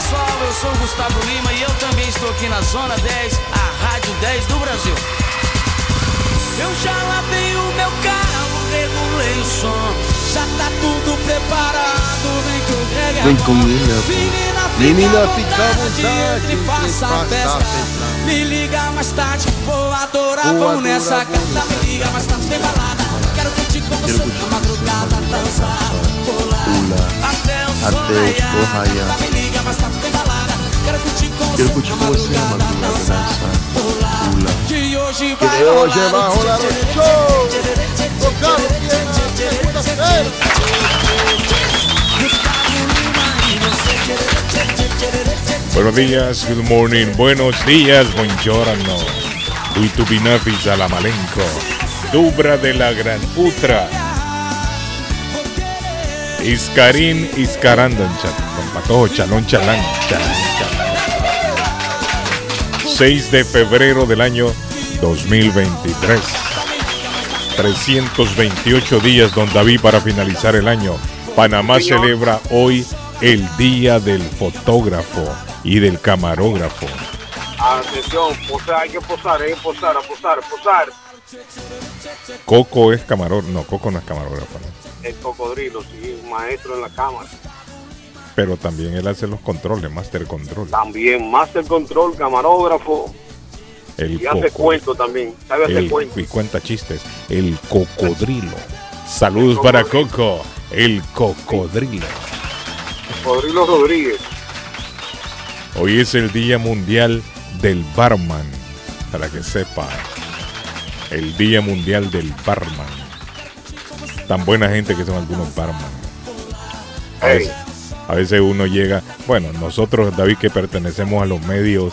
Pessoal, eu sou o Gustavo Lima e eu também estou aqui na Zona 10, a Rádio 10 do Brasil. Eu já lavei o meu carro, regulei o som, já tá tudo preparado, vem que o Greg Vem comigo, Menina, Menina, fica à vontade, entre faça a festa. Me liga mais tarde, vou adorar, Vou vamos nessa vamos gata. Me liga mais tarde, tem balada. Quero curtir com você na madrugada, tarde, tem balada. Quero curtir com você. Que hoje vai rolar show. Guillén, segunda-feira. Buenos días, good morning, buenos días, buongiorno. Uitu binafis a la malenco. Dubra de la gran utra. Iscarín, Iscarandan, con patojo, chalón, chalán, chalán, chalán. 6 de febrero del año 2023. 328 días, don David, para finalizar el año. Panamá celebra hoy el Día del Fotógrafo y del Camarógrafo. Atención, posar, hay que posar, hay que posar, a posar, a posar. Coco es camarógrafo, no, Coco no es camarógrafo, ¿no? El cocodrilo, sí, un maestro en la cámara. pero también él hace los controles, Master Control. También Master Control, camarógrafo El y hace cuento también. Sabe hacer El- cuento. y cuenta chistes. El cocodrilo. Saludos para Coco. El cocodrilo. Cocodrilo Rodríguez. Hoy es el Día Mundial del Barman. Para que sepa. El Día Mundial del Barman. Tan buena gente que son algunos barman. A veces, a veces uno llega. Bueno, nosotros, David, que pertenecemos a los medios,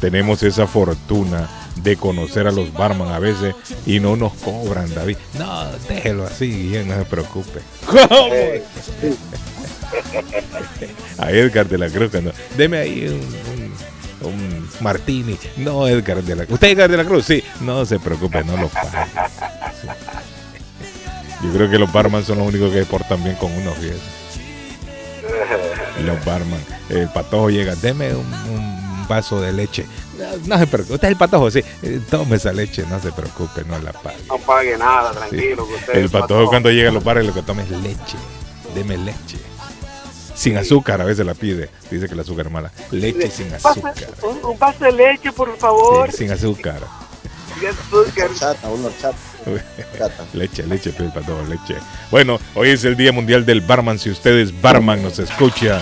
tenemos esa fortuna de conocer a los barman a veces y no nos cobran, David. No, déjelo así, no se preocupe. Eh, a Edgar de la Cruz. cuando, Deme ahí un, un- un martini. No, Edgar de la Cruz. ¿Usted Edgar de la Cruz? Sí. No se preocupe, no lo pague. Sí. Yo creo que los barman son los únicos que portan bien con unos fíjese. Los barman. El patojo llega, deme un, un vaso de leche. No, no se preocupe. Usted es el patojo, sí. Eh, Tome esa leche, no se preocupe, no la pague. no pague nada, tranquilo. Que usted El patojo cuando llega a los bares lo que toma es leche. Deme leche. Sin azúcar a veces la pide. Dice que el azúcar es mala. Leche sin azúcar. Un, un vaso de leche, por favor. Sí, sin azúcar. Y azúcar. Chata, una chata. Leche, leche, el patojo, leche. Bueno, hoy es el Día Mundial del Barman. Si usted es barman, nos escucha.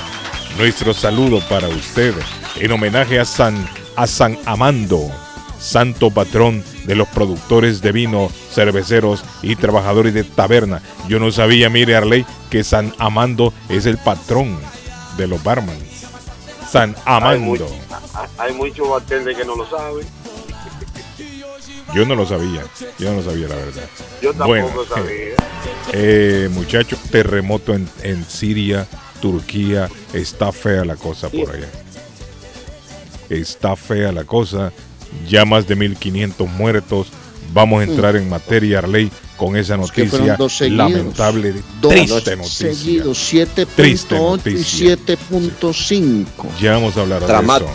Nuestro saludo para usted. En homenaje a San, a San Amando, santo patrón de los productores de vino, cerveceros y trabajadores de taberna. Yo no sabía, mire Arley, que San Amando es el patrón de los barman. San Hay, Amando. mucho- hay muchos bartenders que no lo saben. Yo no lo sabía. Yo no lo sabía, la verdad. Yo tampoco Bueno, sabía. Eh, muchachos, terremoto en, en Siria, Turquía, está fea la cosa por allá. Está fea la cosa, ya más de 1500 muertos. Vamos a entrar en materia, Arley, con esa Es que noticia dos seguidos. lamentable, Dos triste noticia. seguidos, Triste 7.8 y noticia. 7.5. Ya vamos a hablar Dramat- de eso.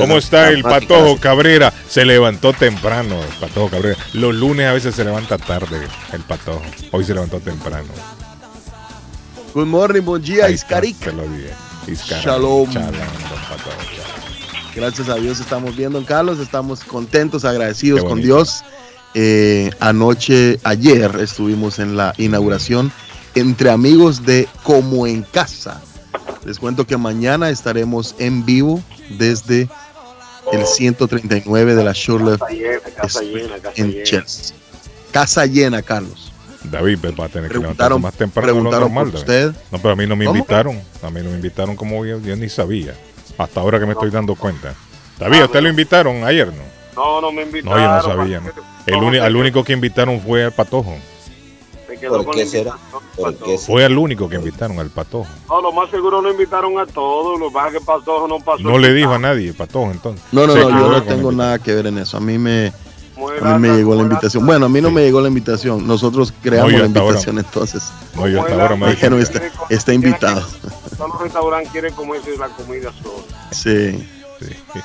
¿Cómo está el. Patojo Cabrera? Se levantó temprano el Patojo Cabrera. Los lunes a veces se levanta tarde el Patojo. Hoy se levantó temprano. Good morning, buen día, está, Iscarica. Se lo dije. Iscara- Shalom. Shalom. Gracias a Dios estamos bien, don Carlos. Estamos contentos, agradecidos con. Dios. Eh, anoche, ayer, estuvimos en la inauguración entre amigos de Como en Casa. Les cuento que mañana estaremos en vivo desde el 139 de la casa en llena. Chelsea. Casa llena, Carlos. David pues, va a tener que levantarse más temprano preguntaron normal. por David. usted. No, pero a mí no me ¿Cómo? invitaron. A mí no me invitaron como yo, yo ni sabía. Hasta ahora que me estoy dando cuenta. ¿Sabía? ¿Usted lo invitaron ayer, no? No, no me No, invitaron. yo no sabía. no. El No, quedó- único que invitaron fue al Patojo. Quedó ¿Por qué será? invitación, ¿Por Patojo. qué Fue al único que invitaron, al Patojo. No, lo más seguro lo invitaron a todos. Lo es que Patojo no pasó. No le dijo a nadie, Patojo, entonces. No, no, no, yo no tengo nada que ver en eso. A mí me, Muy a mí me llegó la invitación. Bueno, a mí no Sí. me llegó la invitación. Nosotros creamos la ahora- invitación entonces. No, yo hasta ahora me. Dijeron, dije, está, está invitado. Todos los restaurantes quieren comerse la comida sola. Sí. sí.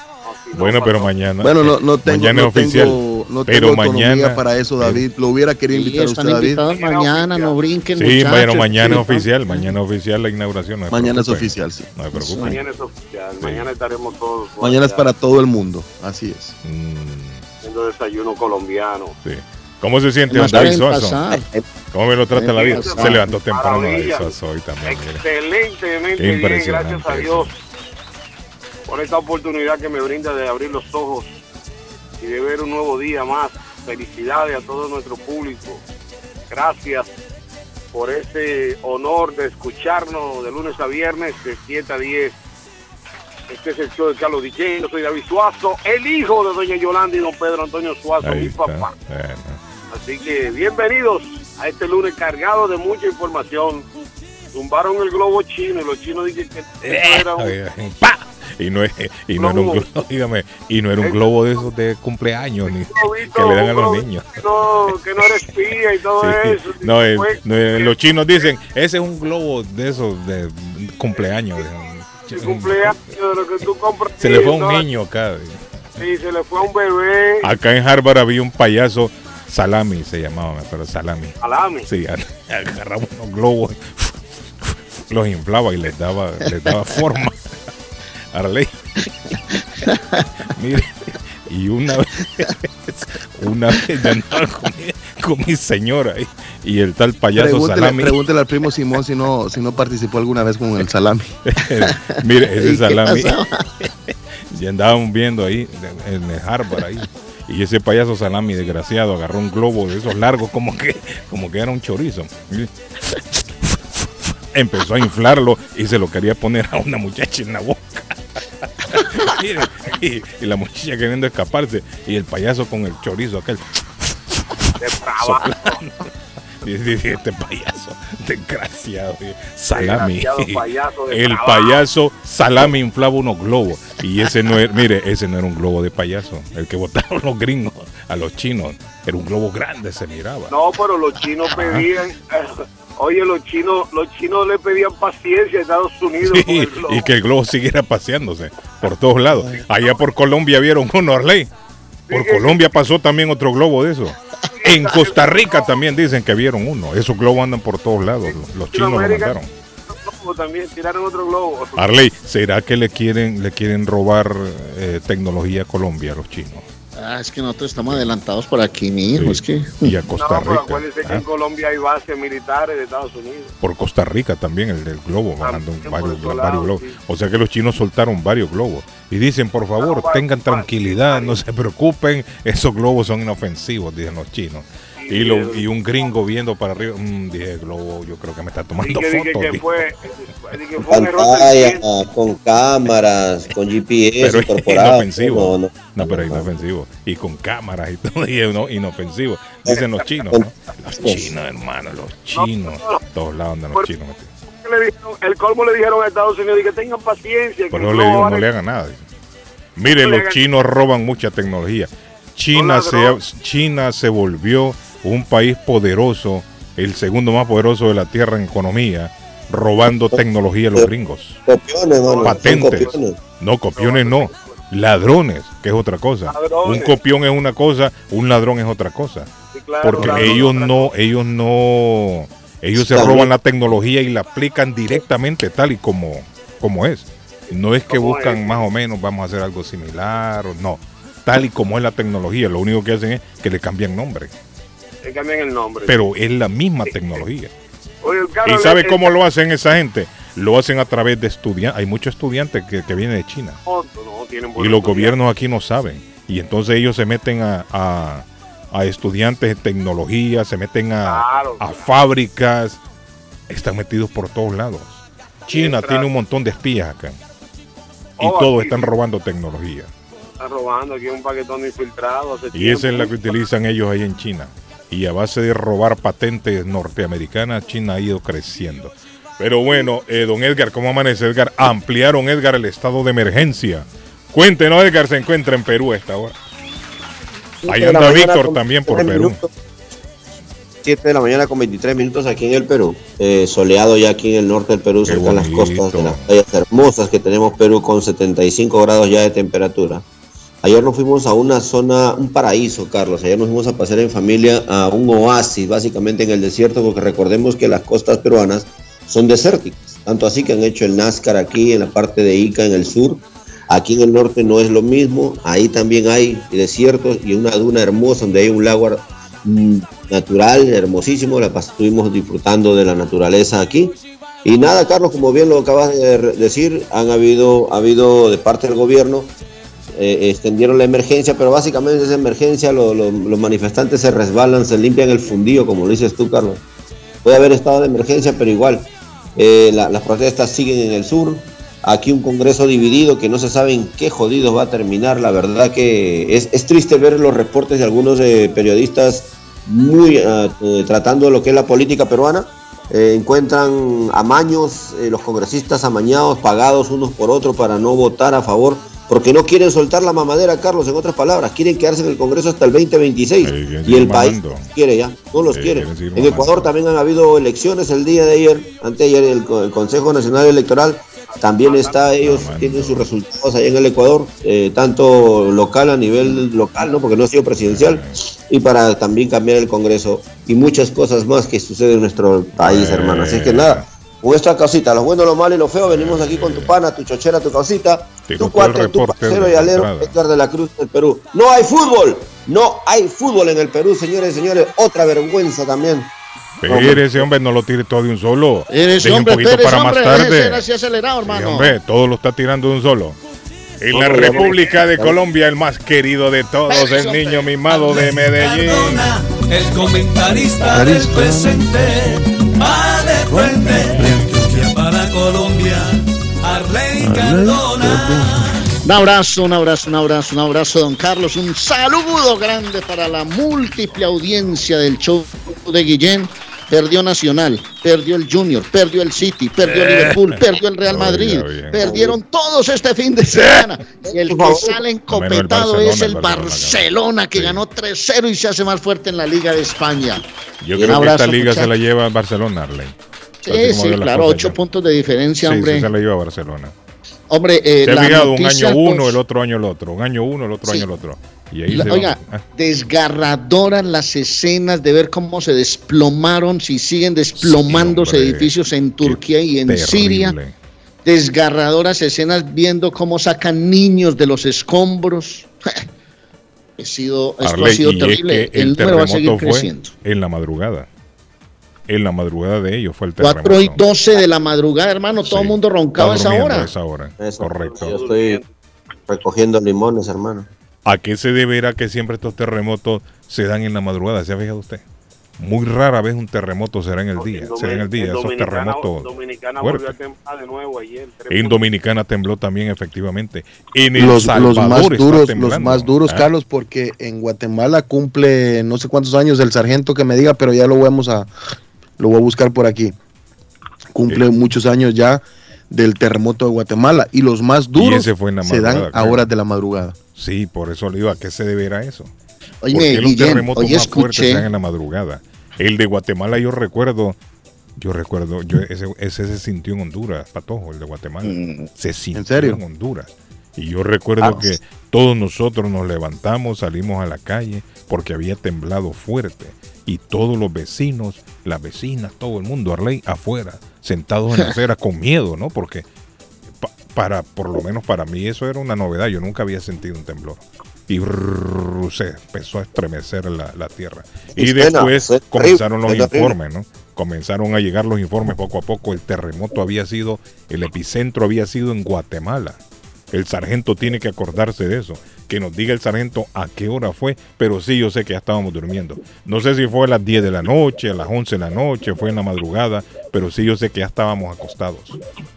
Bueno, pero mañana. Bueno, no, no tengo, mañana no es oficial. tengo, no pero tengo mañana. para eso, David. Lo hubiera querido Sí, invitar a usted, David. mañana, no brinquen. Sí, muchachos, pero mañana es sí, oficial. Mañana es oficial la inauguración. No Mañana es oficial, sí. No se. Mañana es oficial. Sí. Mañana estaremos todos. Mañana es para todo el mundo. Así es. Mm, Haciendo desayuno colombiano. sí. ¿Cómo se siente David Suazo? ¿Cómo me lo trata la vida? Se levantó temprano David. Suazo hoy también. Excelentemente bien, gracias a eso. Dios por esta oportunidad que me brinda de abrir los ojos y de ver un nuevo día más. Felicidades a todo nuestro público. Gracias por ese honor de escucharnos de lunes a viernes de 7 a 10. Este es el show de Carlos DJ. Yo soy David Suazo, el hijo de doña Yolanda y don Pedro Antonio Suazo, Ahí mi está. papá. Bueno. Así que bienvenidos a este lunes cargado de mucha información. Tumbaron el globo chino y los chinos dijeron que Eh, era un-. Y no, es, y no era un Globo. dígame, y no era un globo de esos de cumpleaños ni que le dan a los niños. No, que no era espía y todo Sí. eso. No, eh, no, eh, los chinos dicen, ese es un globo de esos de cumpleaños. de cumpleaños de lo que tú compras. Se le fue a un ¿no? niño acá. Sí, se le fue a un bebé. Acá en Harvard había un payaso, Salami se llamaba, pero Salami. Salami. Sí, agarraba unos globos, los inflaba y les daba, les daba forma. Arley. Mire, y una vez, una vez yo andaba con mi, con mi señora y, y el tal payaso Pregúntele, Salami. pregúntele al primo Simón si no, si no participó alguna vez con el salami. Mire, ¿Y ese salami. y andábamos viendo ahí, en el Harvard ahí. Y ese payaso salami desgraciado agarró un globo de esos largos como que, como que era un chorizo. Empezó a inflarlo y se lo quería poner a una muchacha en la boca. Mire, y, y la muchacha queriendo escaparse y el payaso con el chorizo aquel. Dice, este payaso, desgraciado, salami. Desgraciado payaso de El trabajo. payaso salami inflaba unos globos. Y ese no era, mire, ese no era un globo de payaso. El que botaron los gringos a los chinos. Era un globo grande, se miraba. No, pero los chinos pedían. Oye, los chinos, los chinos le pedían paciencia a Estados Unidos. con Sí, el globo. y que el globo siguiera paseándose por todos lados. Allá por Colombia vieron uno, Arley. Por Colombia pasó también otro globo de eso. En Costa Rica también dicen que vieron uno. Esos globos andan por todos lados. Los, chinos lo mandaron. También tiraron otro globo. Arley, ¿será que le quieren le quieren robar eh, tecnología a Colombia a los chinos? Ah, es que nosotros estamos adelantados por aquí, mi hijo. Sí. Es que. Y a No, Costa pero Rica. acuérdense que ¿ah? en Colombia hay bases militares de Estados Unidos. Por Costa Rica también, el del globo, bajando También por varios, globos. sí. O sea que los chinos soltaron varios globos. Y dicen, por favor, tengan tranquilidad, no se preocupen, esos globos son inofensivos, dicen los chinos. Y, lo- el- y un gringo viendo para arriba, mm, dije, globo, yo creo que me está tomando fotos. que fue, que fue del Pantalla, con cámaras, con GPS Pero incorporado. inofensivo. No, no. No, pero es inofensivo. Y con cámaras y todo, y no, inofensivo. Dicen los chinos, ¿no? Los chinos, hermano, los chinos. Todos lados andan los chinos metidos. Le dijeron- el colmo le dijeron a Estados Unidos que tengan paciencia. que Por el eso le digo, no le hagan nada. dice. Mire, No le los chinos roban mucha tecnología. China se. China se volvió un país poderoso, el segundo más poderoso de la Tierra en economía, robando tecnología a los gringos. Copiones, son Patentes. copiones. No, copiones no. Ladrones, que es otra cosa. Ladrones. Un copión es una cosa, un ladrón es otra cosa. Sí, claro, Porque ladrón, ellos no, ellos no, ellos se roban la tecnología y la aplican directamente tal y como, como es. No es que buscan es. más o menos, vamos a hacer algo similar, o no. Tal y como es la tecnología, lo único que hacen es que le cambian nombre. Le cambian el nombre. Pero es la misma tecnología. Oye, ¿Y sabe el- cómo lo hacen esa gente? Lo hacen a través de estudiantes. Hay muchos estudiantes que, que vienen de China. No, no, tienen Y los estudiantes. gobiernos aquí no saben. Y entonces ellos se meten a, a- a estudiantes de tecnología, se meten a, Claro, a claro. fábricas. Están metidos por todos lados. China Mientras- tiene un montón de espías acá. Y Oh, todos aquí están robando tecnología. Están robando aquí un paquetón infiltrado. Y esa es la que utilizan ellos ahí en China. Y a base de robar patentes norteamericanas, China ha ido creciendo. Pero bueno, eh, don Edgar, ¿cómo amanece Edgar? Ampliaron Edgar el estado de emergencia. Cuéntenos, Edgar se encuentra en Perú a esta hora. Ahí anda Víctor también por 23 Perú. minutos. 7 de la mañana con 23 minutos aquí en el Perú. Eh, soleado ya aquí en el norte del Perú, Qué cerca de las costas de las playas hermosas que tenemos Perú con 75 grados ya de temperatura. Ayer nos fuimos a una zona, un paraíso, Carlos. Ayer nos fuimos a pasear en familia a un oasis, básicamente en el desierto, porque recordemos que las costas peruanas son desérticas. Tanto así que han hecho el NASCAR aquí en la parte de Ica, en el sur. Aquí en el norte no es lo mismo. Ahí también hay desiertos y una duna hermosa donde hay un lago mm, natural, hermosísimo. Estuvimos disfrutando de la naturaleza aquí. Y nada, Carlos, como bien lo acabas de decir, han habido, ha habido de parte del gobierno eh, extendieron la emergencia, pero básicamente esa emergencia lo- lo- los manifestantes se resbalan, se limpian el fundillo, como lo dices tú, Carlos. Puede haber estado de emergencia, pero igual eh, la- las protestas siguen en el sur. Aquí un Congreso dividido que no se sabe en qué jodidos va a terminar. La verdad que es, triste ver los reportes de algunos eh, periodistas muy tratando lo que es la política peruana. Encuentran amaños, los congresistas amañados, pagados unos por otros para no votar a favor, porque no quieren soltar la mamadera, Carlos, en otras palabras, quieren quedarse en el Congreso hasta el 2026 Sí, quieren y el país mamando. quiere ya, no los quiere. En mamando. Ecuador también han habido elecciones el día de ayer, anteayer el, el Consejo Nacional Electoral también está, ellos Mamando. tienen sus resultados ahí en el Ecuador, eh, tanto local a nivel local, ¿no? porque no ha sido presidencial, y para también cambiar el Congreso y muchas cosas más que suceden en nuestro país, hermano. Así que nada, con esta causita, lo bueno, lo malo y lo feo, venimos aquí con tu pana, tu chochera, tu causita, Te tu cuate, tu de y alero. Edgar de la Cruz del Perú. No hay fútbol, no hay fútbol en el Perú, señores y señores, otra vergüenza también. Pero ese hombre no lo tire todo de un solo. Eres Deje un hombre, poquito Pérez, para hombre, más tarde. así acelerado, Sí, hermano. hombre, todo lo está tirando de un solo. En la. República de Colombia, el más querido de todos, el niño mimado de Medellín. El comentarista del presente, de Antioquia para Colombia, Arley Cardona. Un abrazo, un abrazo, un abrazo, un abrazo, don Carlos. Un saludo grande para la múltiple audiencia del show de Guillén. Perdió Nacional, perdió el Junior, perdió el City, perdió Eh. Liverpool, perdió el Real Madrid. Perdieron todos este fin de semana. Y el que sale el encopetado es el el Barcelona, que ganó 3-0 y se hace más fuerte en la Liga de España. Yo creo que esta liga se la lleva Barcelona, Arley. Sí, sí, claro, ocho puntos de diferencia, Sí, hombre. sí, se la lleva Barcelona. Hombre, eh, Se ha la fijado un año uno, pues, el otro año el otro. Un año uno, el otro Sí. año el otro. Y ahí La- oiga. Ah, desgarradoras las escenas de ver cómo se desplomaron, si siguen desplomándose Sí, edificios en Turquía y en terrible. Siria. Desgarradoras escenas viendo cómo sacan niños de los escombros. He sido, esto ha sido es terrible. que El número va a seguir creciendo. En la madrugada. En la madrugada de ellos fue el 4 y terremoto. 12 de la madrugada, hermano. Todo Sí, el mundo roncaba a esa hora. a esa hora. Eso, Correcto. Yo estoy recogiendo limones, hermano. ¿A qué se deberá que siempre estos terremotos se dan en la madrugada? ¿Se ha fijado usted? Muy rara vez un terremoto será en el día. En Será en el día, esos Dominicana- terremotos Dominicana volvió a fuertes. temblar de nuevo ayer. tres En. Dominicana tembló también, efectivamente. En El Los, Salvador los más está duros, los más duros, Ah, Carlos, porque en Guatemala cumple no sé cuántos años el sargento que me diga, pero ya lo vamos a, lo voy a buscar por aquí. Cumple muchos años ya del terremoto de Guatemala y los más duros ese fue en la se dan a horas de la madrugada. Sí, por eso le digo, ¿a qué se deberá eso? Oye, ¿Por qué los Guillén, terremotos más fuertes se dan en la madrugada? El de Guatemala yo recuerdo, yo recuerdo, yo, ese, ese se sintió en Honduras, Patojo, el de Guatemala. Mm, Se sintió en, serio? Honduras. Y yo recuerdo Ah. que todos nosotros nos levantamos, salimos a la calle porque había temblado fuerte. Y todos los vecinos, las vecinas, todo el mundo, Arley, afuera, sentados en la acera con miedo, ¿no? Porque pa- para, por lo menos para mí eso era una novedad. Yo nunca había sentido un temblor. Y brrr, se empezó a estremecer la, la tierra. Y después suena comenzaron los informes, ¿no? Comenzaron a llegar los informes poco a poco. El terremoto había sido, el epicentro había sido en Guatemala. El sargento tiene que acordarse de eso. Que nos diga el sargento a qué hora fue. Pero sí, yo sé que ya estábamos durmiendo. No sé si fue a las 10 de la noche, a las 11 de la noche, fue en la madrugada. Pero sí, yo sé que ya estábamos acostados.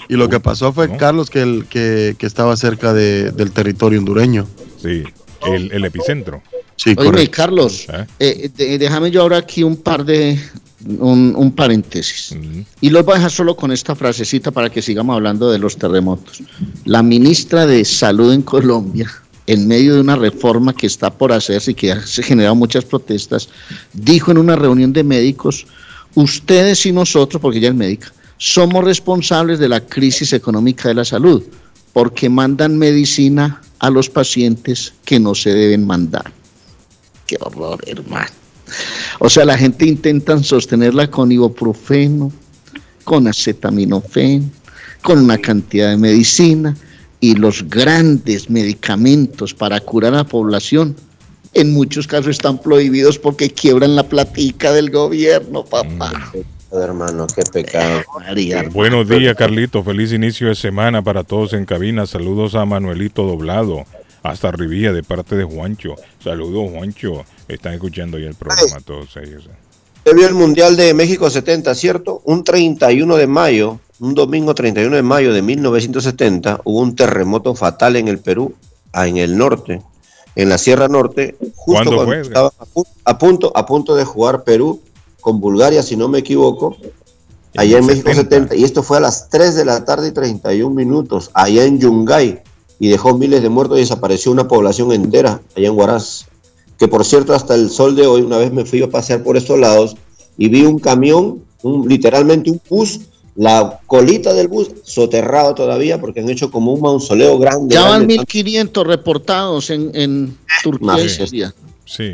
Y lo que pasó fue, ¿No? Carlos, que, el, que, que estaba cerca de- del territorio hondureño. Sí, el, el epicentro. Sí, Oye, Carlos, ¿Eh? Eh, déjame yo ahora aquí un par de, un, paréntesis. Y los voy a dejar solo con esta frasecita para que sigamos hablando de los terremotos. La ministra de Salud en Colombia, en medio de una reforma que está por hacerse y que ha generado muchas protestas, dijo en una reunión de médicos, ustedes y nosotros, porque ella es médica, somos responsables de la crisis económica de la salud, porque mandan medicina a los pacientes que no se deben mandar. Qué horror, hermano. O sea, la gente intenta sostenerla con ibuprofeno, con acetaminofén, con una cantidad de medicina y los grandes medicamentos para curar a la población en muchos casos están prohibidos porque quiebran la platica del gobierno, papá. Mm. Hermano, qué pecado. Buenos días, Carlito. Feliz inicio de semana para todos en cabina. Saludos a Manuelito Doblado, hasta Rivía, de parte de Juancho. Saludos, Juancho. Están escuchando ya el programa todos ellos. Se vio el Mundial de México 70, ¿cierto? Un 31 de mayo, un domingo 31 de mayo de 1970, hubo un terremoto fatal en el Perú, en el norte, en la Sierra Norte, justo cuando estaba a punto, a punto de jugar Perú con Bulgaria, si no me equivoco, allá en México 70, y esto fue a las 3 de la tarde y 31 minutos, allá en Yungay, y dejó miles de muertos y desapareció una población entera, allá en Huaraz que por cierto hasta el sol de hoy, una vez me fui a pasear por estos lados y vi un camión, un, literalmente un bus, la colita del bus soterrado todavía porque han hecho como un mausoleo grande. Ya van 1.500 reportados en, en Turquía día. Sí.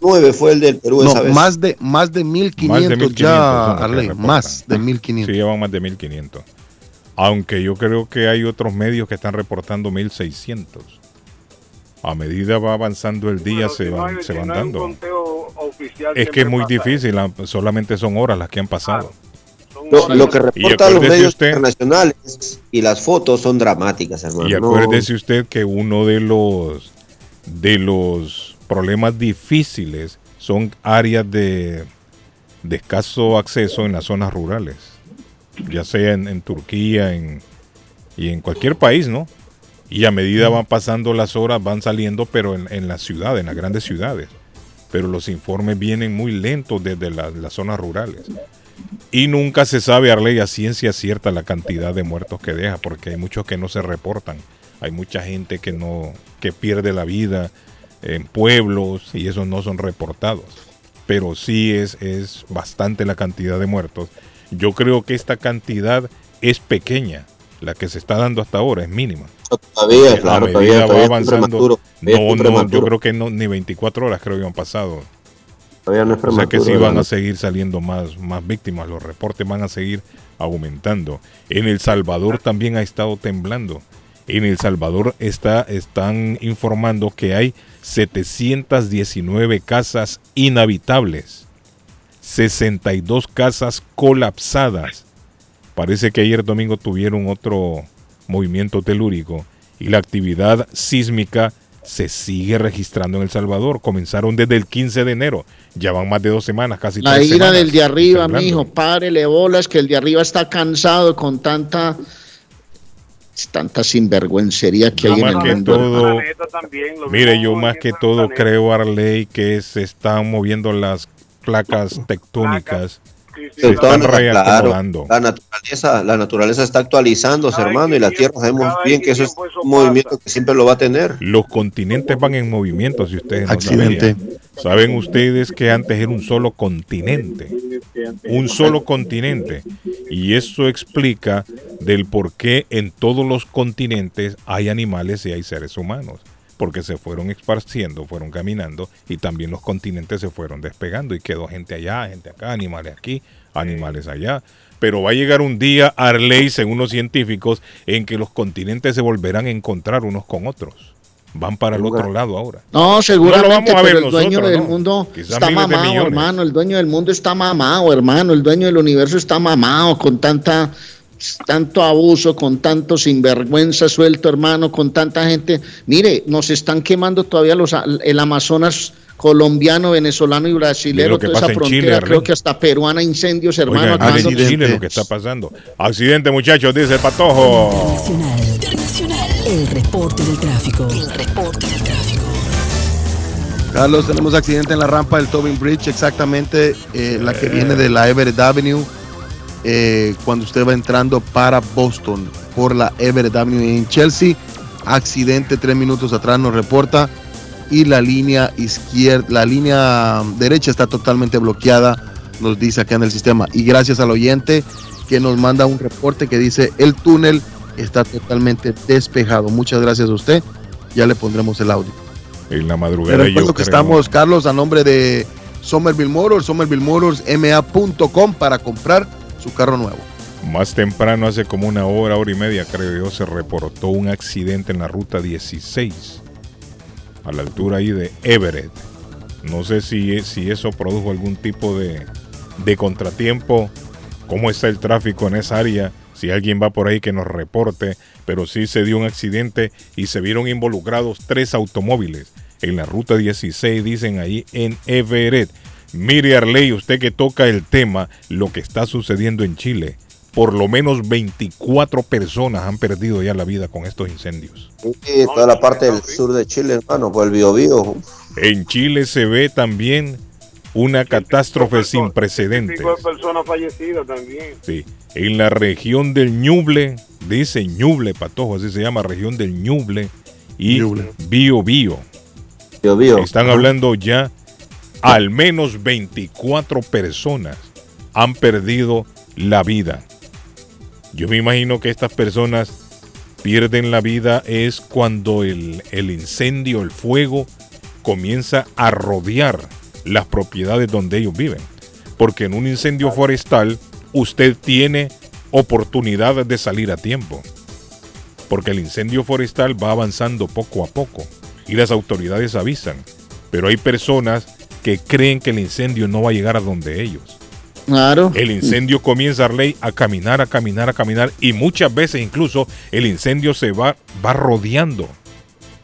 7.9 fue el del Perú esa vez. Más de, más de 1.500 ya, Arley, más de 1.500. Sí, llevan más de 1.500. Aunque yo creo que hay otros medios que están reportando 1.600 a medida va avanzando el día se, van, se van dando. Es que es muy difícil, solamente son horas las que han pasado. Lo, que reportan los medios internacionales y las fotos son dramáticas, hermano. Y acuérdese usted que uno de los de los problemas difíciles son áreas de, escaso acceso en las zonas rurales, ya sea en, Turquía y en cualquier país, ¿no? Y a medida van pasando las horas, van saliendo, pero en, en la ciudad, en las grandes ciudades. Pero los informes vienen muy lentos desde las zonas rurales. Y nunca se sabe, Arley, a ciencia cierta la cantidad de muertos que deja, porque hay muchos que no se reportan. Hay mucha gente que no, que pierde la vida en pueblos y esos no son reportados. Pero sí es, es bastante la cantidad de muertos. Yo creo que esta cantidad es pequeña. La que se está dando hasta ahora es mínima. Todavía, claro, todavía, va avanzando. No, no, yo creo que no, ni 24 horas creo que han pasado. Todavía no es prematuro. O sea que sí van a seguir saliendo más, más víctimas, los reportes van a seguir aumentando. En El Salvador también ha estado temblando. En El Salvador está, están informando que hay 719 casas inhabitables, 62 casas colapsadas. Parece que ayer domingo tuvieron otro movimiento telúrico y la actividad sísmica se sigue registrando en El Salvador. Comenzaron desde el 15 de enero. Ya van más de dos semanas, casi La ira del de arriba, mi hijo, párele bolas, que el de arriba está cansado con tanta tanta sinvergüencería que hay en el mundo. mire, yo más que todo creo, Arley, que se están moviendo las placas tectónicas se están la naturaleza, la naturaleza está actualizándose, hermano, y la Tierra sabemos bien que eso es un movimiento que siempre lo va a tener. Los continentes van en movimiento, si ustedes no Accidente. Saben ustedes que antes era un solo continente, un solo continente, y eso explica del por qué en todos los continentes hay animales y hay seres humanos porque se fueron esparciendo, fueron caminando y también los continentes se fueron despegando y quedó gente allá, gente acá, animales aquí, animales allá. Pero va a llegar un día, Arley, según los científicos, en que los continentes se volverán a encontrar unos con otros. Van para el otro lado ahora. No, seguramente, pero el dueño del mundo está mamado, hermano. El dueño del mundo está mamado, hermano. El dueño del universo está mamado con tanta tanto abuso, con tanto sinvergüenza suelto, hermano, con tanta gente. Mire, nos están quemando todavía los, el Amazonas colombiano, venezolano y brasileño, toda esa frontera, creo que hasta peruana, incendios, hermano. Oiga, Chile lo que está pasando. Accidente, muchachos, dice el patojo. Internacional, internacional. El reporte del tráfico. El reporte del tráfico. Carlos, tenemos accidente en la rampa del Tobin Bridge, exactamente eh, la que viene de la Everett Avenue, eh, cuando usted va entrando para Boston por la Everett Avenue en Chelsea. Accidente tres minutos atrás nos reporta y la línea izquierda, la línea derecha está totalmente bloqueada, nos dice acá en el sistema. Y gracias al oyente que nos manda un reporte que dice el túnel está totalmente despejado. Muchas gracias a usted. Ya le pondremos el audio. En la madrugada yo que estamos, Carlos, a nombre de Somerville Motors, Somerville Motors, ma.com para comprar su carro nuevo. Más temprano, hace como una hora, hora y media, creo yo, se reportó un accidente en la ruta 16, a la altura ahí de Everett. No sé si, si eso produjo algún tipo de, de contratiempo, cómo está el tráfico en esa área, si alguien va por ahí que nos reporte, pero sí se dio un accidente y se vieron involucrados tres automóviles en la ruta 16, dicen ahí en Everett. Mire Arley, usted que toca el tema, lo que está sucediendo en Chile. Por lo menos 24 personas han perdido ya la vida con estos incendios. Sí, toda la parte del sur de Chile, hermano, por el Biobío. En Chile se ve también una catástrofe sin precedentes. personas fallecidas también. Sí, en la región del Ñuble, dice Ñuble, Patojo, así se llama, región del Ñuble y Bio Bio. Están hablando ya, al menos 24 personas han perdido la vida. Yo me imagino que estas personas pierden la vida es cuando el, el incendio, el fuego, comienza a rodear las propiedades donde ellos viven. Porque en un incendio forestal usted tiene oportunidad de salir a tiempo. Porque el incendio forestal va avanzando poco a poco y las autoridades avisan. Pero hay personas que creen que el incendio no va a llegar a donde ellos. Claro. El incendio comienza ley a caminar, a caminar, a caminar y muchas veces incluso el incendio se va, va rodeando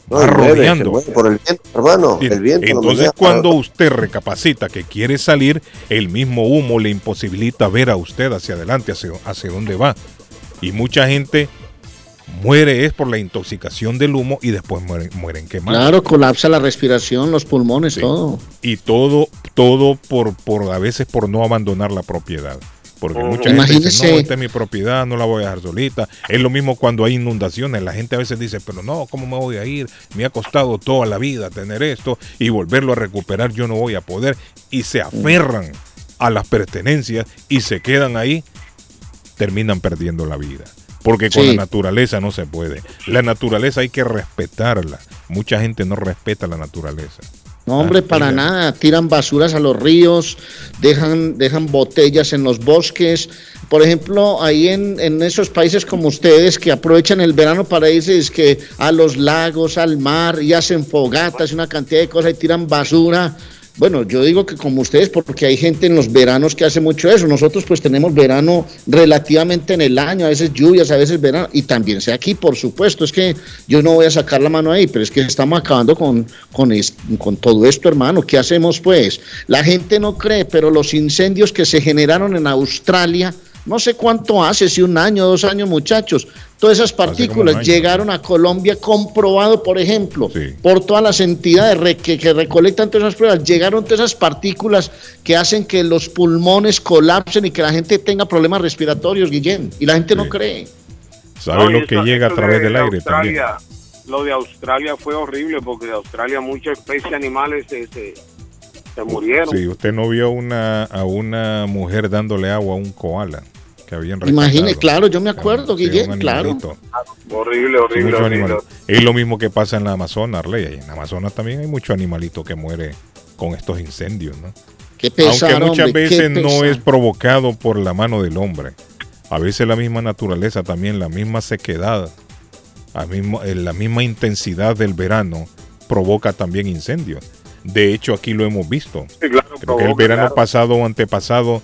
rodeando. por el viento, hermano. El viento Entonces, cuando usted recapacita que quiere salir, el mismo humo le imposibilita ver a usted hacia adelante, hacia, hacia dónde va. Y mucha gente muere es por la intoxicación del humo y después mueren, mueren quemados. Claro, colapsa la respiración, los pulmones, todo. Y todo, todo por, por a veces por no abandonar la propiedad. Porque mucha gente dice, no, esta es mi propiedad, no la voy a dejar solita. Es lo mismo cuando hay inundaciones. La gente a veces dice, pero no, ¿cómo me voy a ir? Me ha costado toda la vida tener esto y volverlo a recuperar, yo no voy a poder. Y se aferran a las pertenencias y se quedan ahí, terminan perdiendo la vida. Porque con la naturaleza no se puede. La naturaleza hay que respetarla. Mucha gente no respeta la naturaleza. No, hombre, para nada. Tiran basuras a los ríos, dejan, dejan botellas en los bosques. Por ejemplo, ahí en, en esos países como ustedes que aprovechan el verano para irse es que a los lagos, al mar, y hacen fogatas, una cantidad de cosas y tiran basura bueno, yo digo que como ustedes, porque hay gente en los veranos que hace mucho eso. Nosotros pues tenemos verano relativamente en el año, a veces lluvias, a veces verano, y también sea aquí, por supuesto. Es que yo no voy a sacar la mano ahí, pero es que estamos acabando con, con, con todo esto, hermano. ¿Qué hacemos pues? La gente no cree, pero los incendios que se generaron en Australia, no sé cuánto hace, si un año, dos años, muchachos. Todas esas partículas llegaron a Colombia comprobado, por ejemplo, por todas las entidades que, recolectan todas esas pruebas. Llegaron todas esas partículas que hacen que los pulmones colapsen y que la gente tenga problemas respiratorios, Guillén. Y la gente no cree. ¿Sabe lo que llega a través del aire también? Lo de Australia fue horrible porque de Australia muchas especies animales se, se, se murieron. Sí, usted no vio una, a una mujer dándole agua a un koala que habían Imagine, claro, yo me acuerdo, Guillermo, claro. Horrible, horrible, Es lo mismo que pasa en la Amazonas, Arley. En la Amazonas también hay mucho animalito que muere con estos incendios, ¿no? Qué pesar, Aunque muchas veces no es provocado por la mano del hombre. A veces la misma naturaleza, también la misma sequedad, la misma, eh, la misma intensidad del verano provoca también incendios. De hecho, aquí lo hemos visto. Creo que el verano pasado o antepasado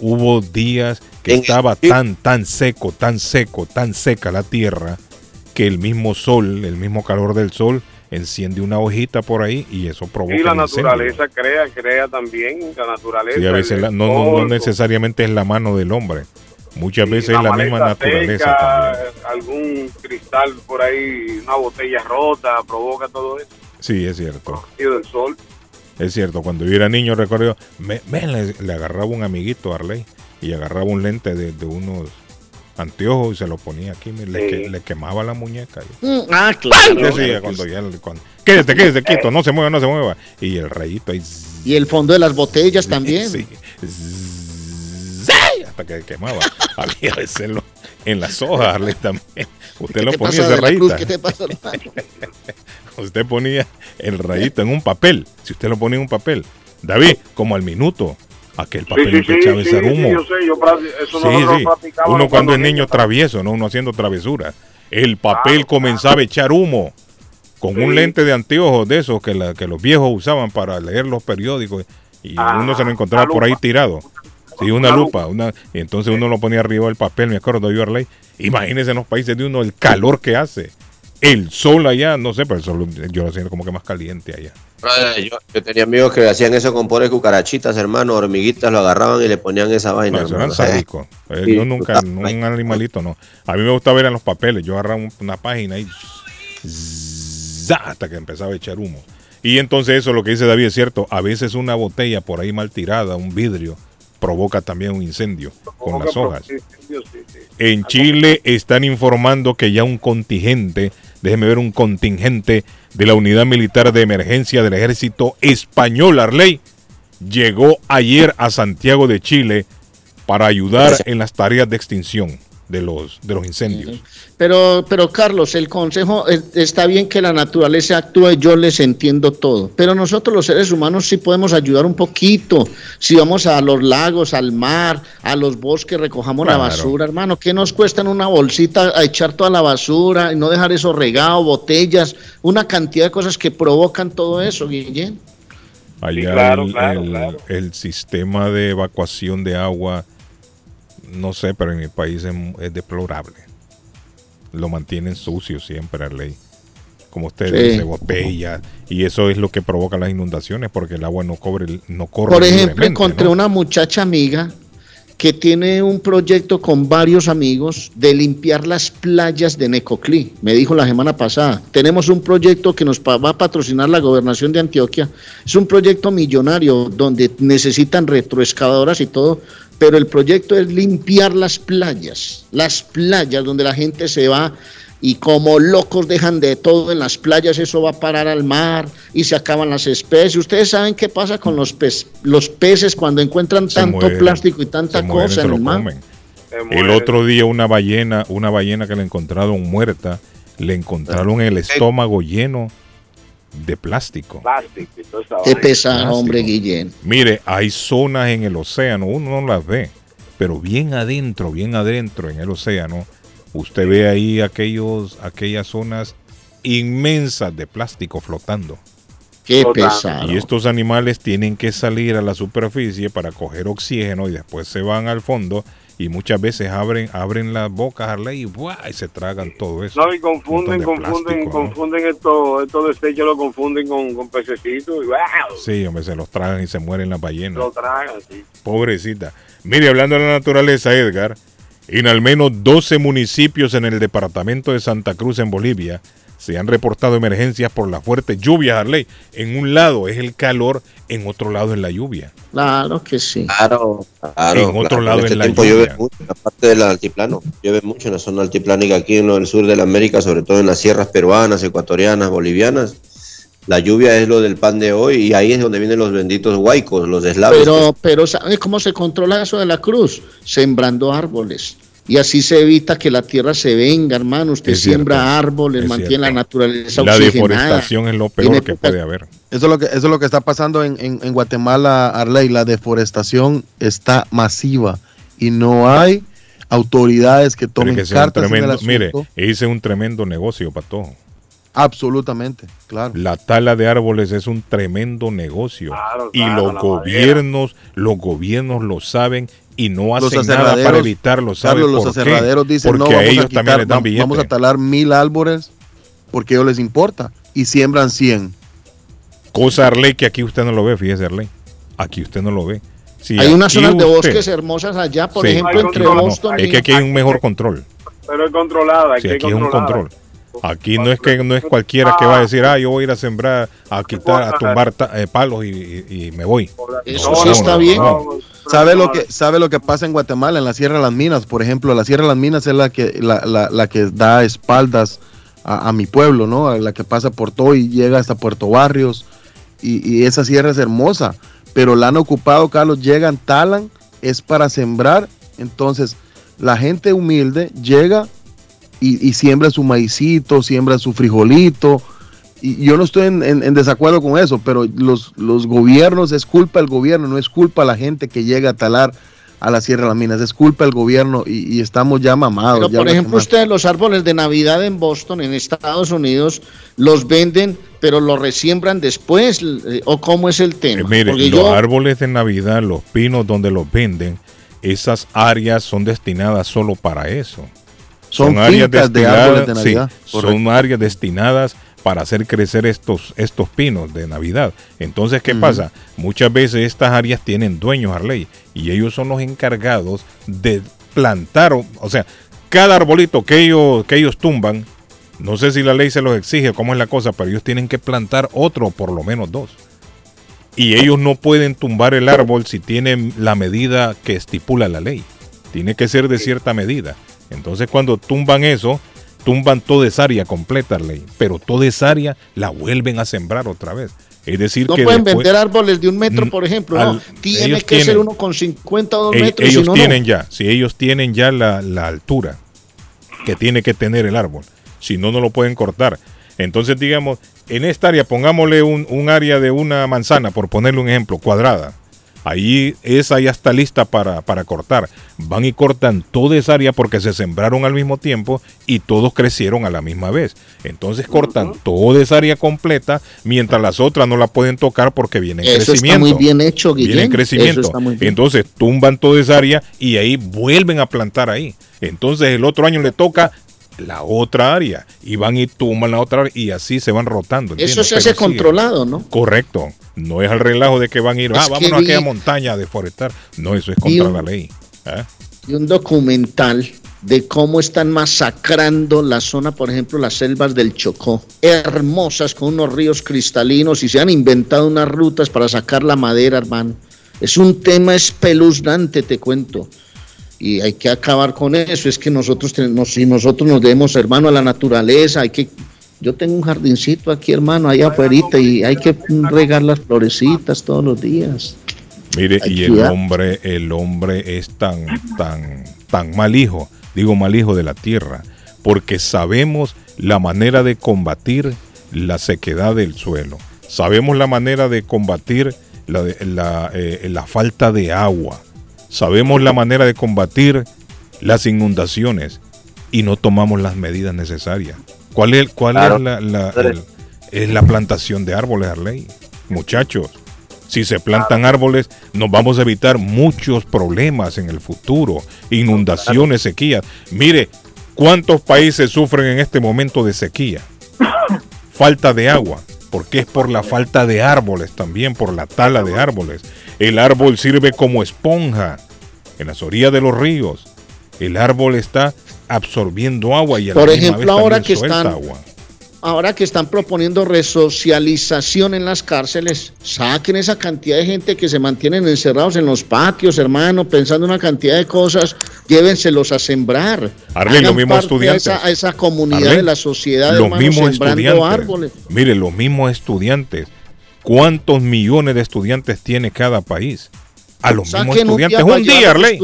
hubo días que estaba tan, tan seco, tan seco, tan seca la tierra, que el mismo sol, el mismo calor del sol, enciende una hojita por ahí y eso provoca. Y la naturaleza crea, crea también, la naturaleza. a veces no, no, necesariamente es la mano del hombre. Muchas veces es la misma naturaleza también. Algún cristal por ahí, una botella rota, provoca todo eso. Sí, es cierto. del sol. Es cierto, cuando yo era niño recuerdo, me, le, agarraba un amiguito a Arley y agarraba un lente de, unos anteojos y se lo ponía aquí, le, quemaba la muñeca. Mm, ah, claro. Decía, cuando ya, cuando, quédate, quédate quieto, no se mueva, no se mueva. Y el rayito ahí. Y el fondo de las botellas también. Sí. Hasta que quemaba. Había veces en las hojas, Arley también. Usted lo ponía ese rayita. ¿Qué te pasa, usted ponía el rayito en un papel. Si usted lo ponía en un papel. David, como al minuto. Aquel papel que echaba ese humo. Uno cuando es niño travieso, ¿no? Uno haciendo travesura. El papel comenzaba a echar humo. Con un lente de anteojos de esos que, la, que los viejos usaban para leer los periódicos. Y ah, uno se lo encontraba por ahí tirado. Sí, una, lupa. Una, y entonces uno lo ponía arriba del papel, me acuerdo de Ley. Imagínense en los países de uno el calor que hace. El sol allá, no sé, pero el sol yo lo siento como que más caliente allá. Yo, tenía amigos que hacían eso con pobres cucarachitas, hermano, hormiguitas, lo agarraban y le ponían esa vaina. No, sádicos. Eh, yo nunca, un animalito no. A mí me gusta ver en los papeles. Yo agarraba una página y hasta que empezaba a echar humo. Y entonces eso, lo que dice David es cierto. A veces una botella por ahí mal tirada, un vidrio, provoca también un incendio con las hojas. En Chile están informando que ya un contingente, déjeme ver un contingente de la Unidad Militar de Emergencia del Ejército Español, Arley, llegó ayer a Santiago de Chile para ayudar en las tareas de extinción de los, de los incendios. Pero, pero Carlos, el consejo está bien que la naturaleza actúe, yo les entiendo todo, pero nosotros los seres humanos sí podemos ayudar un poquito. Si vamos a los lagos, al mar, a los bosques, recojamos la basura, hermano, ¿qué nos cuesta en una bolsita a echar toda la basura y no dejar eso regado, botellas, una cantidad de cosas que provocan todo eso, Guillén? Allá el sistema de evacuación de agua no sé, pero en mi país es, deplorable. Lo mantienen sucio siempre, la ley. Como usted dice, botellas. Y eso es lo que provoca las inundaciones porque el agua no, cobre, no corre. Por ejemplo, encontré una muchacha amiga que tiene un proyecto con varios amigos de limpiar las playas de Necoclí. Me dijo la semana pasada, tenemos un proyecto que nos va a patrocinar la gobernación de Antioquia. Es un proyecto millonario donde necesitan retroexcavadoras y todo pero el proyecto es limpiar las playas, las playas donde la gente se va y como locos dejan de todo en las playas, eso va a parar al mar y se acaban las especies. Ustedes saben qué pasa con los, los peces cuando encuentran tanto plástico y tanta cosa en el mar. El otro día una ballena, una ballena que le encontraron muerta, le encontraron el estómago lleno de plástico. Qué pesado, hombre, Guillén. Mire, hay zonas en el océano, uno no las ve, pero bien adentro, bien adentro en el océano, usted ve ahí aquellos, aquellas zonas inmensas de plástico flotando. Qué pesado. Y estos animales tienen que salir a la superficie para coger oxígeno y después se van al fondo y muchas veces abren abren las bocas a y, y se tragan todo eso. No, y confunden, confunden, confunden estos esto desechos, lo confunden con, con pececitos y wow. Sí, hombre, se los tragan y se mueren las ballenas. Lo tragan, sí. Pobrecita. Mire, hablando de la naturaleza, Edgar, en al menos 12 municipios en el departamento de Santa Cruz, en Bolivia, se han reportado emergencias por la fuerte lluvia, Harley. En un lado es el calor, en otro lado es la lluvia. Claro que sí. Claro, claro. En otro lado en este es la lluvia. Llueve mucho en la parte del altiplano. Llueve mucho en la zona altiplánica aquí en el sur de la América, sobre todo en las sierras peruanas, ecuatorianas, bolivianas. La lluvia es lo del pan de hoy y ahí es donde vienen los benditos huaicos, los eslavos. Pero, pero ¿sabes cómo se controla eso de la cruz? Sembrando árboles y así se evita que la tierra se venga, hermano. Usted siembra árboles, mantiene la naturaleza. La deforestación es lo peor que puede haber. Eso es lo que, eso es lo que está pasando en, en, Guatemala, Arley. La deforestación está masiva y no hay autoridades que tomen cartas en el Mire, hice un tremendo negocio, Pato. Absolutamente, claro. La tala de árboles es un tremendo negocio y los gobiernos, los gobiernos lo saben y no hacen nada para evitarlo. ¿sabe los aserraderos dicen no, vamos a, quitar, vamos a talar mil árboles porque a ellos les importa y siembran 100. Cosa Arley que aquí usted no lo ve, fíjese Arley. Aquí usted no lo ve. hay unas zonas de bosques hermosas allá, por ejemplo, entre Boston Es que aquí hay un mejor control. Pero es controlada. Sí, aquí, es un control. Aquí no es que no es cualquiera que va a decir, ah, yo voy a ir a sembrar, a quitar, a tumbar eh, palos y, me voy. Eso sí está bien. ¿Sabe lo que sabe lo que pasa en Guatemala, en la Sierra de las Minas, por ejemplo? La Sierra de las Minas es la que la, la, la que da espaldas a, mi pueblo, ¿no? La que pasa por todo y llega hasta Puerto Barrios y, y esa sierra es hermosa, pero la han ocupado, Carlos, llegan, talan, es para sembrar, entonces la gente humilde llega y, siembra su maicito, siembra su frijolito. Y yo no estoy en, desacuerdo con eso, pero los, los gobiernos, es culpa del gobierno, no es culpa la gente que llega a talar a la Sierra de las Minas, es culpa del gobierno y, estamos ya mamados. Pero, por ejemplo, ustedes los árboles de Navidad en Boston, en Estados Unidos, los venden, pero los resiembran después, eh, o cómo es el tema. Eh, mire, los árboles de Navidad, los pinos donde los venden, esas áreas son destinadas solo para eso. Son, áreas destinadas, de Navidad. son áreas destinadas para hacer crecer estos, estos pinos de Navidad. Entonces, ¿qué pasa? Muchas veces estas áreas tienen dueños, Arley, y ellos son los encargados de plantar, o, sea, cada arbolito que ellos, que ellos tumban, no sé si la ley se los exige, cómo es la cosa, pero ellos tienen que plantar otro, por lo menos dos. Y ellos no pueden tumbar el árbol si tienen la medida que estipula la ley. Tiene que ser de cierta medida. Entonces cuando tumban eso, tumban toda esa área completa, ley, pero toda esa área la vuelven a sembrar otra vez. Es decir, no pueden vender árboles de un metro, por ejemplo, no. Tiene que ser uno con 50 o 2 metros. Ellos tienen ya, si ellos tienen ya la, altura que tiene que tener el árbol, si no, no lo pueden cortar. Entonces, digamos, en esta área, pongámosle un, un área de una manzana, por ponerle un ejemplo, cuadrada Ahí esa ya está lista para, cortar. Van y cortan toda esa área porque se sembraron al mismo tiempo y todos crecieron a la misma vez. Entonces cortan toda esa área completa mientras las otras no la pueden tocar porque vienen Eso crecimiento. Está muy bien hecho, Guillermo. Vienen crecimiento. Entonces tumban toda esa área y ahí vuelven a plantar ahí. Entonces el otro año le toca la otra área y van y tumban la otra área y así se van rotando. Eso se hace controlado, ¿no? Correcto. No es el relajo de que van a ir, ah, vámonos a aquella montaña a deforestar. No, eso es contra la ley. ¿eh? Y un documental de cómo están masacrando la zona, por ejemplo, las selvas del Chocó, hermosas con unos ríos cristalinos y se han inventado unas rutas para sacar la madera, hermano. Es un tema espeluznante, te cuento y hay que acabar con eso. Es que nosotros tenemos, si nosotros nos debemos, hermano, a la naturaleza, hay que. Yo tengo un jardincito aquí, hermano, allá afuera, y hay que regar las florecitas todos los días. Mire, y el hombre, el hombre es tan, tan, tan mal hijo, digo mal hijo de la tierra, porque sabemos la manera de combatir la sequedad del suelo, sabemos la manera de combatir la, la, eh, la falta de agua, Sabemos la manera de combatir las inundaciones y no tomamos las medidas necesarias. ¿Cuál es, cuál es, la, es la plantación de árboles, Arley? Muchachos, si se plantan árboles, nos vamos a evitar muchos problemas en el futuro, inundaciones, sequías. Mire, ¿cuántos países sufren en este momento de sequía? Falta de agua, porque es por la falta de árboles también, por la tala de árboles. El árbol sirve como esponja en las orillas de los ríos. El árbol está absorbiendo agua y a Por ejemplo, ahora que están agua. Ahora que están proponiendo resocialización en las cárceles, saquen esa cantidad de gente que se mantienen encerrados en los patios, hermano, pensando una cantidad de cosas, llévenselos a sembrar. Arle, los mismos estudiantes. A esa, comunidad de la sociedad, los mismos estudiantes. árboles. Mire, los mismos estudiantes ¿Cuántos millones de estudiantes tiene cada país? A los mismos estudiantes. Un día, Arley.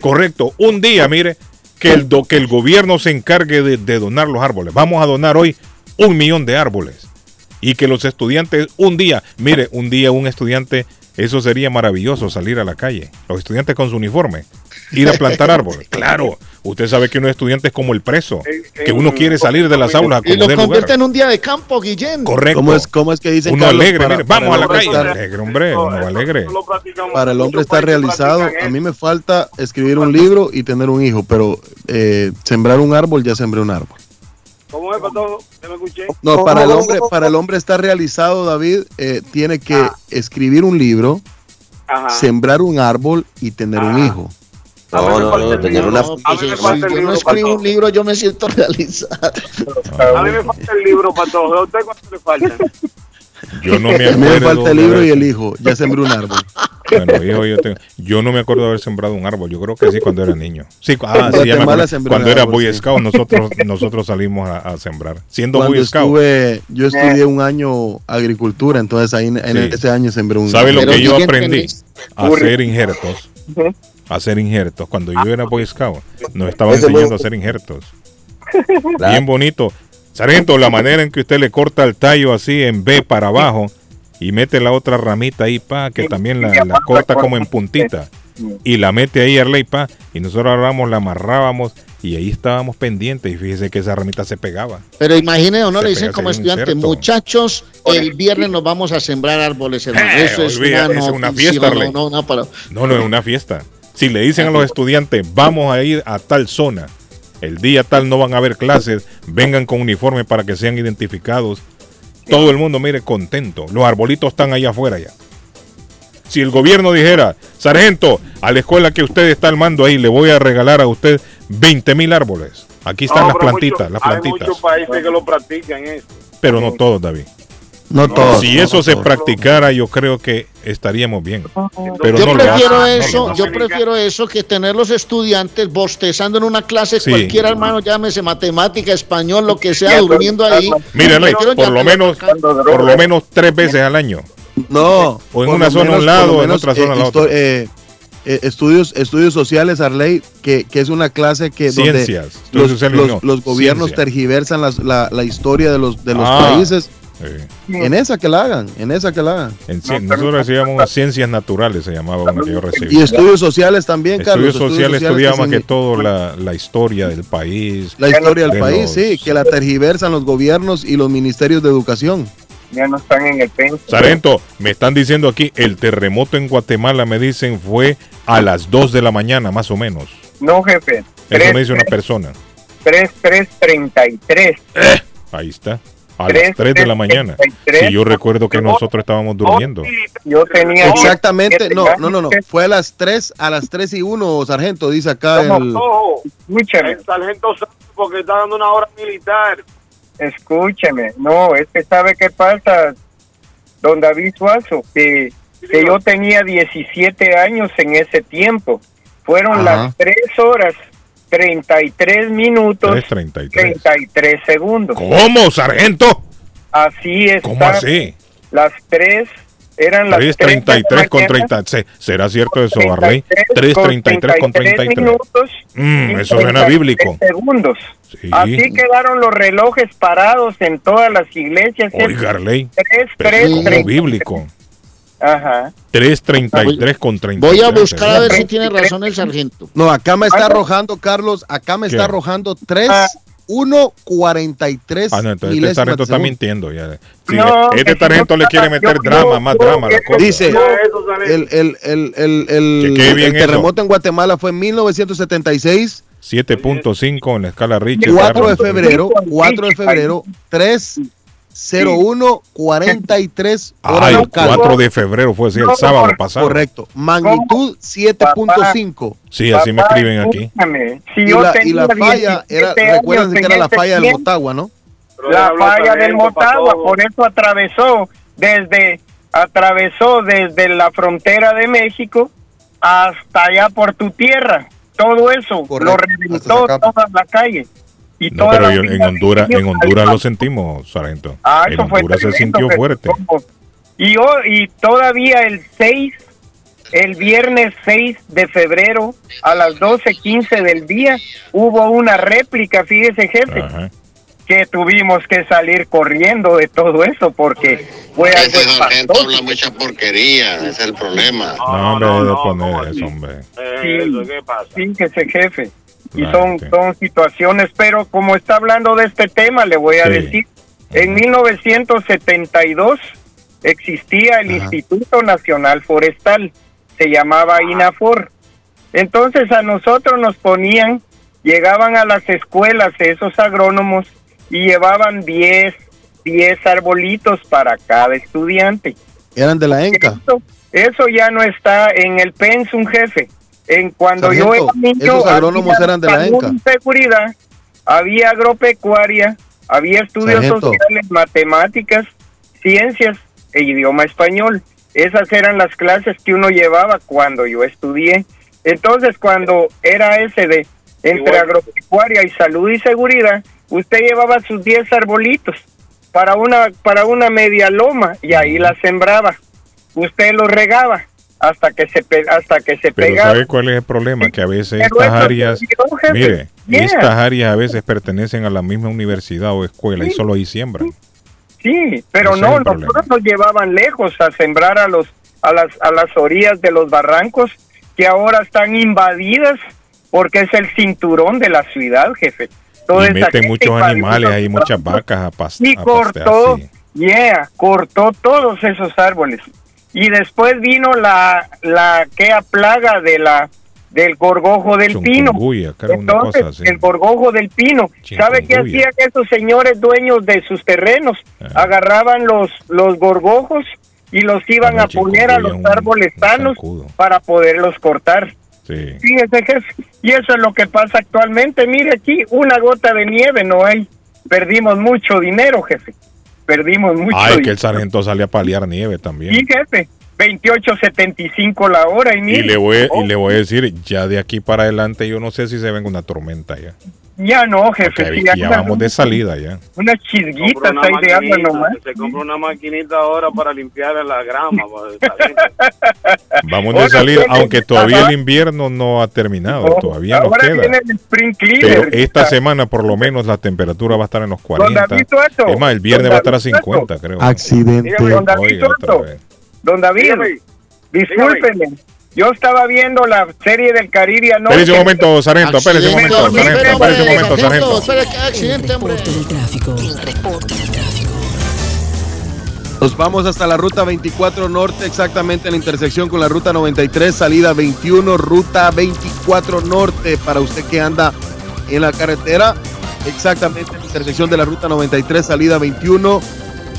Correcto, un día, mire, que el, que el gobierno se encargue de, de donar los árboles. Vamos a donar hoy un millón de árboles. Y que los estudiantes, un día, mire, un día un estudiante, eso sería maravilloso salir a la calle. Los estudiantes con su uniforme ir a plantar árboles. Claro, usted sabe que uno estudiante es como el preso, que uno quiere salir de las aulas. Y lo convierte en un día de campo, Guillén. Correcto. ¿Cómo es, cómo es que dicen Uno alegre, mire, vamos a la calle. alegre, hombre, uno alegre. Para el hombre está realizado. A mí me falta escribir un libro y tener un hijo, pero eh, sembrar un árbol, ya sembré un árbol. ¿Cómo es, todo? me escuché? No, para el hombre, para el hombre está realizado, David, eh, tiene que ah. escribir un libro sembrar un árbol y tener un hijo. No, no, no, tener una. No, si yo no escribo un libro, yo me siento realizado. A mí me falta el libro para todos. ¿A usted cuánto le falta? Yo no me A mí acuerdo. me falta el libro y el hijo. Ya sembré un árbol. Bueno, hijo, yo, tengo- yo no me acuerdo de haber sembrado un árbol. Yo creo que sí cuando era niño. Sí, ah, sí, ya me Cuando era árbol, Boy sí. Scout, nosotros, nosotros salimos a, a sembrar. Siendo Cuando Boy Scout. estuve, yo estudié un año agricultura, entonces ahí en, Sí. ese año sembré un ¿Sabe lo que yo aprendí? A hacer injertos. A hacer injertos. Cuando yo era Boy Scout, nos estaban enseñando a hacer injertos. Bien bonito. Sargento, la manera en que usted le corta el tallo así en B para abajo y mete la otra ramita ahí, pa, que también la, la corta como en puntita. Y la mete ahí, Arley, pa, y nosotros agarramos, la amarrábamos y ahí estábamos pendientes. Y fíjese que esa ramita se pegaba. Pero imagine no Se le dicen como estudiante, inserto. muchachos, el viernes nos vamos a sembrar árboles, hermano. Eh, Eso es olvida, una, es una fiesta, no, Arley. no, no, para- No, no es una fiesta. Si le dicen a los estudiantes, vamos a ir a tal zona, el día tal no van a haber clases, vengan con uniforme para que sean identificados. Todo el mundo, mire, contento. Los arbolitos están allá afuera ya. Si el gobierno dijera, sargento, a la escuela que usted está armando ahí, le voy a regalar a usted 20 mil árboles. Aquí están No, las plantitas, mucho- las Hay plantitas. muchos países que lo practican eso. Pero no todos, David. No todos. Si no eso se todos. practicara, yo creo que estaríamos bien. Pero yo prefiero eso, yo prefiero eso que tener los estudiantes bostezando en una clase, Sí. cualquier hermano, llámese matemática, español, lo que sea, durmiendo ahí. Mire, Rey, Prefiero por lo menos, por lo menos tres veces al año. No. O en una zona a un lado, en otra zona a la histo- otra. eh, eh, estudios, estudios sociales, Arley, que, que es una clase que Ciencias, donde los, sociales los- no, los gobiernos ciencia. tergiversan las- la, la historia de los, de los Ah. países. Sí. En esa que la hagan, en esa que la hagan. En cien- nosotros recibíamos ciencias naturales, se llamaba una que yo recibí. Y estudios sociales también, Carlos. Estudios sociales estudiaba más son que todo la, la historia del país. La historia del de país, los- sí, que la tergiversan los gobiernos y los ministerios de educación. Ya no están en el pen. Sargento, me están diciendo aquí, el terremoto en Guatemala, me dicen, fue a las 2 de la mañana, más o menos. No, jefe. Eso me dice una persona. 3333. Ahí está. A Tres, las 3 de la tres, mañana. tres. Si yo recuerdo que nosotros estábamos durmiendo. Yo tenía. Exactamente, 17 no, no, no, no. Fue a las 3, a las 3 y 1, sargento, dice acá el... Ojo, Escúchame, el sargento porque está dando una hora militar. escúchame. No, es que sabe qué pasa, don David Suazo, que, que yo tenía 17 años en ese tiempo. Fueron Ajá. las 3 horas, 33 minutos, 3.33. 33 segundos. ¿Cómo, sargento? Así es. ¿Cómo así? Las 3 eran las 3.33 con 30. ¿Se- ¿Será cierto eso, Barley? 3.33 con 33. minutos Mm, eso suena 33 bíblico. segundos. Sí. Así quedaron los relojes parados en todas las iglesias. Oiga, Arley. 3, Pero 3, como 3. bíblico. Ajá. 3.33 con 33. Voy a buscar a ver si tiene razón el sargento. No, acá me está arrojando, Carlos, acá me ¿Qué? está arrojando 3, Ah. 1, 43 Ah, no, entonces este sargento está mintiendo. Ya. Sí, No, este sargento le quiere meter yo- drama, yo- más yo- drama la cosa. Dice, el, el, el, el, el eso. terremoto en Guatemala fue en 1976, 7.5 en la escala Richter. 4 de febrero, 4 de febrero, 3, 01, 43 hora Ay, local. 4 de febrero fue así, el sábado pasado. Correcto. Magnitud 7.5. Sí, así me escriben aquí. Si Y yo la, y la falla, era, 17 recuerden años que era la ese falla del Motagua, ¿no? La falla del Motagua, por eso atravesó desde atravesó desde la frontera de México hasta allá por tu tierra. Todo eso Correcto, lo reventó toda la calle. Y No, toda pero la yo- en Honduras, en Honduras lo sentimos, sargento. Ah, En eso fue Honduras se sintió fuerte. Y, y todavía el 6, el viernes 6 de febrero a las 12.15 del día hubo una réplica, fíjese jefe, Ajá. que tuvimos que salir corriendo de todo eso porque fue algo Ese sargento habla mucha porquería, ese es el problema. No, hombre, no, no, poner ¿cómo eso, hombre. Eh, Sí. eso, ¿Qué pasa? Fíjese jefe. Y son, son situaciones, pero como está hablando de este tema, le voy a Sí. decir, en 1972 existía el Ajá. Instituto Nacional Forestal, se llamaba INAFOR. Entonces a nosotros nos ponían, llegaban a las escuelas esos agrónomos y llevaban 10, 10 arbolitos para cada estudiante. Eran de la ENCA. Eso, eso ya no está en el pensum, jefe. En cuando yo era niño, esos agrónomos había eran de la salud ENCA. y seguridad, había agropecuaria, había estudios Sargento. sociales, matemáticas, ciencias e idioma español. Esas eran las clases que uno llevaba cuando yo estudié. Entonces, cuando era ese de entre Igual. agropecuaria y salud y seguridad, usted llevaba sus 10 arbolitos para una para una media loma y ahí la sembraba. Usted los regaba hasta que se hasta que se Pero. ¿sabe cuál es el problema? Que a veces Pero estas áreas, mire, Yeah. estas áreas a veces pertenecen a la misma universidad o escuela y solo ahí siembran. Sí, pero Ese no, nosotros nos llevaban lejos a sembrar a los a las a las orillas de los barrancos que ahora están invadidas porque es el cinturón de la ciudad, jefe. Toda Y meten muchos animales ahí, muchas vacas a, pas y pastear, cortó, sí. yeah, cortó todos esos árboles. Y después vino la la quea plaga de la del gorgojo del pino. Entonces, cosa así. el gorgojo del pino. ¿Sabe qué hacían esos señores dueños de sus terrenos? Ah. Agarraban los, los gorgojos y los iban a poner a los árboles sanos para poderlos cortar. Sí. Fíjese, jefe. Y eso es lo que pasa actualmente. Mire aquí, una gota de nieve no hay. Perdimos mucho dinero, jefe. Perdimos mucho Ay, que el sargento sale a paliar nieve también. Sí, jefe. 28.75 la hora y. Y le, voy, y le voy a decir, ya de aquí para adelante, yo no sé si se venga una tormenta ya. Ya no, jefe. Sí, ya ya vamos de salida ya. Unas chisguitas una ahí de agua nomás. Se compra una maquinita ahora para limpiar la grama. Vamos de Ahora salida, aunque todavía el invierno no ha terminado, Oh, todavía nos ahora queda. viene el spring Pero cleaner. esta semana por lo menos la temperatura va a estar en los 40. David Soto, Es más, el viernes va a estar a David Soto. 50, creo. Accidente. Dígame, don David Oiga, otra vez. Don David, Dígame. discúlpeme. Yo estaba viendo la serie del Caribe anoche. Espérese un momento, sargento, espérese un momento, sargento, espérese un momento, sargento. Accidente, hombre. tráfico. El reporte del tráfico. Nos vamos hasta la ruta 24 norte, exactamente en la intersección con la ruta 93, salida 21, ruta 24 norte, para usted que anda en la carretera, exactamente en la intersección de la ruta 93, salida 21,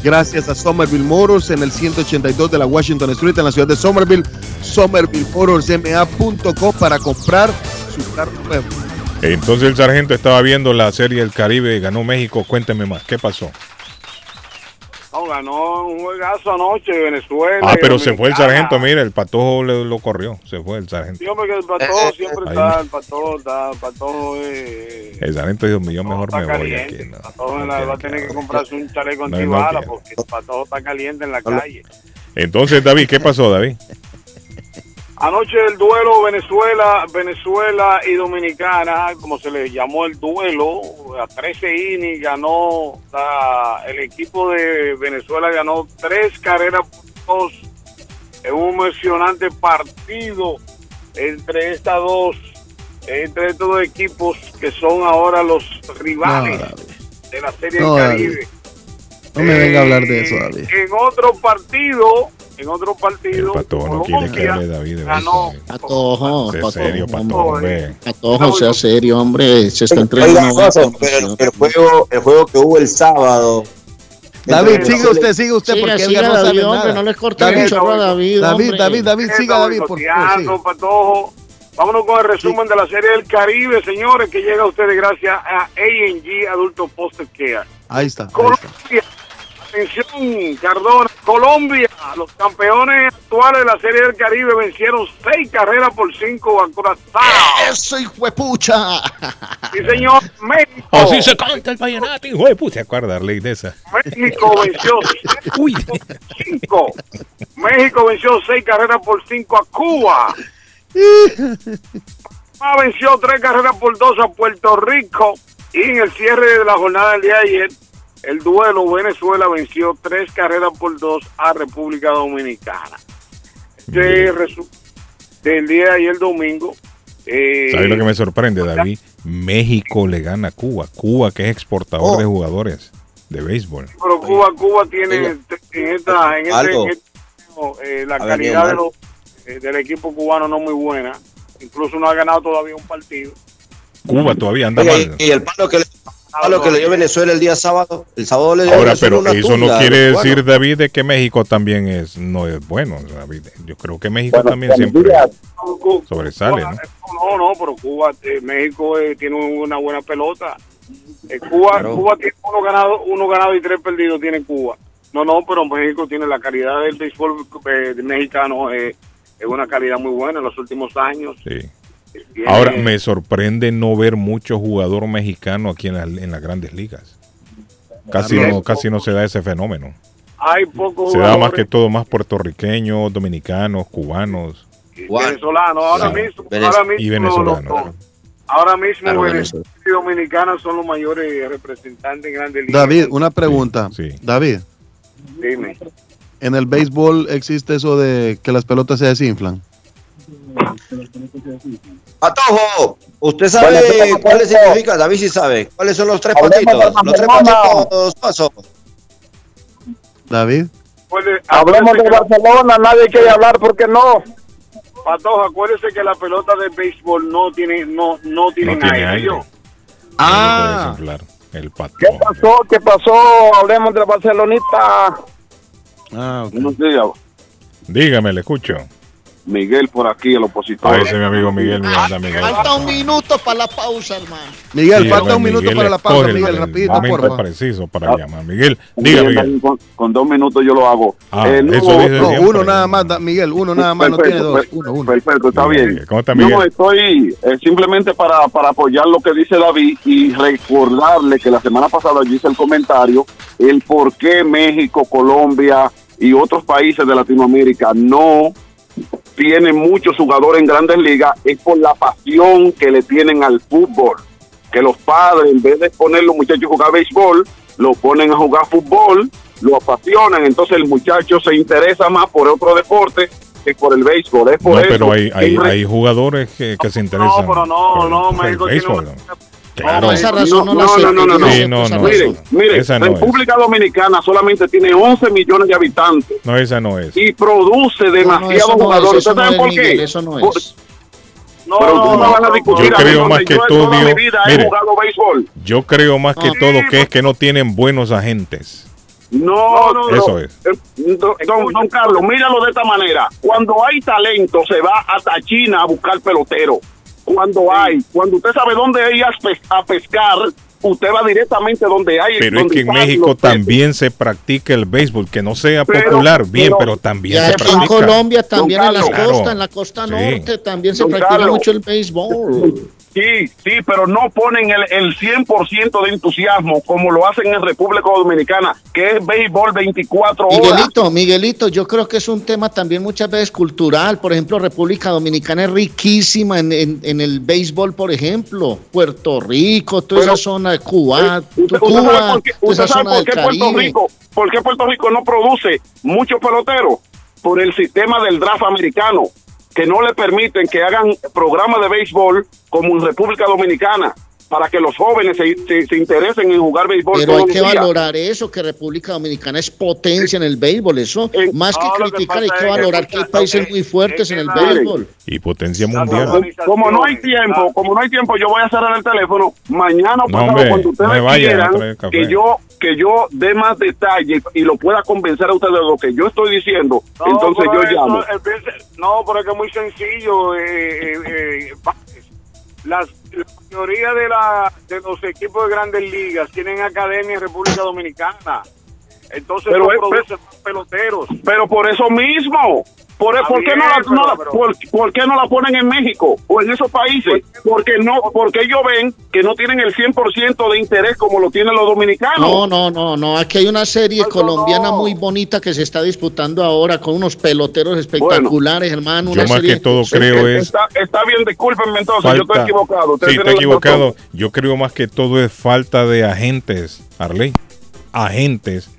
gracias a Somerville Motors en el 182 de la Washington Street en la ciudad de Somerville, somervillemotorsma.com para comprar su carro nuevo. Entonces el sargento estaba viendo la serie del Caribe, ganó México, cuénteme más, ¿qué pasó? No, ganó un juegazo anoche Venezuela. Ah, pero se fue el sargento, mira, el patojo le- lo corrió, se fue el sargento. Sí, hombre, que el patojo siempre Ahí. está, el patojo está, el patojo eh, El sargento dijo, yo mejor me voy caliente. aquí. El no, patojo no la- va a tener que que- comprarse un chaleco No, no antibala quiero. porque el patojo está caliente en la calle. Entonces, David, ¿qué pasó, David? Anoche el duelo Venezuela, Venezuela y Dominicana, como se le llamó el duelo, a 13 innings ganó la- el equipo de Venezuela ganó tres carreras por dos en un emocionante partido entre estas dos, entre estos dos equipos que son ahora los rivales No, de la Serie No, del. Caribe. No me venga a hablar de eso, Eh, David. En otro partido, en otro partido, El patojo no quiere que hable David de ganó. Patojo, patojo, serio, hombre. patojo, hombre. Patojo, sea serio, hombre. Se está entregando pero el, juego, el juego que hubo el sábado. David, siga usted, siga usted, Siga, porque siga, Edgar no David, sabe hombre, nada. no le corte David, el chorro a David, David. David, David, siga, David, por. Patojo. Vámonos con el resumen de la Serie del Caribe, señores, que llega a ustedes gracias a A&G Adulto Poster Care. Ahí está, ahí está. Colombia, atención, Cardona, Colombia, los campeones actuales de la Serie del Caribe vencieron seis carreras por cinco a Curazao. Eso, hijo de pucha. Sí, señor, México. Así se canta el vallenato, hijo de puta. ¿Se acuerda, ley de esa? México venció Uy. 5. México venció seis carreras por cinco a Cuba. Panamá venció tres carreras por dos a Puerto Rico. Y en el cierre de la jornada del día de ayer, el duelo Venezuela venció tres carreras por dos a República Dominicana. Este resu- del día de ayer domingo. eh, ¿Sabes lo que me sorprende, David? México le gana a Cuba. Cuba, que es exportador Oh. de jugadores de béisbol. Pero Cuba, Cuba tiene Oiga. en esta, en este, en este- eh, la A ver, calidad de los, eh, del equipo cubano no muy buena. Incluso no ha ganado todavía un partido. Cuba todavía anda mal. y, y el palo que le, a lo que le dio Venezuela el día sábado. El sábado le dio Ahora, Venezuela pero una eso no quiere bueno. decir, David, de que México también es no es bueno. David. Yo creo que México Bueno, también siempre sobresale, ¿no? No, no, pero Cuba, eh, México eh, tiene una buena pelota. Eh, Cuba, Claro. Cuba tiene uno ganado, uno ganado y tres perdidos tiene Cuba. No, no, pero México tiene la calidad del béisbol eh, mexicano, eh, es una calidad muy buena en los últimos años. Sí. Ahora, me sorprende no ver mucho jugador mexicano aquí en, la- en las grandes ligas. Casi no, casi no se da ese fenómeno. hay pocos Se da más que todo más puertorriqueños, dominicanos, cubanos. venezolanos. Ahora Sí. mismo, Venez- ahora mismo, y venezolanos, los- los- ahora mismo Claro, Venezuela y Dominicana son los mayores representantes en grandes ligas. David, una pregunta. David, Dime. ¿en el béisbol existe eso de que las pelotas se desinflan? Patojo, ¿usted sabe Bueno, ¿qué cuál pasó? significa? David sí sabe. ¿Cuáles son los tres patitos? Los tres patitos, paso. David. Hablemos de Barcelona, nadie quiere hablar porque no. Patoja, acuérdese que la pelota de béisbol no tiene, no, no tiene, No tiene aire. aire. yo. Ah, El pato. ¿Qué pasó? ¿Qué pasó? Hablemos de la Barcelonita. Ah. Dígame, le escucho. Miguel por aquí, el opositor. Ahí ese mi amigo Miguel, anda, Miguel. Falta un minuto para la pausa, hermano. Miguel, Sí, falta un Miguel minuto para la pausa, Miguel, el rapidito, momento porfa. preciso para llamar. Miguel, diga, Miguel. Con, con dos minutos yo lo hago. Ah, Eh, no, eso dice No, siempre. uno nada más, da- Miguel, uno nada más, no tiene Perfecto, dos. per- Uno, uno. Perfecto, está Miguel, bien. ¿Cómo está Miguel? No, estoy eh, simplemente para, para apoyar lo que dice David y recordarle que la semana pasada yo hice el comentario el por qué México, Colombia y otros países de Latinoamérica no tienen muchos jugadores en grandes ligas es por la pasión que le tienen al fútbol. Que los padres, en vez de poner los muchachos a jugar béisbol, lo ponen a jugar fútbol, lo apasionan, entonces el muchacho se interesa más por otro deporte que por el béisbol. Es por No, eso pero hay, hay, hay jugadores que, que se interesan. pero no, por- no, por el México tiene béisbol, una- ¿no? Claro. No, esa razón no, la no, no, no, no. Sí, no, no, razón. Mire, mire, Esa no es. República Dominicana solamente tiene 11 millones de habitantes No, esa no es. y produce demasiados jugadores. eso ¿Ustedes no saben es, por Miguel, qué? eso no es. No, Pero no, tú no no van a discutir. Yo creo más que yo todo, toda mi Dios- vida mire. he jugado béisbol. Yo creo más que Ah. todo que es que no tienen buenos agentes. No, no, no. Eso es. Eh, don- don Carlos, míralo de esta manera. Cuando hay talento, se va hasta China a buscar pelotero. Cuando hay, cuando usted sabe dónde ir a, pes- a pescar, usted va directamente donde hay. Pero es que en México también se practica el béisbol, que no sea Pero- popular, bien, pero- también se aquí en practica. Colombia, también en las costas, en la costa Sí. norte, también se Don practica Carlos. mucho el béisbol. Sí, sí, pero no ponen el, el 100% de entusiasmo como lo hacen en República Dominicana, que es béisbol 24 horas. Miguelito, Miguelito, yo creo que es un tema también muchas veces cultural. Por ejemplo, República Dominicana es riquísima en, en- en el béisbol, por ejemplo. Puerto Rico, toda Pero- esa zona de Cuba, Usted, usted Cuba, sabe por qué, usted sabe por Puerto. Rico, por qué Puerto Rico no produce muchos peloteros por el sistema del draft americano, que no le permiten que hagan programas de béisbol como en República Dominicana para que los jóvenes se, se- se interesen en jugar béisbol. Pero hay que valorar eso, que República Dominicana es potencia en el béisbol. Eso, más que que criticar, pasa hay que que valorar que hay países es- muy fuertes es en que el béisbol. Y potencia mundial. Como no hay tiempo, como no hay tiempo, yo voy a cerrar el teléfono mañana o No, pasado hombre, cuando ustedes vaya quieran que yo que yo dé más detalle y lo pueda convencer a ustedes de lo que yo estoy diciendo. entonces yo eso, llamo. el no, pero es que es muy sencillo. eh, eh, eh, las, la mayoría de, la, de los equipos de grandes ligas tienen academia en República Dominicana. Entonces Pero no producen más peloteros. Pero por eso mismo, por, Está ¿por qué no la, no la- por, por qué no la ponen en México o en esos países? Porque no, porque ellos ven que no tienen el 100% de interés como lo tienen los dominicanos. No, no, no, no. Aquí hay una serie colombiana muy bonita que se está disputando ahora con unos peloteros espectaculares, hermano. Yo una más serie que todo cosas. creo es Está, está bien, discúlpenme entonces, yo estoy falta- equivocado. Ustedes Sí, la equivocado. Yo creo más que todo es falta de agentes, Arley. Agentes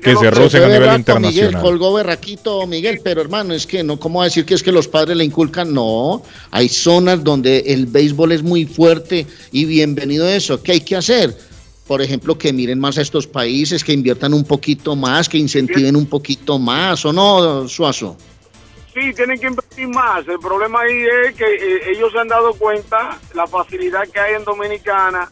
que se rocen a nivel berraco, Miguel, internacional. colgó berraquito Miguel, pero hermano, es que no, ¿cómo decir que es que los padres le inculcan? No, hay zonas donde el béisbol es muy fuerte y bienvenido eso. ¿Qué hay que hacer? Por ejemplo, que miren más a estos países, que inviertan un poquito más, que incentiven un poquito más, ¿o no, Suazo? Sí, tienen que invertir más. El problema ahí es que eh, ellos se han dado cuenta la facilidad que hay en Dominicana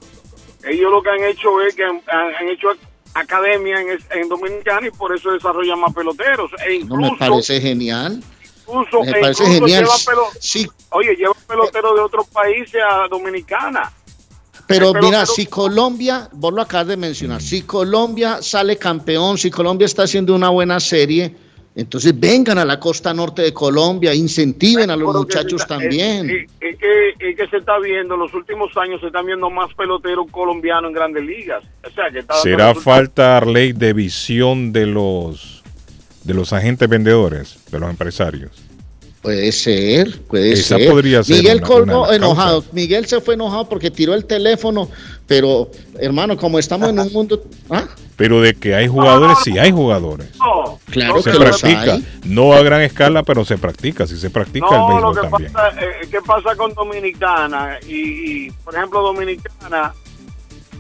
ellos lo que han hecho es que han, han hecho academia en, en Dominicana y por eso desarrollan más peloteros. E No me incluso, parece genial. incluso, me parece incluso genial. llevan pelo- Sí. Oye, llevan peloteros de otros países a Dominicana. Pero Pero- mira, si Colombia, vos lo acabas de mencionar, si Colombia sale campeón, si Colombia está haciendo una buena serie, entonces vengan a la costa norte de Colombia, incentiven a los Pero muchachos está- también. Es, es- es que, es que se está viendo, en los últimos años se están viendo más peloteros colombianos en grandes ligas. O sea, que está ¿Será falta, Arley, de visión de los de los agentes vendedores, de los empresarios? Puede ser, puede Esa ser. podría ser Miguel una- enojado. Miguel se fue enojado porque tiró el teléfono, pero hermano, como estamos en un mundo, ¿ah? Pero de que hay jugadores, sí hay jugadores. No, Claro se que los practica. hay. No a gran escala, pero se practica. Si se practica el No, lo béisbol que también. pasa, eh, ¿qué pasa con Dominicana? Y, y, por ejemplo, Dominicana,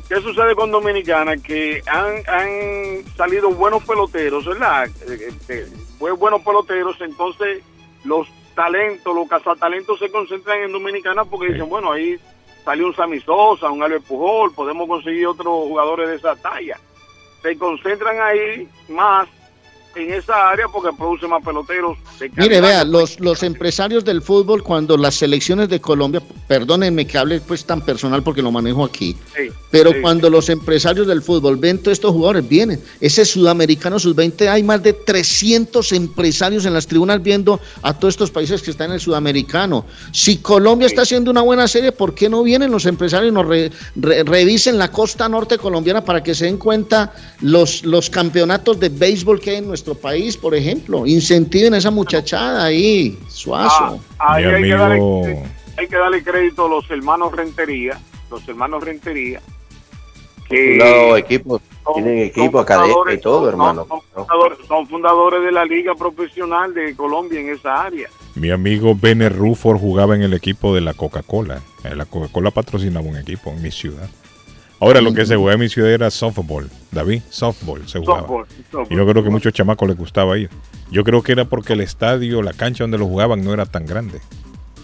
¿qué sucede con Dominicana? Que han, han salido buenos peloteros, ¿verdad? Eh, eh, bu- buenos peloteros, entonces los talentos, los cazatalentos se concentran en Dominicana porque dicen, bueno, ahí salió un Sammy Sosa, un Albert Pujol, podemos conseguir otros jugadores de esa talla. Se concentran ahí más en esa área porque produce más peloteros. de Mire, vea, los, los empresarios del fútbol, cuando las selecciones de Colombia, perdónenme que hable pues tan personal porque lo manejo aquí, Sí, pero sí. cuando los empresarios del fútbol ven todos estos jugadores, vienen. Ese sudamericano sub-20, hay más de 300 empresarios en las tribunas viendo a todos estos países que están en el sudamericano. Si Colombia está haciendo una buena serie, ¿por qué no vienen los empresarios y nos re- re- revisen la costa norte colombiana para que se den cuenta los, los campeonatos de béisbol que hay en nuestro país, por ejemplo? Incentiven a esa muchachada ahí, suazo. Ah, ahí Mi hay que, darle, amigo- hay que darle crédito a los hermanos Rentería, los hermanos Rentería, que No, equipo, son- tienen equipo, academia y todo, son- hermano. Son, fundadores, son fundadores de la liga profesional de Colombia en esa área. Mi amigo Bene Ruford jugaba en el equipo de la Coca-Cola. Eh, La Coca-Cola patrocinaba un equipo en mi ciudad. Ahora lo que se jugaba en mi ciudad era softball. David, softball se jugaba. Softball, softball. Y yo creo que muchos chamacos les gustaba ir. Yo creo que era porque el estadio, la cancha donde lo jugaban no era tan grande.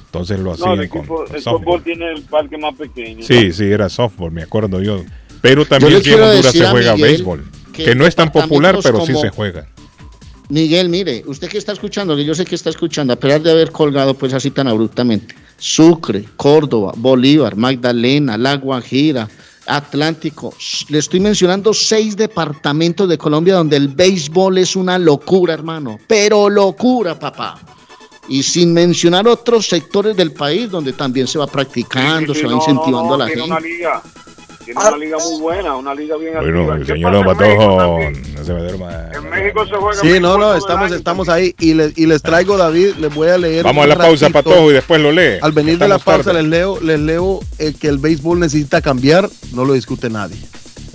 Entonces lo No, hacían el, con, equipo, con el softball. softball tiene el parque más pequeño. Sí, sí, era softball, me acuerdo yo. Pero también aquí en Honduras se a juega Miguel béisbol. que Que no es tan popular, pero sí se juega. Miguel, mire, usted que está escuchando, que yo sé que está escuchando, a pesar de haber colgado pues así tan abruptamente, Sucre, Córdoba, Bolívar, Magdalena, La Guajira, Atlántico, le estoy mencionando seis departamentos de Colombia donde el béisbol es una locura, hermano, pero locura, papá. Y sin mencionar otros sectores del país donde también se va practicando, Sí, se va no, incentivando no, a la gente. una liga, tiene una liga muy buena, una liga bien Bueno, activa. el ¿Qué señor también? no se me duerma. En México se juega Sí, no, no, estamos, estamos ahí y, les, y les traigo, David, les voy a leer. Vamos a la pausa. Patojo, y después lo lee. Al venir de la pausa tarde. les leo, les leo eh, que el béisbol necesita cambiar, no lo discute nadie.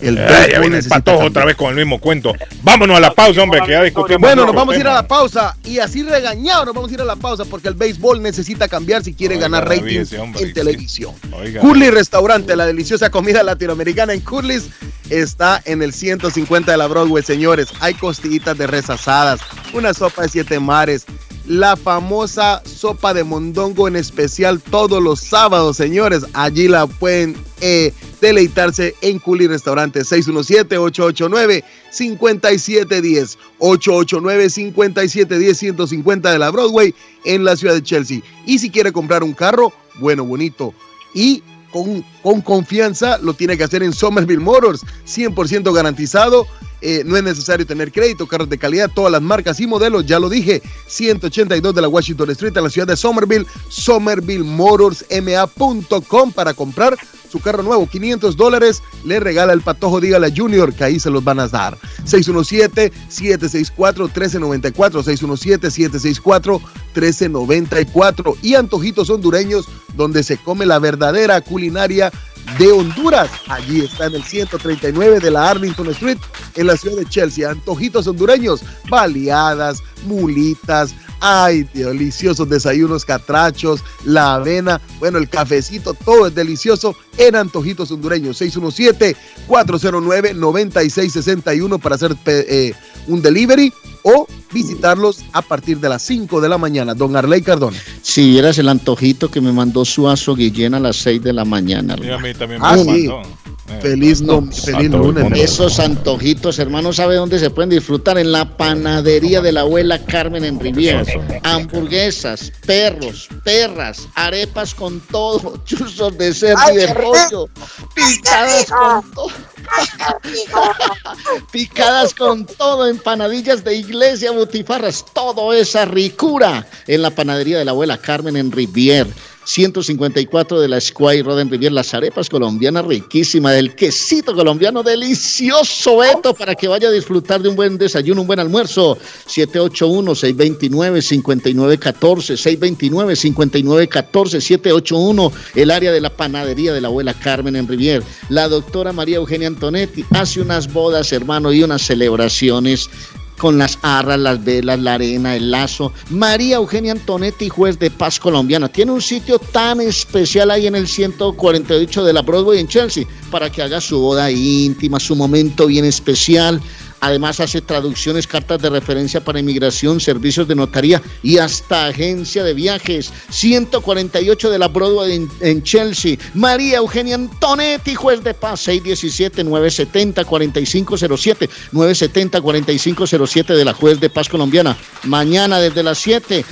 El Ay, ya béisbol viene el Patojo cambiar. otra vez con el mismo cuento. Vámonos a la pausa, hombre, que ya discutimos. Bueno, nos vamos a ir a la pausa y así regañados nos vamos a ir a la pausa porque el béisbol necesita cambiar si quiere Oiga, ganar David, rating ese hombre, en sí. televisión. Oiga. Curly Restaurante, la deliciosa comida latinoamericana en Curly's está en el 150 de la Broadway, señores. Hay costillitas de res asadas, una sopa de siete mares, la famosa sopa de mondongo en especial todos los sábados, señores. Allí la pueden eh, deleitarse en Curly Restaurante 617-889-5710. 889-5710, 150 de la Broadway en la ciudad de Chelsea. Y si quiere comprar un carro, bueno, bonito. Y con, con confianza lo tiene que hacer en Somerville Motors, 100% garantizado. Eh, no es necesario tener crédito, carros de calidad, todas las marcas y modelos, ya lo dije, 182 de la Washington Street en la ciudad de Somerville, somervillemotorsma.com para comprar su carro nuevo, 500 dólares, le regala el patojo, dígale Junior que ahí se los van a dar. 617-764-1394, 617-764-1394 y antojitos hondureños donde se come la verdadera culinaria de Honduras. Allí está en el 139 de la Arlington Street, en la ciudad de Chelsea. Antojitos hondureños, baleadas, mulitas, ay, deliciosos desayunos catrachos, la avena, bueno, el cafecito, todo es delicioso en Antojitos Hondureños. 617-409-9661 para hacer eh, un delivery o visitarlos a partir de las 5 de la mañana. Don Arley Cardona. Si vieras el antojito que me mandó Suazo Guillén a las 6 de la mañana. Sí, a mí también Ah, me sí. mandó. Eh, Feliz, dom- feliz lunes. mundo. Esos antojitos, hermano, ¿sabe dónde se pueden disfrutar? En la panadería de la abuela Carmen en Riviera. Hamburguesas, perros, perras, arepas con todo, chuzos de cerdo y de pollo, picadas con todo. Picadas con todo, empanadillas de iglesia, butifarras, todo esa ricura en la panadería de la abuela Carmen en Rivier. 154 de la Square Road en Rivier, las arepas colombianas riquísimas, el quesito colombiano delicioso, Beto, para que vaya a disfrutar de un buen desayuno, un buen almuerzo. 781-629-5914, 629-5914, 781, el área de la panadería de la abuela Carmen en Rivier. La doctora María Eugenia Antonetti hace unas bodas, hermano, y unas celebraciones con las arras, las velas, la arena, el lazo. María Eugenia Antonetti, juez de paz colombiana, tiene un sitio tan especial ahí en el 148 de la Broadway en Chelsea para que haga su boda íntima, su momento bien especial. Además hace traducciones, cartas de referencia para inmigración, servicios de notaría y hasta agencia de viajes. 148 de la Broadway en, en Chelsea. María Eugenia Antonetti, juez de paz, 617-970-4507. 970-4507 de la juez de paz colombiana. Mañana desde las 7.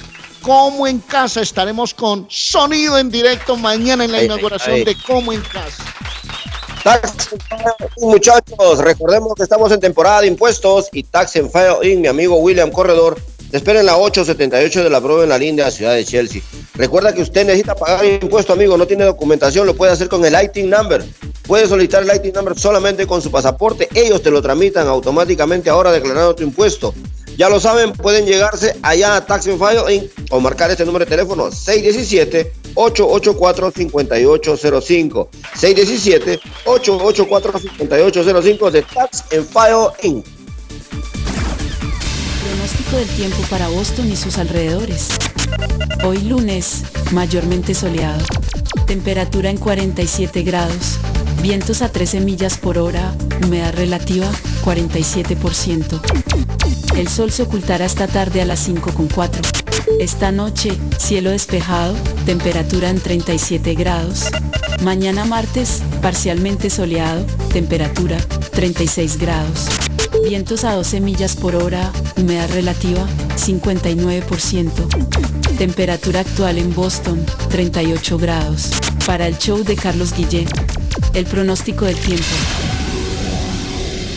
Como en casa estaremos con sonido en directo mañana en la Ay, inauguración ay. de Como en casa. Tax muchachos, recordemos que estamos en temporada de impuestos y Tax and File mi amigo William Corredor, te espera en la 878 de la Broadway en la línea ciudad de Chelsea. Recuerda que usted necesita pagar impuesto, amigo, no tiene documentación, lo puede hacer con el ITIN number. Puede solicitar el ITIN number solamente con su pasaporte, ellos te lo tramitan automáticamente ahora declarando tu impuesto. Ya lo saben, pueden llegarse allá a Tax and File In o marcar este número de teléfono 617-884-5805. 617-884-5805 de Tax and File Inc. Pronóstico del tiempo para Boston y sus alrededores. Hoy lunes, mayormente soleado. Temperatura en 47 grados. Vientos a 13 millas por hora. Humedad relativa 47%. El sol se ocultará esta tarde a las 5.4. Esta noche, cielo despejado, temperatura en 37 grados. Mañana martes, parcialmente soleado, temperatura 36 grados. Vientos a 12 millas por hora, humedad relativa 59%. Temperatura actual en Boston 38 grados. Para el show de Carlos Guillén, el pronóstico del tiempo.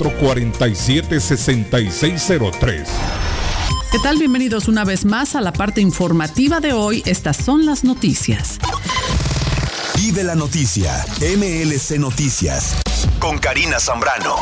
617-447-6603. ¿Qué tal? Bienvenidos una vez más a la parte informativa de hoy. Estas son las noticias. Vive la noticia. MLC Noticias. Con Karina Zambrano.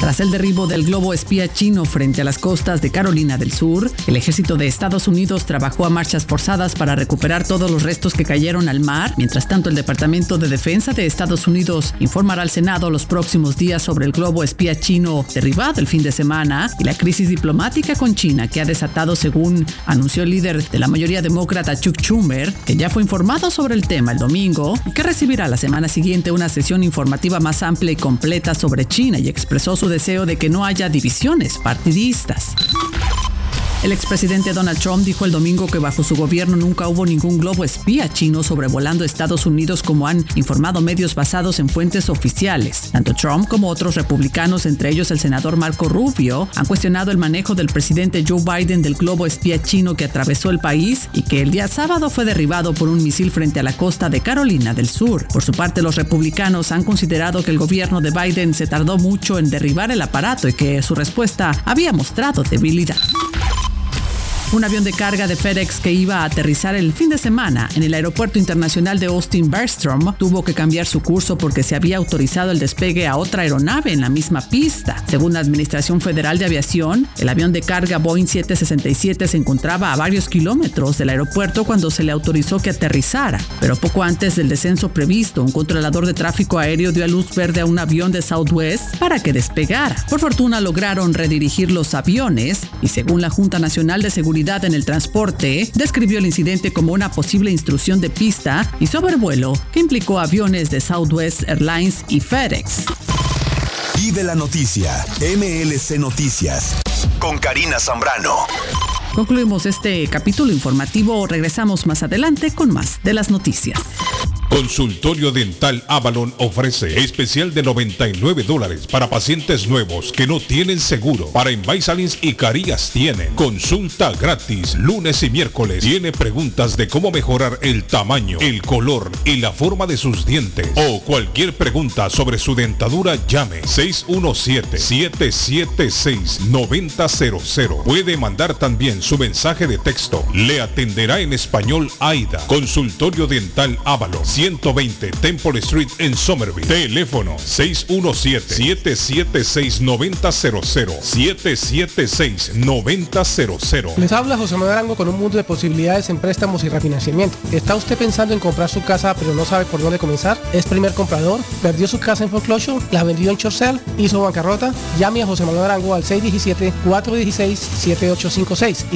Tras el derribo del globo espía chino frente a las costas de Carolina del Sur, el ejército de Estados Unidos trabajó a marchas forzadas para recuperar todos los restos que cayeron al mar. Mientras tanto, el Departamento de Defensa de Estados Unidos informará al Senado los próximos días sobre el globo espía chino derribado el fin de semana y la crisis diplomática con China que ha desatado, según anunció el líder de la mayoría demócrata Chuck Schumer, que ya fue informado sobre el tema el domingo y que recibirá la semana siguiente una sesión informativa más amplia y completa sobre China y expresó su deseo de que no haya divisiones partidistas. El expresidente Donald Trump dijo el domingo que bajo su gobierno nunca hubo ningún globo espía chino sobrevolando Estados Unidos como han informado medios basados en fuentes oficiales. Tanto Trump como otros republicanos, entre ellos el senador Marco Rubio, han cuestionado el manejo del presidente Joe Biden del globo espía chino que atravesó el país y que el día sábado fue derribado por un misil frente a la costa de Carolina del Sur. Por su parte, los republicanos han considerado que el gobierno de Biden se tardó mucho en derribar el aparato y que su respuesta había mostrado debilidad. Un avión de carga de FedEx que iba a aterrizar el fin de semana en el Aeropuerto Internacional de Austin Bergstrom tuvo que cambiar su curso porque se había autorizado el despegue a otra aeronave en la misma pista. Según la Administración Federal de Aviación, el avión de carga Boeing 767 se encontraba a varios kilómetros del aeropuerto cuando se le autorizó que aterrizara, pero poco antes del descenso previsto, un controlador de tráfico aéreo dio a luz verde a un avión de Southwest para que despegara. Por fortuna lograron redirigir los aviones y según la Junta Nacional de Seguridad en el Transporte, describió el incidente como una posible instrucción de pista y sobrevuelo que implicó aviones de Southwest Airlines y FedEx. Vive la noticia, MLC Noticias, con Karina Zambrano. Concluimos este capítulo informativo. Regresamos más adelante con más de las noticias. Consultorio Dental Avalon ofrece especial de 99 dólares para pacientes nuevos que no tienen seguro. Para Invisalins y Carías tiene consulta gratis lunes y miércoles. Tiene preguntas de cómo mejorar el tamaño, el color y la forma de sus dientes. O cualquier pregunta sobre su dentadura, llame 617-776-9000. Puede mandar también su mensaje de texto. Le atenderá en español AIDA. Consultorio Dental Avalon 120 Temple Street en Somerville. Teléfono 617-776-9000. 776-9000. Les habla José Manuel Arango con un mundo de posibilidades en préstamos y refinanciamiento. ¿Está usted pensando en comprar su casa pero no sabe por dónde comenzar? ¿Es primer comprador? ¿Perdió su casa en foreclosure? ¿La vendió en Chorcel? ¿Hizo bancarrota? Llame a José Manuel Arango al 617-416-7856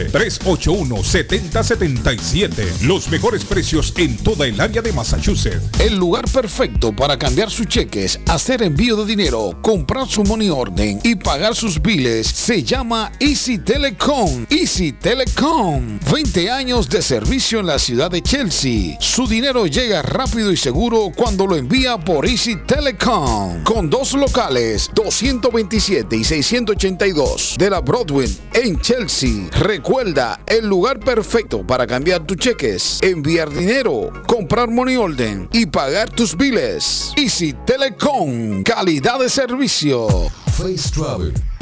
381-7077. Los mejores precios en toda el área de Massachusetts. El lugar perfecto para cambiar sus cheques, hacer envío de dinero, comprar su money orden y pagar sus biles se llama Easy Telecom. Easy Telecom. 20 años de servicio en la ciudad de Chelsea. Su dinero llega rápido y seguro cuando lo envía por Easy Telecom. Con dos locales, 227 y 682 de la Broadway en Chelsea. El lugar perfecto para cambiar tus cheques, enviar dinero, comprar money order y pagar tus biles. Easy Telecom, calidad de servicio. Face Travel.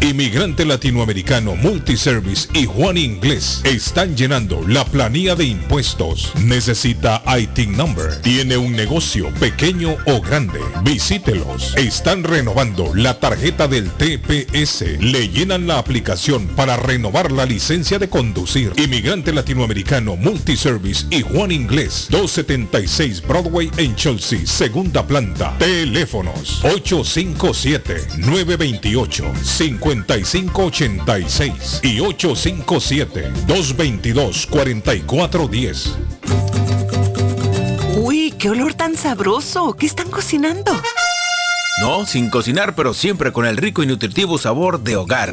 Inmigrante Latinoamericano Multiservice y Juan Inglés están llenando la planilla de impuestos. Necesita IT number. Tiene un negocio pequeño o grande. Visítelos. Están renovando la tarjeta del TPS. Le llenan la aplicación para renovar la licencia de conducir. Inmigrante Latinoamericano Multiservice y Juan Inglés. 276 Broadway en Chelsea, segunda planta. Teléfonos 857-928-5586 y 857-222-4410. Uy, qué olor tan sabroso. ¿Qué están cocinando? No, sin cocinar, pero siempre con el rico y nutritivo sabor de hogar.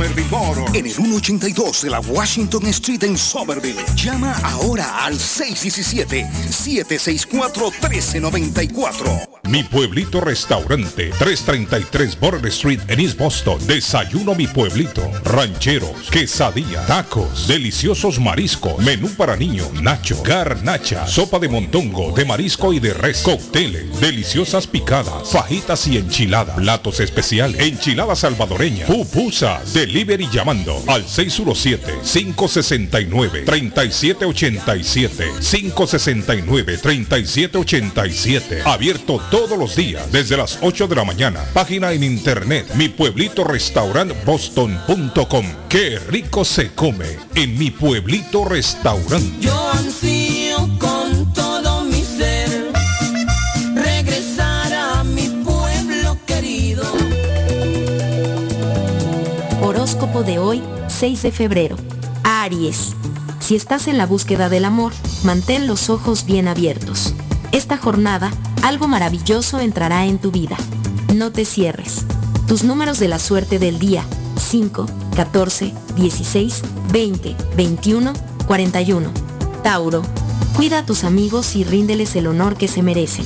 Somerville. En el 182 de la Washington Street en Somerville. Llama ahora al 617-764-1394. Mi pueblito restaurante, 333 Border Street en East Boston. Desayuno mi pueblito. Rancheros, quesadilla, tacos, deliciosos mariscos, menú para niños, nacho, garnacha, sopa de montongo, de marisco y de res, cócteles, deliciosas picadas, fajitas y enchiladas, platos especiales, enchilada salvadoreña, pupusas, delivery llamando al 617-569-3787, 569-3787, abierto todos los días desde las 8 de la mañana. Página en internet, mi pueblito boston.com. Qué rico se come en mi pueblito restaurante. De hoy, 6 de febrero. Aries. Si estás en la búsqueda del amor, mantén los ojos bien abiertos. Esta jornada, algo maravilloso entrará en tu vida. No te cierres. Tus números de la suerte del día, 5, 14, 16, 20, 21, 41. Tauro. Cuida a tus amigos y ríndeles el honor que se merecen.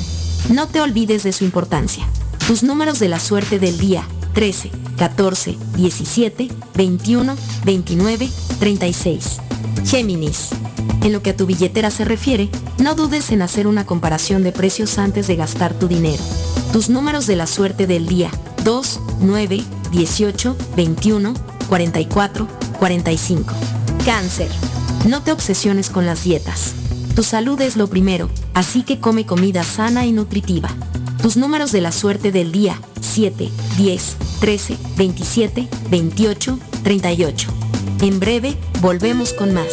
No te olvides de su importancia. Tus números de la suerte del día, 13, 14, 17, 21, 29, 36. Géminis. En lo que a tu billetera se refiere, no dudes en hacer una comparación de precios antes de gastar tu dinero. Tus números de la suerte del día, 2, 9, 18, 21, 44, 45. Cáncer. No te obsesiones con las dietas. Tu salud es lo primero, así que come comida sana y nutritiva. Tus números de la suerte del día, 7, 10, 13, 27, 28, 38. En breve, volvemos con más.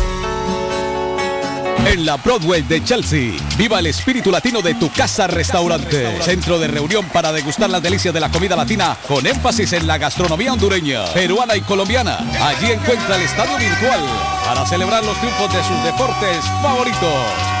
En la Broadway de Chelsea, viva el espíritu latino de tu casa restaurante. Centro de reunión para degustar las delicias de la comida latina con énfasis en la gastronomía hondureña, peruana y colombiana. Allí encuentra el estadio virtual para celebrar los triunfos de sus deportes favoritos.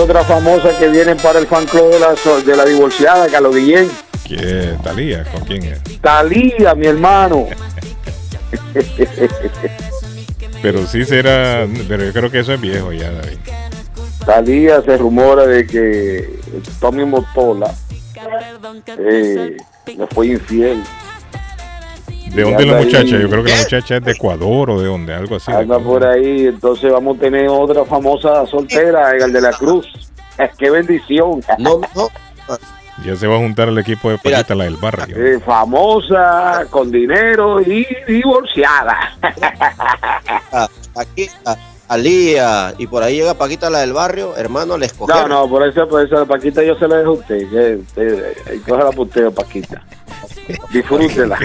Otra famosa que viene para el fan club de la, de la divorciada, Carlos Guillén. ¿Qué? ¿Talía? ¿Con quién es? Talía, mi hermano. Pero sí será. Pero yo creo que eso es viejo ya, David. Talía se rumora de que Tommy Motola eh, le fue infiel. ¿De dónde es la ahí. muchacha? Yo creo que la muchacha es de Ecuador o de dónde, algo así. Anda por ahí, entonces vamos a tener otra famosa soltera, el de la Cruz. ¡Qué bendición! No, no. Ya se va a juntar el equipo de Paquita, la del barrio. Eh, famosa, con dinero y divorciada. Ah, Aquí, a- Alía, y por ahí llega Paquita la del barrio, hermano, le No, escogieron. no, por eso, por eso, Paquita yo se la dejo a usted. Eh, coja la Paquita. Disfrútela.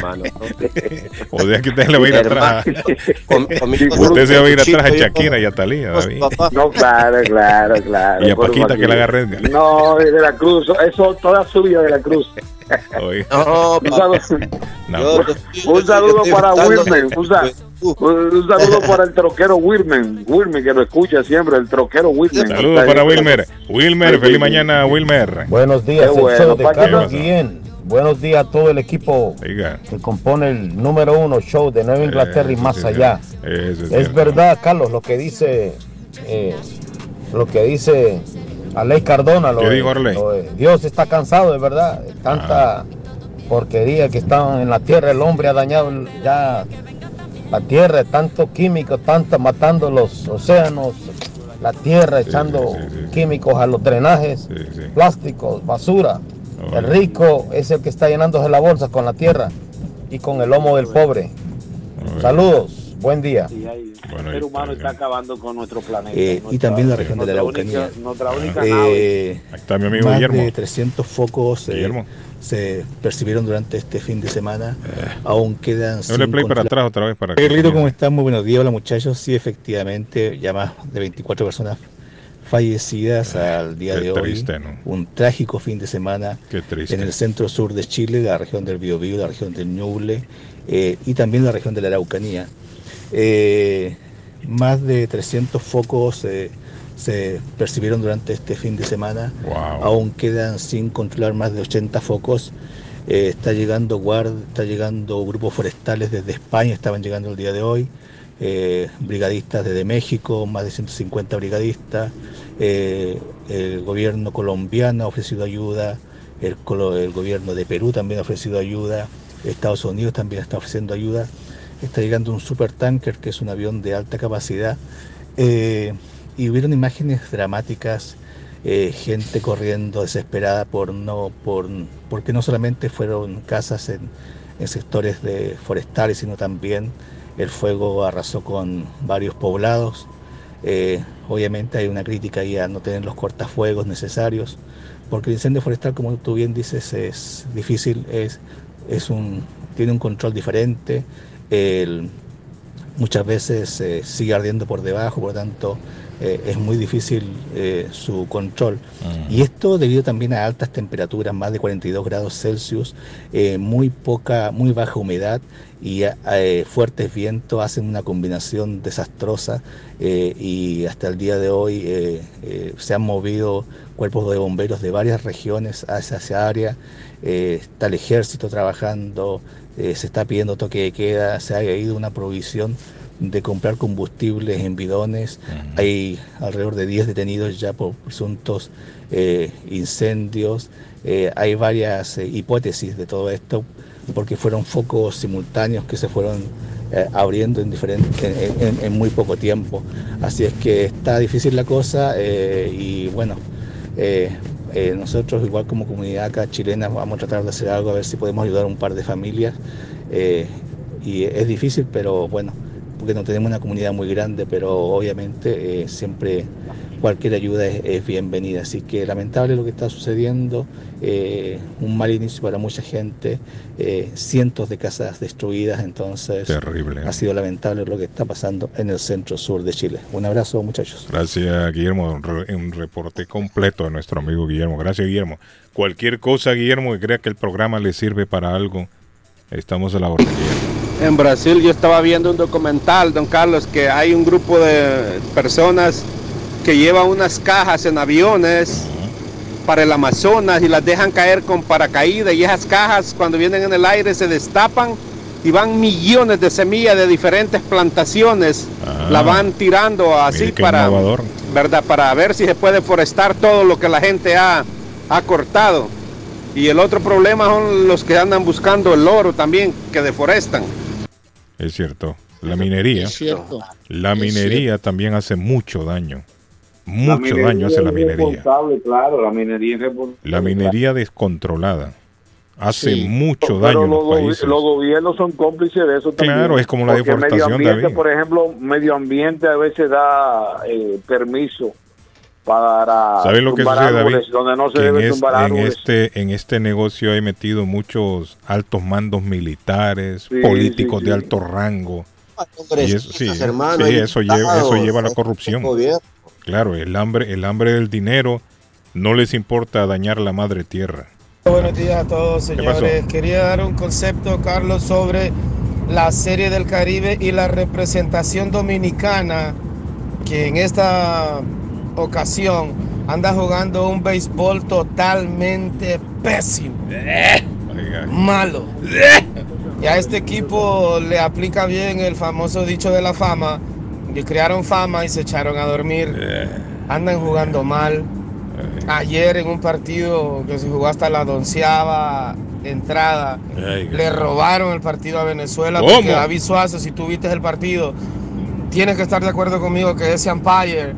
O sea que usted le va a ir atrás. Usted se va a ir atrás a Shakira y a Talía, David. No, claro, claro, claro. Y a Paquita que la agarre. No, de la Cruz, eso toda su vida de la Cruz. No, un saludo, No. un saludo estoy para Wilmer, un, sa- un- un saludo para el troquero Wilmer, Wilmer que lo escucha siempre, el troquero Wilmer. Saludos para Wilmer. Wilmer, feliz mañana, Wilmer. Buenos días, bueno, show de Paquito. Carlos Guillén. Buenos días a todo el equipo que compone el número uno show de Nueva Inglaterra y más sí, allá. Es Es verdad, Carlos, lo que dice eh, lo que dice Aley Cardona. Dios está cansado, de verdad. Tanta porquería que está en la tierra. El hombre ha dañado ya la tierra, tanto químico, tanto matando los océanos, la tierra, echando químicos a los drenajes, plásticos, basura. El rico es el que está llenándose la bolsa con la tierra y con el lomo del pobre. Saludos, buen día. El ser humano está acabando con nuestro planeta. Eh, y Nuestra- también la región de la nuestra única- Araucanía. Nuestra única Eh, nave. Ahí está mi amigo más Guillermo. de 300 focos eh, Guillermo. se percibieron durante este fin de semana. Aún quedan Dale play para atrás otra vez para que Carlito, ¿cómo están? Muy buenos días. Hola muchachos. Sí, efectivamente, ya más de 24 personas fallecidas al día qué de hoy. triste, ¿no? Un trágico fin de semana en el centro sur de Chile, la región del Biobío, la región del Ñuble eh, y también la región de la Araucanía. Eh, más de 300 focos eh, se percibieron durante este fin de semana. Aún quedan sin controlar más de 80 focos. Eh, está llegando guard, está llegando grupos forestales desde España, estaban llegando el día de hoy. Eh, brigadistas desde México, más de 150 brigadistas. eh, el gobierno colombiano ha ofrecido ayuda. El, gobierno de Perú también ha ofrecido ayuda. Estados Unidos también está ofreciendo ayuda. Está llegando un supertanker, que es un avión de alta capacidad. Eh, y hubieron imágenes dramáticas, gente corriendo desesperada por no, por, porque no solamente fueron casas en, en sectores de forestales, sino también el fuego arrasó con varios poblados. Eh, obviamente hay una crítica ahí a no tener los cortafuegos necesarios, porque el incendio forestal, como tú bien dices, es difícil, es, es un, tiene un control diferente. muchas veces eh, sigue ardiendo por debajo, por lo tanto eh, es muy difícil eh, su control. Y esto debido también a altas temperaturas, más de 42 grados Celsius, eh, muy poca, muy baja humedad y fuertes vientos hacen una combinación desastrosa y hasta el día de hoy se han movido cuerpos de bomberos de varias regiones hacia esa área, está el ejército trabajando, se está pidiendo toque de queda, se ha ido una provisión de comprar combustibles en bidones. Hay alrededor de 10 detenidos ya por presuntos eh, incendios. Eh, hay varias eh, hipótesis de todo esto porque fueron focos simultáneos que se fueron abriendo en, diferente, en, en- en muy poco tiempo. Así es que está difícil la cosa y bueno, eh, nosotros igual como comunidad acá chilena vamos a tratar de hacer algo a ver si podemos ayudar a un par de familias. eh, y es difícil, pero bueno, porque no tenemos una comunidad muy grande, pero obviamente eh, siempre cualquier ayuda es, es bienvenida. Así que lamentable lo que está sucediendo, eh, un mal inicio para mucha gente, eh, cientos de casas destruidas, entonces Terrible. ha sido lamentable lo que está pasando en el centro sur de Chile. Un abrazo muchachos. Gracias, Guillermo. Un, re- un reporte completo de nuestro amigo Guillermo. Gracias, Guillermo. Cualquier cosa, Guillermo, que crea que el programa le sirve para algo, estamos a la orden. En Brasil yo estaba viendo un documental, don Carlos, que hay un grupo de personas que llevan unas cajas en aviones para el Amazonas y las dejan caer con paracaídas y esas cajas cuando vienen en el aire se destapan y van millones de semillas de diferentes plantaciones, la van tirando así para, innovador. ¿verdad? para ver si se puede forestar todo lo que la gente ha, ha cortado. Y el otro problema son los que andan buscando el oro también, que deforestan. Es cierto. La minería. es cierto. La minería también hace mucho daño. Mucho daño hace la minería. claro, la minería es responsable. La minería descontrolada hace Sí. mucho daño en los, los países. los gobiernos son cómplices de eso también. Claro, es como la deforestación, medio ambiente, David. por ejemplo, medio ambiente a veces da eh, permiso para ¿Sabes lo que sucede, David? donde no se Que en, debe es- tumbar en árboles. este, en este negocio hay metido muchos altos mandos militares, Sí, políticos sí, de alto rango. Y eso, sí, hermano, eso lleva, eso lleva a la corrupción. Claro, el hambre, el hambre del dinero no les importa dañar la madre tierra. Buenos días a todos, señores. Quería dar un concepto, Carlos, sobre la Serie del Caribe y la representación dominicana, que en esta ocasión anda jugando un béisbol totalmente pésimo, malo. Y a este equipo le aplica bien el famoso dicho de la fama, que crearon fama y se echaron a dormir. Andan jugando mal. Ayer en un partido que se jugó hasta la donceava entrada, le robaron el partido a Venezuela porque David Suazo, si tú viste el partido, tienes que estar de acuerdo conmigo que ese umpire,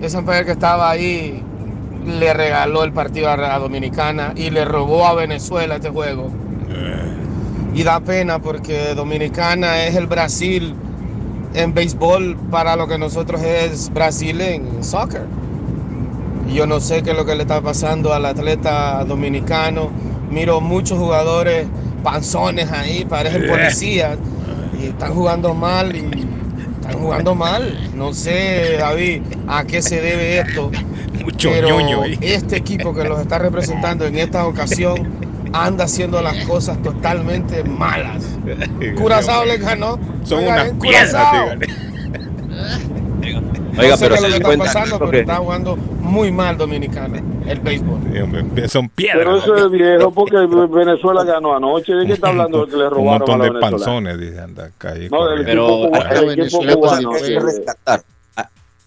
ese umpire que estaba ahí, le regaló el partido a, Dominicana y le robó a Venezuela este juego. Y da pena porque Dominicana es el Brasil en béisbol para lo que nosotros es Brasil en soccer. Y yo no sé qué es lo que le está pasando al atleta dominicano. Miro muchos jugadores panzones ahí, parecen Eh. policías. Y están jugando mal y están jugando mal. No sé, David, a qué se debe esto. Mucho pero ñoño este equipo que los está representando en esta ocasión anda haciendo las cosas totalmente malas. Curazao le ganó. Son unas piedras. Oiga, no sé pero qué lo se que está cuenta pero está jugando muy mal Dominicana, el béisbol. Son Pero piedras. eso es viejo porque Venezuela ganó anoche. ¿De qué está hablando de que le Un robaron montón a de los venezolanos? panzones, dice, anda ahí No, cubano, hay que rescatar.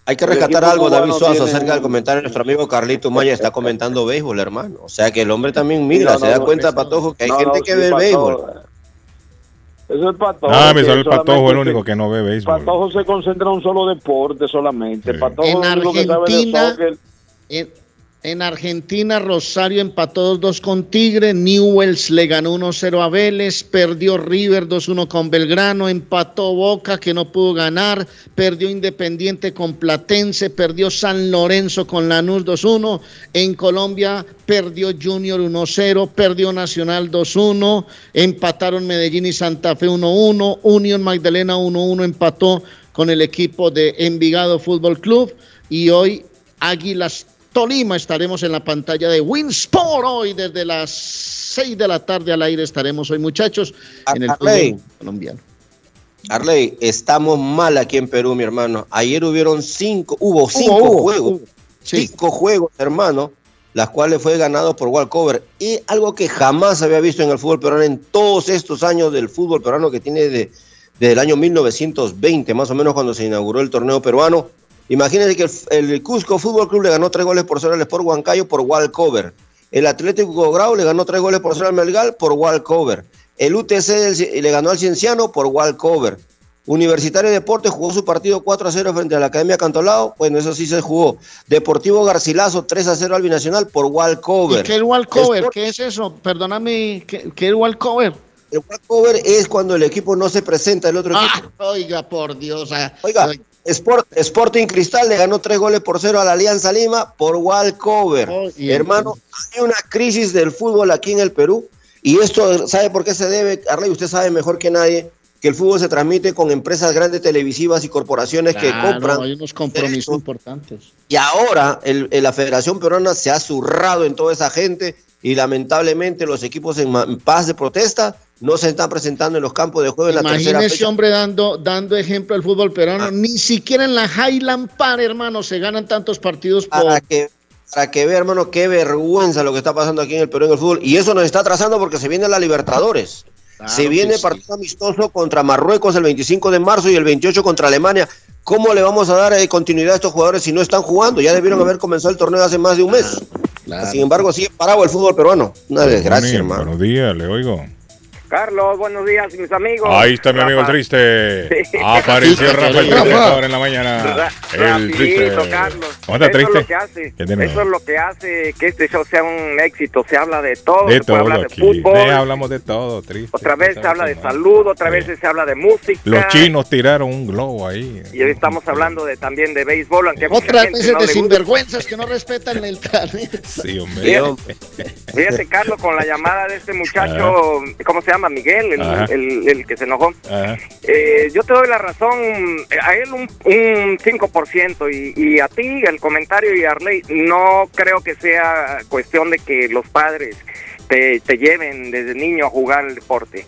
Hay que el rescatar equipo algo, David Suazo, tiene acerca del un- comentario de nuestro amigo Carlito Maya. Está comentando béisbol, hermano. O sea que el hombre también mira, No, se da no, cuenta, Patojo, que hay no, gente no, que sí, ve el béisbol. Eso es Patojo. Ah, me sale el Patojo, el único que no ve béisbol. Patojo se concentra en un solo deporte solamente. Patojo En lo único que sabe de Argentina, soccer. en, en Argentina, Rosario empató 2-2 con Tigre, Newells le ganó 1-0 a Vélez, perdió River 2-1 con Belgrano, empató Boca que no pudo ganar, perdió Independiente con Platense, perdió San Lorenzo con Lanús 2-1, en Colombia perdió Junior 1-0, perdió Nacional 2-1, empataron Medellín y Santa Fe 1-1, Unión Magdalena 1-1 empató con el equipo de Envigado Fútbol Club y hoy Águilas Tolima estaremos en la pantalla de Winsport hoy desde las 6 de la tarde al aire estaremos hoy muchachos en el Arley. fútbol colombiano. Arley, estamos mal aquí en Perú, mi hermano. Ayer hubieron cinco, hubo cinco hubo, juegos, hubo, sí. cinco juegos, hermano, las cuales fue ganado por Walcover. Y algo que jamás había visto en el fútbol peruano en todos estos años del fútbol peruano que tiene de, desde el año 1920, más o menos cuando se inauguró el torneo peruano. Imagínense que el, el Cusco Fútbol Club le ganó tres goles por cero al Sport Huancayo por Walcover. El Atlético Grau le ganó tres goles por cero al Melgal por Walcover. El UTC del- le ganó al Cienciano por Walcover. Universitario de Deportes jugó su partido 4 a 0 frente a la Academia Cantolao. Bueno, eso sí se jugó. Deportivo Garcilaso 3 a 0 al Binacional por ¿Y Walcover. qué es walkover? Sport- ¿Qué es eso? Perdóname, ¿qué, qué es el walkover? El walkover es cuando el equipo no se presenta el otro Ah, equipo. oiga, por Dios. ah, Oiga, Sport, Sporting Cristal le ganó tres goles por cero a la Alianza Lima por Walcover. y Hermano, hay una crisis del fútbol aquí en el Perú. Y esto, ¿sabe por qué se debe? Arley, usted sabe mejor que nadie que el fútbol se transmite con empresas grandes televisivas y corporaciones que compran. hay unos compromisos importantes. Y ahora el- el- la Federación Peruana se ha zurrado en toda esa gente y lamentablemente los equipos en, paz de protesta no se están presentando en los campos de juego en la tercera fecha. hombre, dando, dando ejemplo al fútbol peruano. Ni siquiera en la Highland Park, hermano, se ganan tantos partidos por... Para que, para que vea, hermano, qué vergüenza lo que está pasando aquí en el Perú en el fútbol. Y eso nos está atrasando porque se viene la Libertadores. Se viene sí. partido amistoso contra Marruecos el 25 de marzo y el 28 contra Alemania. ¿Cómo le vamos a dar eh, continuidad a estos jugadores si no están jugando? Ya debieron haber comenzado el torneo hace más de un mes. Sin embargo, sigue parado el fútbol peruano. Una desgracia, hermano. Buenos días, le oigo. Carlos, buenos días, mis amigos. Ahí está mi amigo Rafa. triste. Sí. Apareció Rafa el triste ahora en la mañana. Ra- El triste. Carlos. ¿Cómo está Eso triste? es lo que hace. Eso es lo que hace que este show sea un éxito. Se habla de todo. De se puede todo hablar aquí. de fútbol. Hablamos de todo, triste. Otra vez se habla de salud, otra vez se habla de música. Los chinos tiraron un globo ahí. Y hoy estamos hablando de, también de béisbol, aunque a mucha Otras gente veces no de sinvergüenzas que no respetan el carnet. Sí, Fíjate, fíjate, Carlos, con la llamada de este muchacho, ¿cómo se llama? Miguel, el, Ajá. el- el que se enojó. Eh, yo te doy la razón, a él un, un 5% y, y a ti el comentario y a Arley, no creo que sea cuestión de que los padres te, te lleven desde niño a jugar el deporte.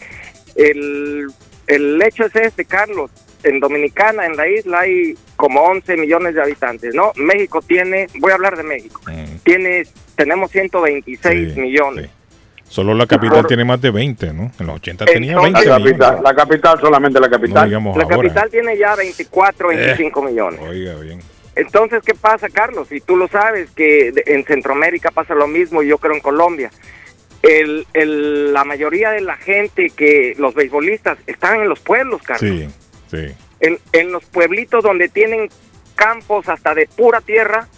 El, el hecho es este, Carlos, en Dominicana, en la isla, hay como 11 millones de habitantes, ¿no? México tiene, voy a hablar de México, tiene, tenemos 126 Sí, millones. Solo la capital Por- tiene más de 20, ¿no? En los 80 Entonces- tenía 20 La millones. capital- La capital, solamente la capital. No La ahora. capital tiene ya 24, Eh. 25 millones. Oiga, bien. Entonces, ¿qué pasa, Carlos? Y tú lo sabes, que en Centroamérica pasa lo mismo y yo creo en Colombia. El, el- la mayoría de la gente que los beisbolistas están en los pueblos, Carlos. Sí, sí. En, en los pueblitos donde tienen campos hasta de pura tierra,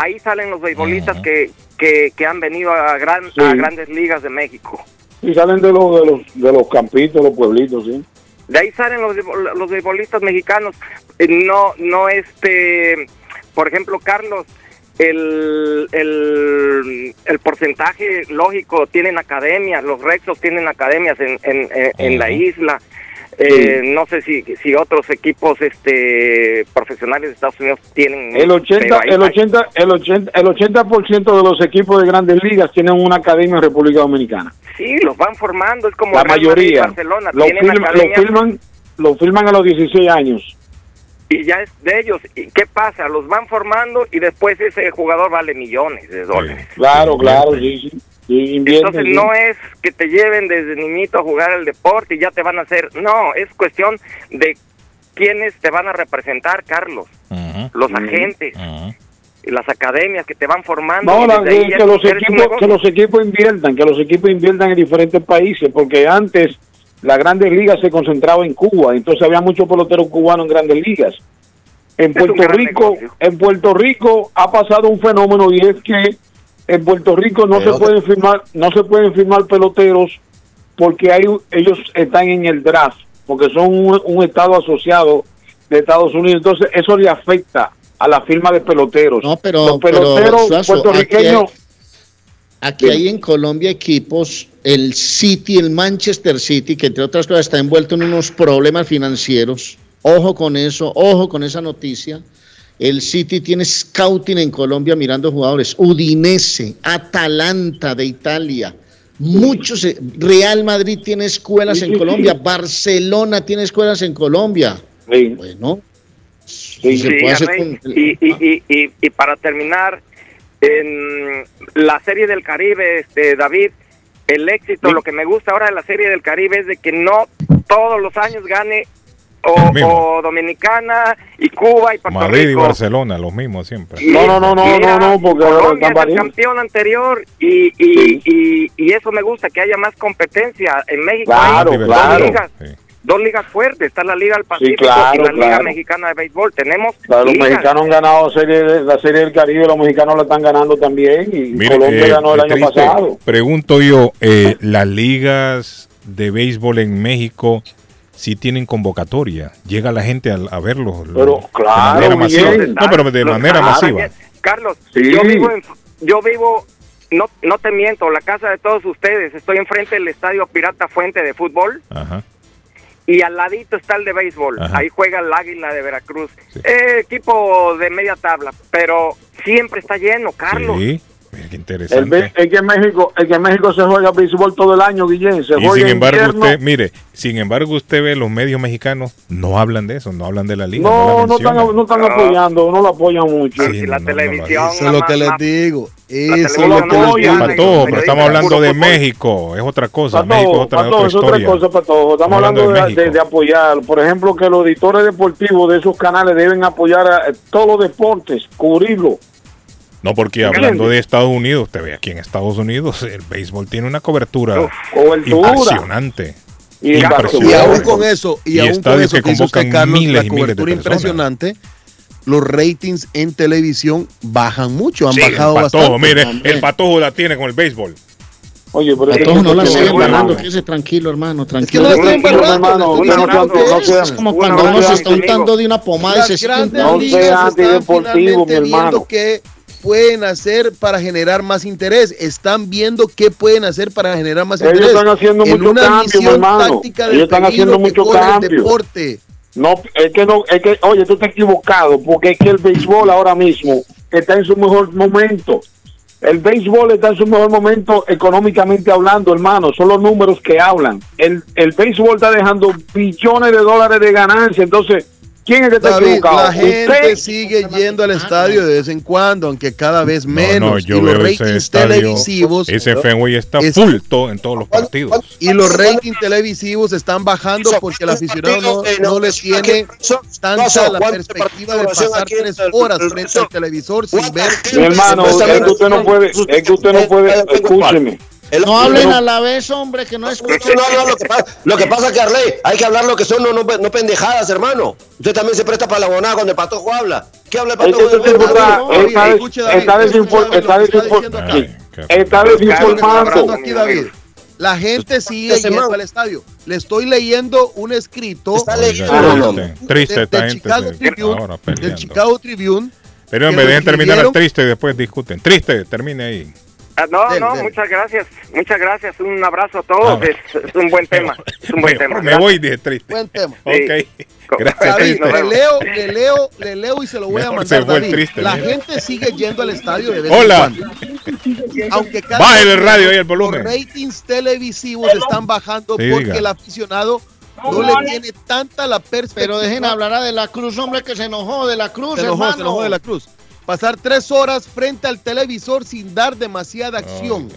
ahí salen los beisbolistas que, que, que han venido a, gran, Sí. a grandes ligas de México. Y salen de los, de los, de los campitos, los pueblitos, sí. De ahí salen los, los beisbolistas mexicanos. Eh, No, no este, por ejemplo, Carlos, el, el, el porcentaje lógico tienen academias, los Rexos tienen academias en, en, en- en la isla. Eh, No sé si, si otros equipos este profesionales de Estados Unidos tienen. El 80, pero ahí- el 80, el 80, el 80% de los equipos de grandes ligas tienen una academia en República Dominicana. Sí, los van formando, es como La Real Madrid y mayoría. Barcelona, Lo, tienen firma- lo firman, lo firman a los 16 años. y ya es de ellos. ¿Y qué pasa? Los van formando y después ese jugador vale millones de dólares. Claro, claro, sí, sí. Entonces no es que te lleven desde niñito a jugar el deporte y ya te van a hacer, no, es cuestión de quiénes te van a representar, Carlos, los agentes. Y las academias que te van formando. No, la- que, los equipos, que los equipos inviertan, que los equipos inviertan en diferentes países, porque antes la Grandes Ligas se concentraba en Cuba, entonces había muchos peloteros cubanos en Grandes Ligas. En Es Puerto Rico, negocio. en Puerto Rico ha pasado un fenómeno y es que en Puerto Rico no Pero- se pueden firmar, no se pueden firmar peloteros porque hay ellos están en el draft, porque son un, un estado asociado de Estados Unidos, entonces eso le afecta a la firma de peloteros. No, pero, los pero, peloteros Suazo, aquí hay, puertorriqueños aquí hay en Colombia equipos, el City, el Manchester City, que entre otras cosas está envuelto en unos problemas financieros. Ojo con eso, ojo con esa noticia. El City tiene scouting en Colombia mirando jugadores. Udinese, Atalanta de Italia. Muchos, eh, Real Madrid tiene escuelas Sí, en sí, Colombia, sí. Barcelona tiene escuelas en Colombia. Bueno, Sí, se puede hacer Arley. con- y, y, y, y, y para terminar, en la serie del Caribe, este David, el éxito, lo que me gusta ahora de la serie del Caribe es de que no todos los años gane o, Dominicana y Cuba y Puerto Madrid y. Barcelona, los mismos siempre. No, no, no, no, no, no, porque Colombia es el campeón anterior y, y, y, y eso me gusta, que haya más competencia. En México Claro, hay dos claro. ligas, dos ligas fuertes, está la Liga del Pacífico claro, y la Liga claro. Mexicana de Béisbol. Tenemos Claro, los mexicanos han ganado serie de- la serie del Caribe, los mexicanos la están ganando también y Mire, Colombia eh, ganó el año triste. pasado. Pregunto yo, eh, ¿las ligas de béisbol en México sí tienen convocatoria? ¿Llega la gente a, a verlos? Pero, claro, de manera masiva. No, pero de manera masiva. Carlos, Sí. yo vivo, en- yo vivo, no, no te miento, la casa de todos ustedes. Estoy enfrente del estadio Pirata Fuente de fútbol Ajá. y al ladito está el de béisbol. Ajá. Ahí juega el Águila de Veracruz. Eh, equipo de media tabla, pero siempre está lleno, Carlos. Sí, qué El, interesante. be- es que en México, es que en México se juega béisbol todo el año, Guillén. Se Y juega sin embargo, invierno. usted, mire, sin embargo, usted ve los medios mexicanos no hablan de eso, no hablan de la liga. no, la no están, no están apoyando, no lo apoyan mucho. Sí, la no, no, televisión. Eso es lo que les digo. Eso es lo que no les digo. Patojo, pero estamos hablando de. México, es otra cosa. Para México otra, para todo, otra es otra cosa, para todo. Estamos hablando de, México. de- de apoyar. Por ejemplo, que los editores deportivos de esos canales deben apoyar a eh, todos los deportes, cubrirlo. No, porque hablando de Estados Unidos, usted ve aquí en Estados Unidos, el béisbol tiene una cobertura cobertura. impresionante. Y, Y impresionante. aún con eso, y, Y aún con eso que que convocan Carlos, miles la y miles de cobertura personas. impresionante, los ratings en televisión bajan mucho, han Sí, el bajado patojo, bastante. mire, el patojo la tiene con el béisbol. Oye, pero es que no la que- siguen que- ganando, quédese tranquilo, hermano, que tranquilo. no la estoy Tranquilo, embarrando, hermano, le estoy no, que sean- Es como cuando no uno se está untando de una pomada y se siente No sea antideportivo, mi hermano. qué pueden hacer para generar más interés. Están viendo qué pueden hacer para generar más Ellos interés. están haciendo en mucho una cambio, mi hermano. Ellos están haciendo mucho cambio. deporte. No, es que no, es que, oye, tú estás equivocado, porque es que el béisbol ahora mismo está en su mejor momento. El béisbol está en su mejor momento económicamente hablando, hermano. Son los números que hablan. El, el béisbol está dejando billones de dólares de ganancia. Entonces, ¿quién es que está David, equivocado? la gente ¿Usted? sigue yendo al estadio de vez en cuando, aunque cada vez menos. No, no, yo y los ratings estadio, televisivos ese Fenway está Es- full todo, en todos los partidos. y los ratings televisivos están bajando porque el aficionado no, no le tiene tanta la perspectiva de pasar tres horas frente al televisor sin ver. Mi hermano, es que usted no puede, es que usted no puede, escúcheme. No hablen a la vez, hombre, que no escuchan. No, no, lo que pasa, lo que pasa es que Arley, hay que hablar lo que son, no, no, no pendejadas, hermano. Usted también se presta para la bonada cuando el patojo habla. ¿Qué habla el Es patojo? este tipo está, está, está, desinfor- está desinfor- sí, está desinformando. hablando aquí, David. La gente yendo man- al estadio. Le estoy leyendo un escrito Está leyendo. Triste del esta gente del. Chicago Tribune Pero me lo dejen terminar triste y después discuten. Triste, termine ahí. Ah, no, Del, no, del. muchas gracias. Muchas gracias. Un abrazo a todos. Ah. Es, es un buen tema. Es un buen Me, tema. me voy de triste. Buen tema. Ok. Gracias, David, le leo, le leo, le leo y se lo voy a Mejor mandar David. triste, La mira. gente sigue yendo al estadio de vez Hola. en. Aunque cada Bájale el radio ahí, el volumen. Los ratings televisivos están bajando Sí, porque diga. el aficionado no le tiene tanta la perspectiva. Pero dejen hablar a De la Cruz, hombre, que se enojó De la Cruz, Se enojó, hermano. se enojó de la Cruz. Pasar tres horas frente al televisor sin dar demasiada acción.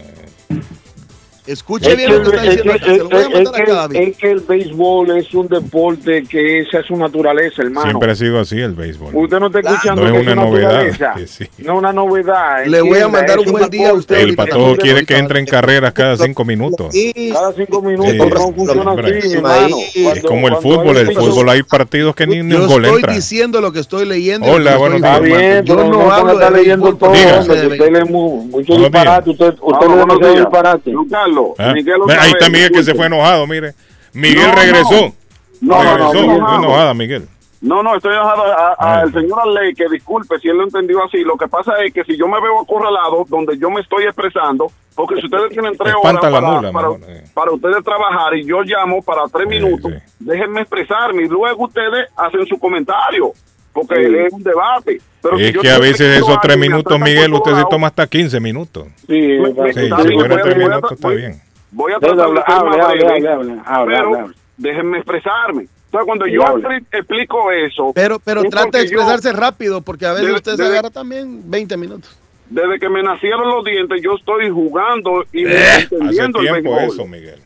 Escuche Es bien que, lo que está es diciendo que- acá. Se lo voy a es- mandar es acá, que- David. es que el béisbol es un deporte que esa es su naturaleza, hermano. Siempre ha sido así el béisbol. Usted no está escuchando No es una novedad. sí. No es una novedad. Le voy a mandar un buen día a usted El patojo quiere que entre en carreras cada cinco minutos. Cada cinco minutos Sí, no funciona hombre. así, hermano. Es como el fútbol. hay El fútbol hay partidos que ni, un gol estoy entra. diciendo lo que estoy leyendo. Hola, estoy días. Está bien, Yo no, hablo de leyendo todo. Usted lee mu- mucho disparate. Usted, lee demasiado disparate. Carlos, ¿Ah? Miguel Ve, otra Ahí está Miguel que se fue enojado, mire. Miguel No, regresó. No, no, no, regresó. no, Muy no. enojada, Miguel. No, no, estoy a- Ah. al señor Arley que disculpe si él lo entendió así. Lo que pasa es que si yo me veo acorralado donde yo me estoy expresando, porque si ustedes tienen tres horas para, mula, para, eh. para ustedes trabajar y yo llamo para tres minutos, déjenme expresarme y luego ustedes hacen su comentario, porque Sí. es un debate. Pero si Es yo que a veces esos tres minutos, Miguel, usted se toma hasta 15 minutos. Sí, Sí, está si bien, fueran voy a- tres minutos, está bien. Voy a tratar de déjenme expresarme. Entonces, cuando Sí, yo explico eso, Pero, pero es trate de yo- expresarse rápido porque a veces usted se agarra también 20 minutos. desde que me nacieron los dientes, yo estoy jugando y Eh, hace entendiendo el tiempo béisbol. eso, Miguel.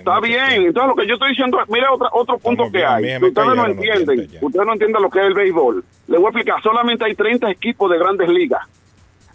Está bien, entonces lo que yo estoy diciendo, mire otra, otro punto Estamos que bien, hay. ustedes no entienden, ustedes no entienden lo que es el béisbol. Les voy a explicar, solamente hay 30 equipos de grandes ligas.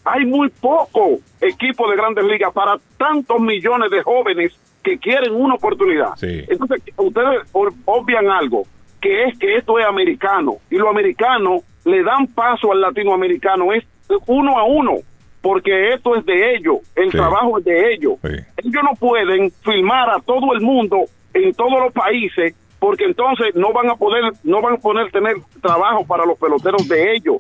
Hay muy pocos equipos de grandes ligas para tantos millones de jóvenes que quieren una oportunidad. Sí. Entonces, ustedes obvian algo, que es que esto es americano, y los americanos le dan paso al latinoamericano, es uno a uno, porque esto es de ellos, el Sí. trabajo es de ellos. Sí. Ellos no pueden filmar a todo el mundo en todos los países, porque entonces no van a poder, no van a poder tener trabajo para los peloteros de ellos.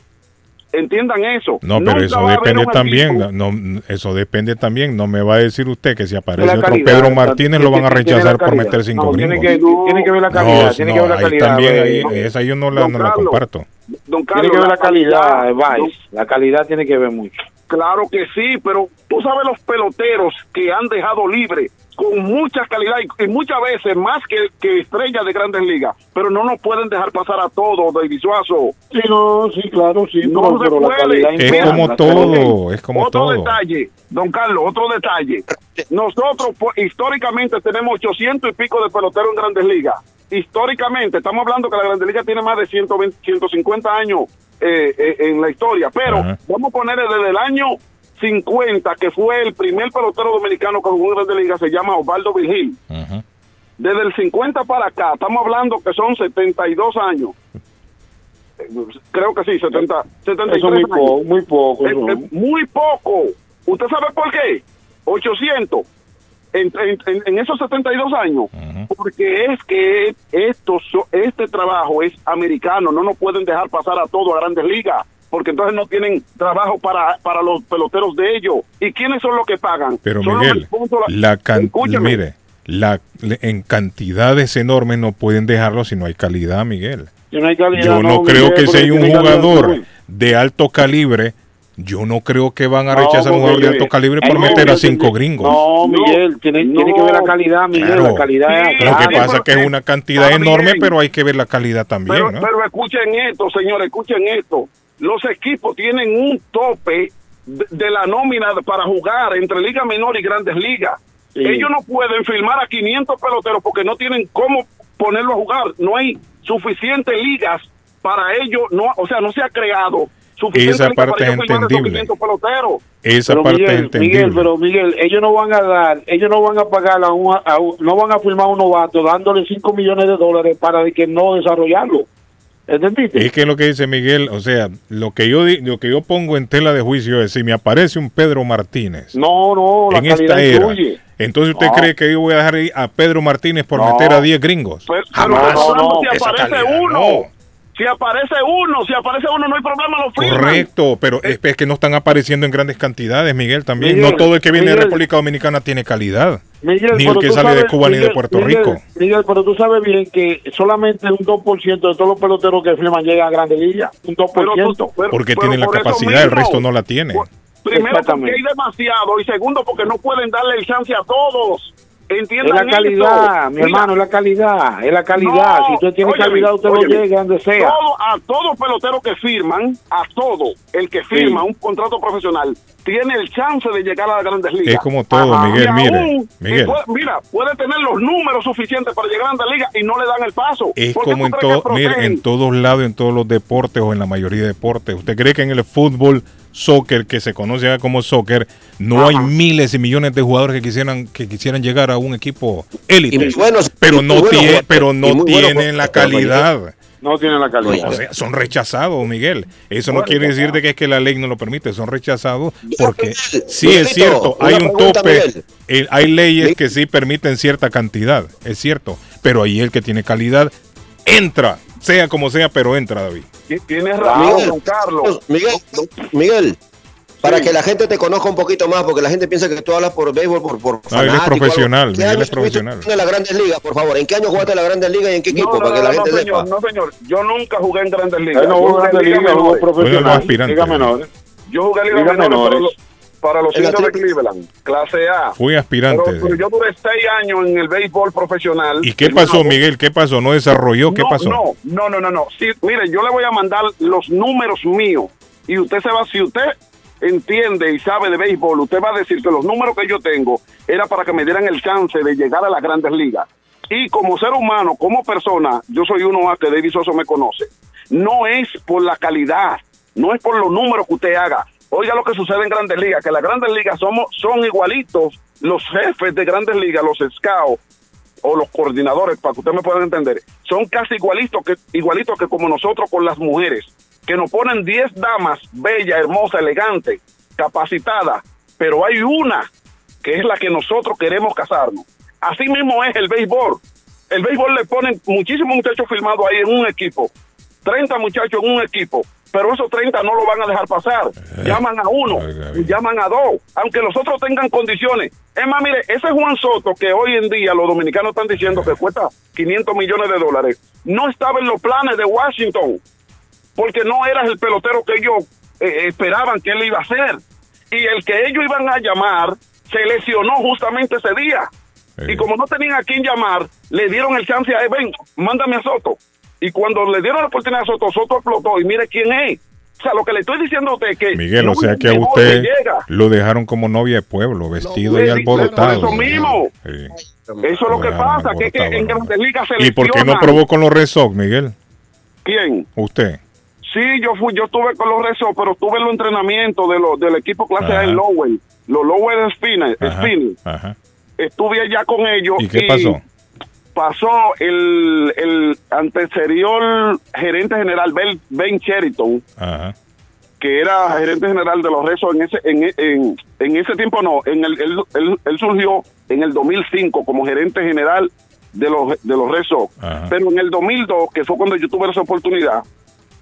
Entiendan eso. No, pero Nunca eso depende también. No, eso depende también. No me va a decir usted que si aparece otro Pedro Martínez lo van a rechazar por meter cinco No, tiene que, tiene que ver la calidad, No, tiene no, que ver la ahí calidad. también, ahí- esa yo no la, no la Carlos, comparto. Don Tiene Carlos, que ver la calidad, calidad, Vice. La calidad tiene que ver mucho. Claro que sí, pero tú sabes los peloteros que han dejado libre con mucha calidad y, y muchas veces más que, que estrellas de grandes ligas, pero no nos pueden dejar pasar a todos, David Suazo. Sí, no, sí, claro, sí, No se pero la puede. calidad Es como todo, es como otro todo. detalle, don Carlos, otro detalle. Nosotros pues, históricamente tenemos 800 y pico de peloteros en grandes ligas. Históricamente, estamos hablando que la grandes ligas tiene más de 120, 150 años eh, eh, en la historia, pero Ajá. vamos a ponerle desde el año 50, que fue el primer pelotero dominicano que jugó en grandes ligas, se llama Osvaldo Vigil. Desde el 50 para acá, estamos hablando que son 72 años. Creo que sí, 70, 73 Eso es muy años. poco, muy poco. Es- eso. es muy poco. ¿Usted sabe por qué? 800 en, en- en- esos 72 años. Porque es que esto, este trabajo es americano. No nos pueden dejar pasar a todo a grandes ligas. Porque entonces no tienen trabajo para, para los peloteros de ellos. ¿Y quiénes son los que pagan? Pero Son Miguel, la can- mire, la, en cantidades enormes no pueden dejarlo si no hay calidad, Miguel. Si no hay calidad, Yo no, creo Miguel, que si hay un calidad, jugador de alto calibre, yo no creo que van a No, rechazar a un jugador de alto calibre por meter a Miguel, cinco gringos. No, Miguel, tiene, tiene que ver la calidad, Miguel. Claro. La calidad es Lo que pasa es que es una cantidad enorme, pero hay que ver la calidad también, Pero, ¿no? pero escuchen esto, señores, escuchen esto. Los equipos tienen un tope de, la nómina para jugar entre Liga Menor y Grandes Ligas. Sí. Ellos no pueden firmar a 500 peloteros porque no tienen cómo ponerlo a jugar. No hay suficientes ligas para ellos. No, o sea, no se ha creado suficiente Esa liga parte para ellos es entendible. 500 peloteros. Esa Pero parte es Miguel, entendible. Miguel, pero Miguel, ellos no van a dar, ellos no van a pagar a un, a un- no van a firmar a un novato dándole 5 millones de dólares para que no desarrollarlo. ¿Entendiste? Es que lo que dice Miguel, o sea, lo que yo di- lo que yo pongo en tela de juicio es si me aparece un Pedro Martínez No, no, la en esta calidad era, entonces usted No. cree que yo voy a dejar ahí a Pedro Martínez por No. meter a 10 gringos. Pero, Jamás. pero no, si esa aparece calidad, uno. No. Si aparece uno, si aparece uno, no hay problema, lo firman. Correcto, pero es, es que no están apareciendo en grandes cantidades, Miguel, también. Miguel, no todo el que viene de. República Dominicana tiene calidad. Miguel, ni el que sale de Cuba ni de Puerto Miguel, Rico. Miguel, pero tú sabes bien que solamente un 2% de todos los peloteros que firman llegan a Grandes Ligas. Un 2%. Porque tienen la capacidad, el resto no la tienen. Primero porque hay demasiado y segundo porque no pueden darle el chance a todos. Es la calidad, mi Mira, hermano, es la calidad, es la calidad. no, si usted tiene óyeme, calidad, usted óyeme, lo llega donde sea. todo- a todo pelotero que firman, a todo el que firma Sí. un contrato profesional, tiene el chance de llegar a las grandes ligas. Es como todo, Miguel, mire, Miguel. puede- mira, puede tener los números suficientes para llegar a las grandes ligas y no le dan el paso. Es ¿Por qué como en, todo, mire, en todos lados, en todos los deportes o en la mayoría de deportes. ¿Usted cree que en el fútbol, soccer, que se conoce acá como soccer, no hay miles y millones de jugadores que quisieran que quisieran llegar a un equipo élite? Pero no tiene, pero no tienen la calidad. No tienen la calidad. O sea, son rechazados, Miguel. Eso no quiere decir de que es que la ley no lo permite, son rechazados porque sí es cierto, hay un tope, eh, hay leyes que sí permiten cierta cantidad, es cierto, pero ahí el que tiene calidad entra, sea como sea, pero entra, David. Tienes razón, Miguel, don Carlos. Miguel, Miguel, para que la gente te conozca un poquito más, porque la gente piensa que tú hablas por béisbol, por, por No, Ah, él es profesional, algo. ¿Qué Miguel es profesional. En las grandes ligas, por favor. ¿En qué año jugaste en las grandes ligas y en qué equipo? No, no, para que la no, gente señor, sepa. no, señor. Yo nunca jugué en grandes ligas. Él no jugó jugué en Grandes Liga Ligas, jugó Menores. profesional. Liga menores. Yo jugué Liga, Liga menores, menores. Para, los, indios de Cleveland, clase A. Fui aspirante. Pero, pero yo duré seis años en el béisbol profesional. ¿Y qué pasó, Miguel? ¿Qué pasó? ¿No desarrolló? ¿Qué no, pasó? No, no, no, no, no. Sí, mire, yo le voy a mandar los números míos y usted se va, si usted entiende y sabe de béisbol, usted va a decir que los números que yo tengo era para que me dieran el chance de llegar a las grandes ligas. Y como ser humano, como persona, yo soy uno a que David Soso me conoce. No es por la calidad, no es por los números que usted haga. Oiga lo que sucede en grandes ligas, que las grandes ligas somos, son igualitos los jefes de grandes ligas, los scouts, o los coordinadores, para que ustedes me puedan entender, son casi igualitos que, igualitos que como nosotros con las mujeres, que nos ponen 10 damas bellas, hermosas, elegantes, capacitadas, pero hay una que es la que nosotros queremos casarnos. Así mismo es el béisbol. El béisbol le ponen muchísimos muchachos firmados ahí en un equipo, 30 muchachos en un equipo, pero esos 30 no lo van a dejar pasar. Llaman a uno, llaman a dos, aunque los otros tengan condiciones. Es más, mire, ese Juan Soto que hoy en día los dominicanos están diciendo que cuesta 500 millones de dólares, no estaba en los planes de Washington, porque no era el pelotero que ellos eh, esperaban que él iba a ser. Y el que ellos iban a llamar se lesionó justamente ese día. Y como no tenían a quién llamar, le dieron el chance a él, ven, mándame a Soto. Y cuando le dieron la oportunidad a Soto, Soto explotó y mire quién es. O sea, lo que le estoy diciendo a usted es que... Miguel, o sea que a usted lo dejaron como novia de pueblo, vestido y alborotado. Por eso mismo. Sí. Eso es lo que pasa, que, que en Grandes Ligas se ¿Y por qué no probó con los Red Sox, Miguel? ¿Quién? Usted. Sí, yo fui, yo estuve con los rezos, pero estuve en los entrenamientos de los del equipo clase A en Lowell, los Lowell Spinner, Ajá, Spinner. ajá. Estuve allá con ellos. ¿Y qué pasó? Pasó el, el antecesor gerente general Ben, Ben Sheriton, Ajá. que era gerente general de los rezos en ese en, en, en ese tiempo no, en el él, él- él surgió en el 2005 como gerente general de los de los rezos, Ajá. pero en el 2002 que fue cuando yo tuve esa oportunidad,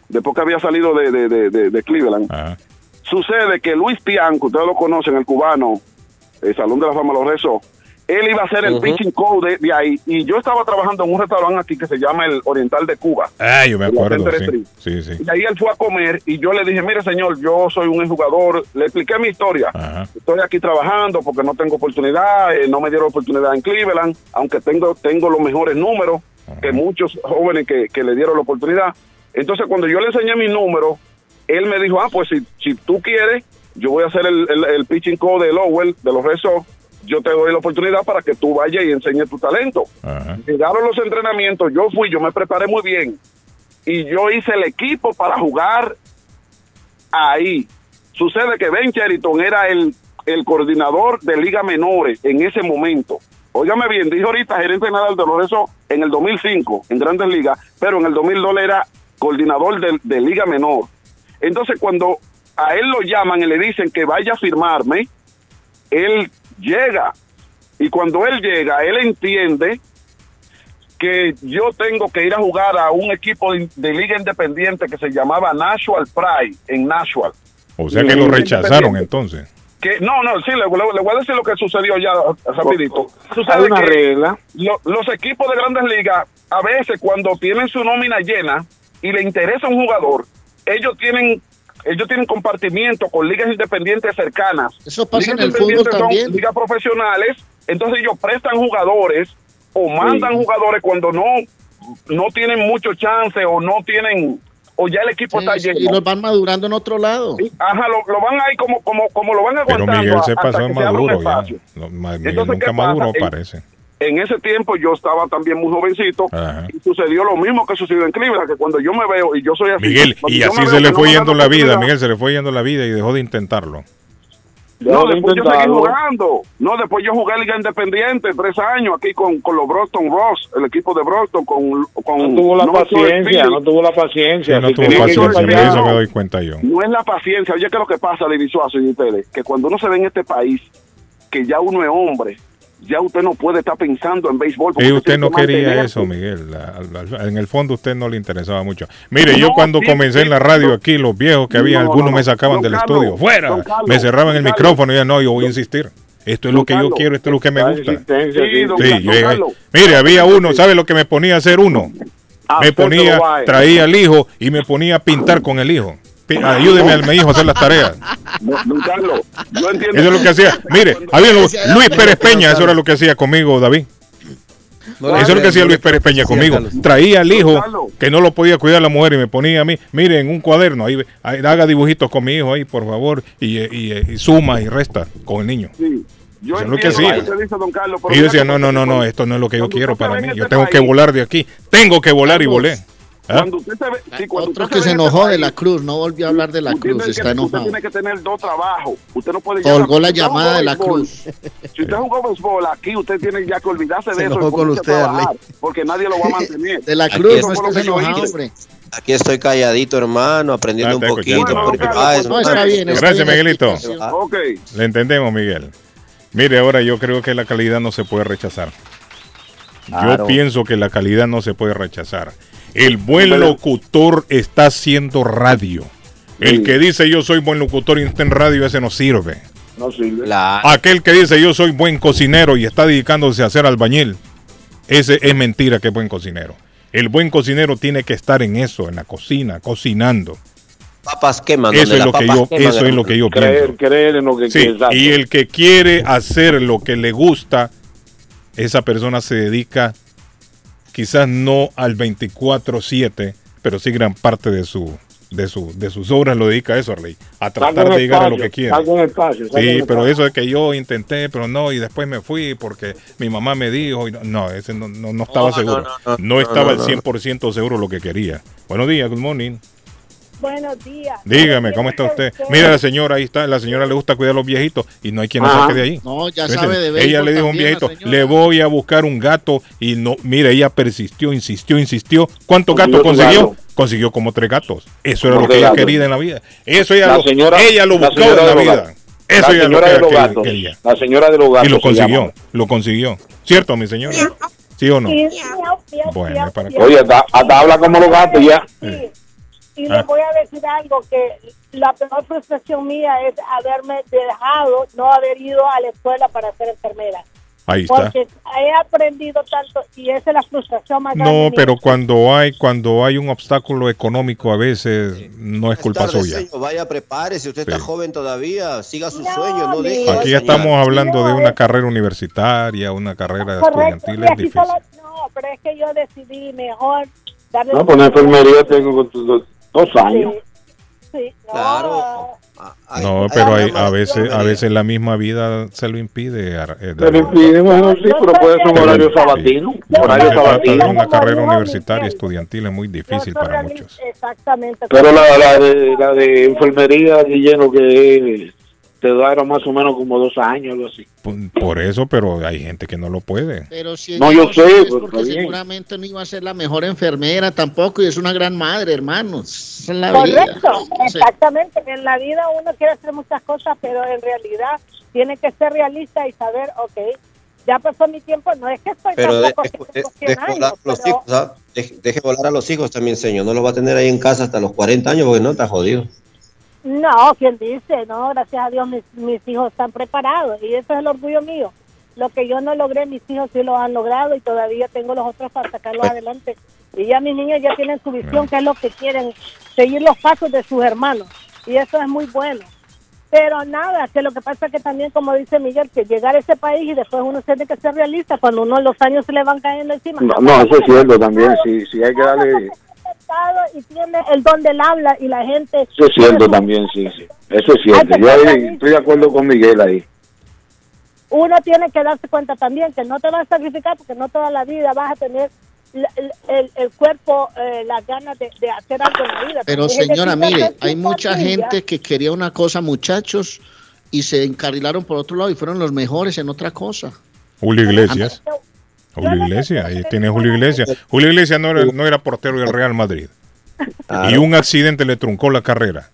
después que había salido de, de, de, Cleveland, sucede que Luis Pian, que ustedes lo conocen, el cubano, el Salón de la Fama de los Rezos, él iba a ser el pitching coach de, de ahí, y yo estaba trabajando en un restaurante aquí que se llama el Oriental de Cuba. Ah, yo me acuerdo, sí. Sí, sí. Y ahí él fue a comer y yo le dije, mire señor, yo soy un jugador, le expliqué mi historia. Estoy aquí trabajando porque no tengo oportunidad, eh, no me dieron oportunidad en Cleveland, aunque tengo, tengo los mejores números que muchos jóvenes que, que le dieron la oportunidad. Entonces cuando yo le enseñé mi número, él me dijo, ah, pues si, si tú quieres, yo voy a hacer el, el, el pitching coach de Lowell, de los Red Sox, yo te doy la oportunidad para que tú vayas y enseñes tu talento. Llegaron los entrenamientos, yo fui, yo me preparé muy bien y yo hice el equipo para jugar ahí. Sucede que Ben Cheriton era el, el coordinador de Liga Menores en ese momento. Óigame bien, dijo ahorita gerente general de Lorenzo en el 2005 en Grandes Ligas, pero en el 2002 él era coordinador de, de Liga Menor. Entonces cuando a él lo llaman y le dicen que vaya a firmarme, él llega. Y cuando él llega, él entiende que yo tengo que ir a jugar a un equipo de, de liga independiente que se llamaba Nashville Pride en Nashville. O sea que lo rechazaron entonces. Que, no, no, sí, le, le- le voy a decir lo que sucedió ya rapidito. Hay Sucede una que regla. lo- los equipos de grandes ligas, a veces cuando tienen su nómina llena y le interesa un jugador, ellos tienen ellos tienen compartimiento con ligas independientes cercanas. Eso pasa Ligas en el fútbol independientes son también. ligas profesionales, entonces ellos prestan jugadores o mandan jugadores cuando no no tienen mucho chance o no tienen o ya el equipo Sí, está sí, lleno. y los van madurando en otro lado. Ajá, lo, lo van ahí como como como lo van Pero aguantando Miguel se pasó maduro ya. No, Miguel Entonces, nunca En- parece. En ese tiempo yo estaba también muy jovencito Ajá. y sucedió lo mismo que sucedió en Cleveland, que cuando yo me veo y yo soy así. Miguel, y así se le que no fue yendo la vida, Miguel se le fue yendo la vida y dejó de intentarlo. No, de después yo seguí jugando. No, después yo jugué Liga Independiente tres años aquí con, con los Boston Ross, el equipo de Boston, con... con No tuvo la no paciencia, no tuvo la paciencia. Sí, no tuvo que ir paciencia, eso me doy cuenta yo. No es la paciencia. Oye, ¿qué es lo que pasa, David Suazo y ustedes? Que cuando uno se ve en este país, que ya uno es hombre, ya usted no puede estar pensando en béisbol. Y usted no quería eso, Miguel. En el fondo usted no le interesaba mucho. Mire, yo cuando sí, comencé sí, en la radio aquí, los viejos que había, No, algunos no, me sacaban del Carlos, estudio. ¡Fuera! Carlos, me cerraban el micrófono y ya no, yo voy a insistir. Esto es lo que yo quiero, esto es lo que me gusta. Sí, sí. don Sí, yo mire, había uno, ¿sabe lo que me ponía a hacer uno? Me Hacérselo, ponía, traía al hijo y me ponía a pintar con el hijo. Ayúdeme al mi hijo a hacer las tareas. No, don Carlos, yo entiendo. Eso es lo que hacía. Mire, había Luis Pérez Peña, eso era lo que hacía conmigo, David. Eso es lo que hacía Luis Pérez Peña conmigo. Traía al hijo que no lo podía cuidar la mujer y me ponía a mí, mire, en un cuaderno, ahí, haga dibujitos con mi hijo ahí, por favor, y, y- y suma y resta con el niño. Sí. Yo Eso es lo que hacía. Y yo decía, no, no, no, no, esto no es lo que yo quiero para mí. Yo tengo que volar de aquí. Tengo que volar y volé. ¿Ah? Cuando usted se ve, sí, cuando Otro usted que se en este enojó de la cruz, no volvió a hablar de la cruz, está que- Usted enojado. tiene que tener dos trabajos. Usted no puede Colgó la llamada de la cruz. Si usted jugó béisbol aquí, usted tiene ya que olvidarse Se de eso. enojó con usted, trabajar. Porque nadie lo va a mantener. De la Aquí cruz, no que enojado, hombre. Aquí estoy calladito, hermano, aprendiendo Ah, un poquito. porque- ah, No, está bien. está Gracias, bien Miguelito. Le entendemos, Miguel. Mire, ahora yo creo que la calidad no se puede rechazar. Yo pienso que la calidad no se puede rechazar. El buen locutor está haciendo radio. El Sí. que dice yo soy buen locutor y está en radio, ese no sirve. No sirve. la- Aquel que dice yo soy buen cocinero y está dedicándose a ser albañil, ese es mentira que es buen cocinero. El buen cocinero tiene que estar en eso, en la cocina, cocinando. papas queman. Eso es lo que yo, queman, eso es lo que yo Creer, pienso. creer en lo que Sí, y el que quiere hacer lo que le gusta, esa persona se dedica quizás no al 24/7, pero sí gran parte de su de su de sus obras lo dedica a eso, Arley, a tratar de llegar a lo que quiere. espacio, Sí, en pero espacio. eso de que yo intenté, pero no, y después me fui porque mi mamá me dijo, y no, no, ese no, no, no estaba seguro. no, No, no, no, estaba no, al no. 100% seguro lo que quería. Buenos días, good morning. Buenos días. Dígame, ¿cómo está usted? Mira, la señora ahí está, la señora le gusta cuidar a los viejitos y no hay quien la saque de ahí. No, ya ¿Me sabe de entiendes? Ella le dijo a un viejito, le voy a buscar un gato y no, mire, ella persistió, insistió, insistió. ¿Cuántos gatos consiguió? gato. Consiguió como tres gatos. Eso era lo que ella quería en la vida. Eso ella, La lo, señora- ella lo la buscó en la vida. Eso la ella lo señora que de los ella gatos. quería. La señora de los gatos. Y lo consiguió, lo consiguió. ¿Cierto, mi señora? ¿Sí o no? Sí, miau, miau, Bueno, para que-. Oye, hasta, hasta habla como los gatos ya. Y Ah. le voy a decir algo, que la peor frustración mía es haberme dejado, no haber ido a la escuela para ser enfermera. Ahí está. Porque he aprendido tanto y esa es la frustración más grande. No, pero cuando hay cuando hay un obstáculo económico a veces no es culpa Tarde, suya. señor, Vaya, prepárese. Usted está Sí. joven todavía. Siga su No, sueño. No deje. de Aquí ya soñar. estamos hablando de una es- carrera universitaria, una carrera Correcto, estudiantil, es difícil. solo- no, pero es que yo decidí mejor darle... No, pues en enfermería tengo dos, años. Sí, sí, no, Claro. Ah, ay, No, pero ay, hay, a veces a veces la misma vida se lo impide. eh, Se David. impide, bueno, sí, pero puede ser un horario sí. sabatino. Cuando Horario sabatino. una carrera universitaria estudiantil es muy difícil para muchos. Exactamente. Pero la, la, de, la de enfermería, Guillermo, que te dura más o menos como dos años, algo así. Por- Por eso, pero hay gente que no lo puede. Pero si No, yo sé, es pero porque seguramente no iba a ser la mejor enfermera tampoco y es una gran madre, hermanos. Es la vida. Correcto, Sí. exactamente. En la vida uno quiere hacer muchas cosas, pero en realidad tiene que ser realista y saber, ok, Ya pasó mi tiempo, no es que estoy Pero de- tampoco de- tengo 100 deje volar pero- hijos, ¿ah? Deje, deje volar a los hijos también, señor. No los va a tener ahí en casa hasta los 40 años porque no está jodido. No, quien dice, no, gracias a Dios mis, mis hijos están preparados y eso es el orgullo mío. Lo que yo no logré, mis hijos sí lo han logrado y todavía tengo los otros para sacarlos adelante. Y ya mis niños ya tienen su visión, que es lo que quieren, seguir los pasos de sus hermanos. Y eso es muy bueno. Pero nada, que lo que pasa es que también, como dice Miguel, que llegar a ese país y después uno tiene que ser realista cuando uno los años se le van cayendo encima. No, no, eso es cierto también, sí, sí, hay que darle... y tiene el don del habla y la gente... Eso es cierto también, sí, sí. Eso es cierto. Yo ahí estoy de acuerdo con Miguel ahí. uno tiene que darse cuenta también que no te vas a sacrificar porque no toda la vida vas a tener el, el- el cuerpo, eh, las ganas de, de hacer algo en la vida. Pero señora, mire, hay mucha gente que quería una cosa, muchachos, y se encarrilaron por otro lado y fueron los mejores en otra cosa. Julio Iglesias. Julio Iglesias, ahí tiene Julio Iglesias. Julio Iglesias no era, no era portero del Real Madrid. Y un accidente le truncó la carrera.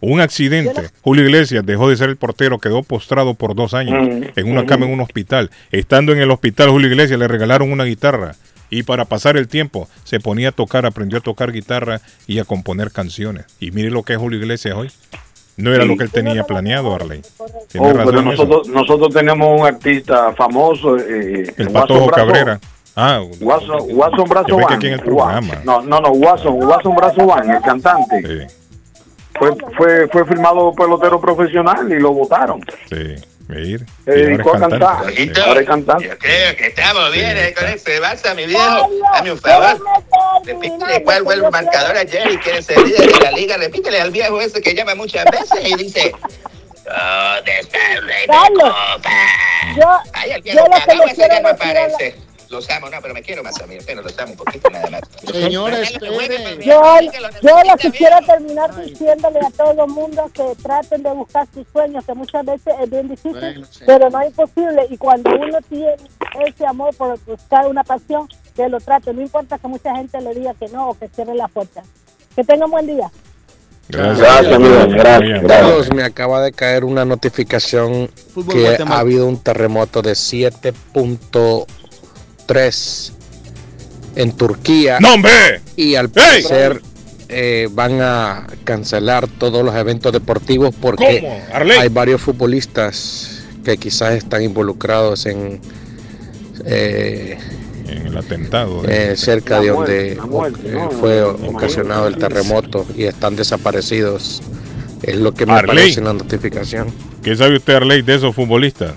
Un accidente. Julio Iglesias dejó de ser el portero, quedó postrado por dos años Mm. en una cama en un hospital. Estando en el hospital, Julio Iglesias le regalaron una guitarra. Y para pasar el tiempo, se ponía a tocar, aprendió a tocar guitarra y a componer canciones. Y mire lo que es Julio Iglesias hoy. No era Sí. lo que él tenía planeado, Arley. Tiene Oh, pero nosotros, nosotros tenemos un artista famoso, eh, El Watson Patojo Cabrera. Ah, Watson, Watson Brazo Van. aquí en el Wa- programa. No, no, no, Watson, Watson Brazo Van, el cantante. Fue, fue, fue firmado pelotero profesional y lo votaron. Sí, mire. Se dedicó a cantar. Ahora es cantante. Yo creo que estamos bien eh, con ese Barça, mi viejo. Dame un favor. Repítele cuál fue el marcador ayer y quiere ser líder de la liga. Repítele al viejo ese que llama muchas veces y dice... ¿Dónde está el rey de copa? yo, Ay, el yo viejo lo que le quiero decir. Los amo, no, pero me quiero más a mí, pero los amo un poquito nada más. Señora, Yo, yo lo que quiero terminar diciéndole a todo el mundo que traten de buscar sus sueños, que muchas veces es bien difícil, Bueno, sí. pero no es imposible. Y cuando uno tiene ese amor por buscar una pasión, que lo trate. No importa que mucha gente le diga que no o que cierre la puerta. Que tengan buen día. Gracias, amigo. Gracias, Carlos, me acaba de caer una notificación Fútbol que Guatemala. ha habido un terremoto de 7.3 en Turquía. ¡No, hombre! Y al parecer eh, van a cancelar todos los eventos deportivos porque hay varios futbolistas que quizás están involucrados en eh, En el atentado. de- eh, cerca de muerte, donde la muerte, eh, ¿no? fue Me ocasionado el terremoto y están desaparecidos. Es lo que me Arley. aparece en la notificación. ¿Qué sabe usted, Arley, de esos futbolistas?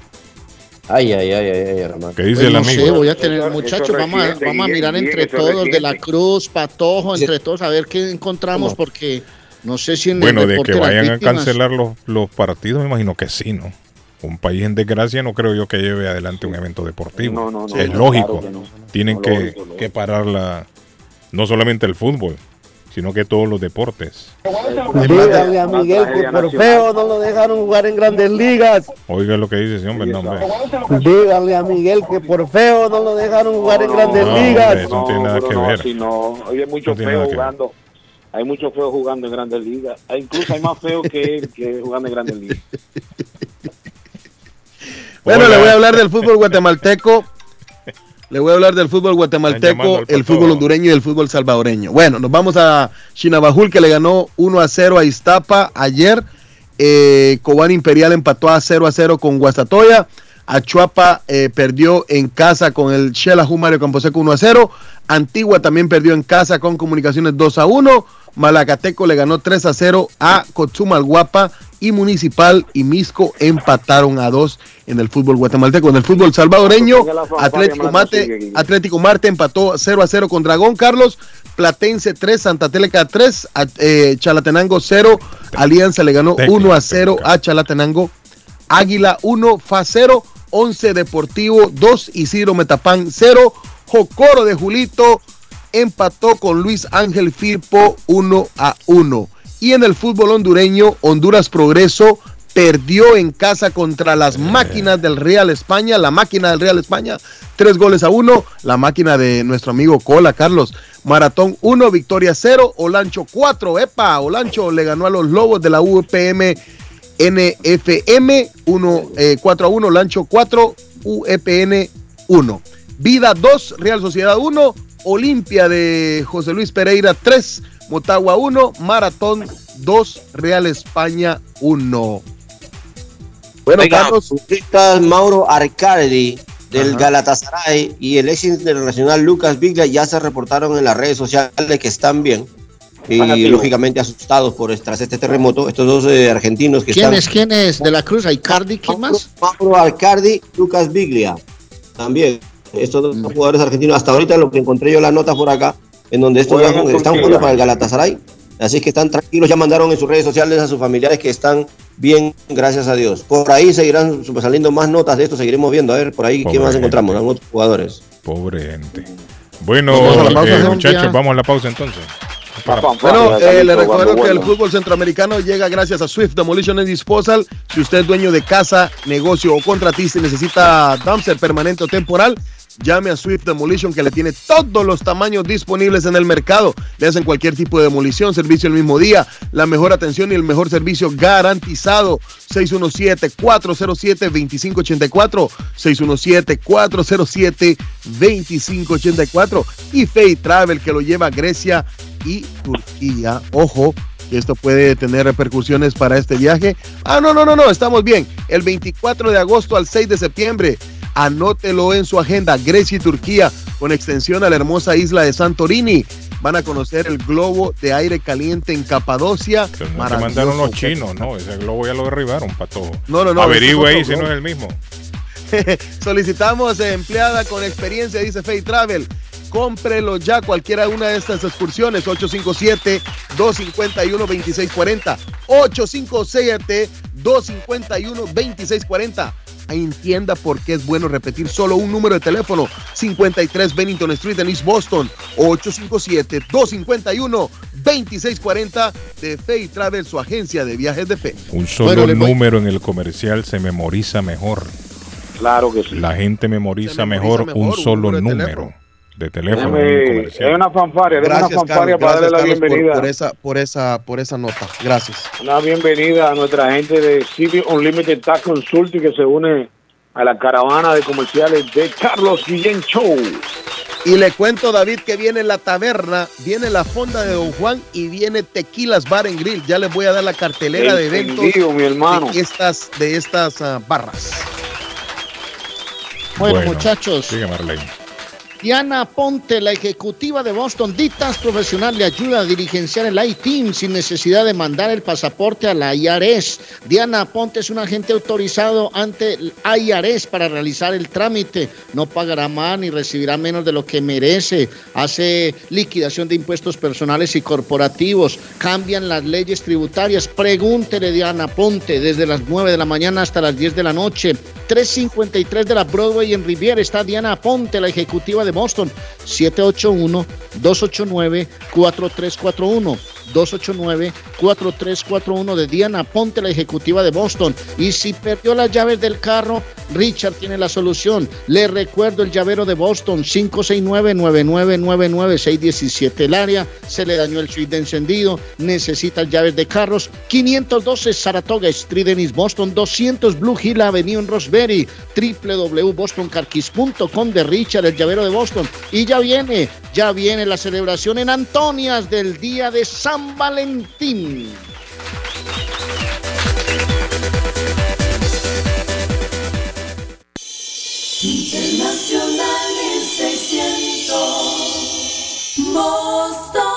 Ay, ay, ay, ay, ay, hermano. ¿Qué dice Pues el no amigo? sé, voy a tener, muchachos, vamos a, reciente, vamos a mirar entre todos, de la. Cruz, Patojo, entre todos, a ver qué encontramos, ¿Cómo? porque no sé si en Bueno, el de que vayan a cancelar los, los partidos, me imagino que sí, ¿no? Un país en desgracia no creo yo que lleve adelante un evento deportivo. No, no, no, es no, lógico. claro que no. Tienen No, que, lógico, lógico. que parar la, no solamente el fútbol, sino que todos los deportes. Dígale a Miguel que por feo no lo dejaron jugar en grandes ligas. Oiga lo que dice ese hombre, no, hombre. Dígale a Miguel que por feo no lo dejaron jugar en grandes no, ligas. hombre, eso no tiene nada que no, ver. así no. Hoy hay mucho feo jugando. Hay mucho feo jugando en Grandes Ligas. Hay- Incluso hay más feo que él que jugando en Grandes Ligas. Bueno, Hola. le voy a hablar del fútbol guatemalteco. Le voy a hablar del fútbol guatemalteco, el fútbol hondureño y el fútbol salvadoreño. Bueno, nos vamos a Chinabajul que le ganó 1 a 0 a Iztapa ayer. Eh, Cobán Imperial empató a 0 a 0 con Guastatoya. Achuapa eh, perdió en casa con el Shela Mario Camposeco 1 a 0. Antigua también perdió en casa con Comunicaciones 2 a 1. Malacateco le ganó 3 a 0 a Cochumalguapa y Municipal y Misco empataron a 2 en el fútbol guatemalteco. En el fútbol salvadoreño, Atlético Mate, Atlético Marte empató 0 a 0 con Dragón Carlos. Platense 3, Santa Teleca 3, a- eh, Chalatenango 0, Alianza le ganó 1 a 0 a Chalatenango, Águila 1, FA 0, 11 Deportivo 2, Isidro Metapán 0, Jocoro de Julito empató con Luis Ángel Firpo 1 a 1. Y en el fútbol hondureño, Honduras Progreso perdió en casa contra las máquinas del Real España, la máquina del Real España, tres goles a uno, la máquina de nuestro amigo Cola, Carlos. Maratón 1, Victoria 0, Olancho 4, epa, Olancho le ganó a los Lobos de la UPM NFM 1, 4 a 1, Lancho 4, UEPN 1. Vida 2, Real Sociedad 1. Olimpia de José Luis Pereira 3. Motagua 1. Maratón 2. Real España 1. Bueno, Carlos, futbolistas Mauro Arcardi del Galatasaray y el ex internacional Lucas Biglia ya se reportaron en las redes sociales que están bien y lógicamente asustados por tras este terremoto. Estos dos eh, argentinos que ¿Quién están es? ¿Quién es? ¿De la Cruz? ¿Icardi? ¿Quién más? Mauro Alcardi, Lucas Biglia. También, estos dos Mm. jugadores argentinos, hasta ahorita lo que encontré yo las notas por acá, en donde estos Juegan están jugando para el Galatasaray. Así que están tranquilos, ya mandaron en sus redes sociales a sus familiares que están bien, gracias a Dios. Por ahí seguirán saliendo más notas de esto, seguiremos viendo. A ver, por ahí, ¿qué Pobre más gente. encontramos? Algún otros jugadores. Pobre gente. Bueno, Vamos eh, muchachos, vamos a la pausa entonces. Bueno, eh, le recuerdo que el fútbol centroamericano llega gracias a Swift Demolition and Disposal. Si usted es dueño de casa, negocio o contratista y necesita dumpster permanente o temporal, llame a Swift Demolition que le tiene todos los tamaños disponibles en el mercado. Le hacen cualquier tipo de demolición, servicio el mismo día, la mejor atención y el mejor servicio garantizado. 617-407-2584, 617-407-2584 y Fay Travel que lo lleva a Grecia y Turquía. Ojo, que esto puede tener repercusiones para este viaje. Ah, no, no, no, no, estamos bien. El 24 de agosto al 6 de septiembre. Anótelo en su agenda. Grecia y Turquía, con extensión a la hermosa isla de Santorini. Van a conocer el globo de aire caliente en Capadocia. Pero no te Maravilloso. mandaron los chinos, no, ese globo ya lo derribaron, pato. No, no, no, Averigüe ahí si no es el mismo. Solicitamos eh, empleada con experiencia, dice Fay Travel. Cómprelo ya cualquiera una de estas excursiones. 857-251-2640. 857-251-2640. Entienda por qué es bueno repetir solo un número de teléfono. 53 Bennington Street en East Boston. 857-251-2640 de Fay Travel, su agencia de viajes de fe. Un solo Bueno, le voy- número en el comercial se memoriza mejor. Claro que sí. La gente memoriza, mejor, mejor un un solo número de teléfono en el Déjame- comercial. hay una fanfaria, déjame una fanfaria para darle la Carlos, bienvenida. por, esa, por, esa, por esa nota. Gracias. Una bienvenida a nuestra gente de City Unlimited Tax Consulting que se une a la caravana de comerciales de Carlos Guillén Show. Y le cuento, David, que viene la taberna, viene la fonda de Don Juan y viene Tequilas Bar and Grill. Ya les voy a dar la cartelera de eventos mi hermano. de estas, de estas ah, barras. Bueno, muchachos. Sigue Marlene. Diana Ponte, la ejecutiva de Boston Dictas Profesional, le ayuda a diligenciar el I-Team sin necesidad de mandar el pasaporte a la IRS. Diana Ponte es un agente autorizado ante el IRS para realizar el trámite. No pagará más ni recibirá menos de lo que merece. Hace liquidación de impuestos personales y corporativos. Cambian las leyes tributarias. Pregúntele Diana Ponte desde las 9 de la mañana hasta las 10 de la noche. 353 de la Broadway en Riviera está Diana Ponte, la ejecutiva de Boston. 781-289-4341. 289-4341 de Diana Ponte, la ejecutiva de Boston. Y si perdió las llaves del carro, Richard tiene la solución. Le recuerdo el llavero de Boston, 569-9999-617. El área se le dañó el switch de encendido, necesita llaves de carros. 512 Saratoga Street en Boston, 200 Blue Hill Avenue en Roseberry, www.bostoncarquis.com de Richard, el llavero de Boston. Y ya viene, ya viene la celebración en Antonias del día de San Valentín. Internacional 1600 Boston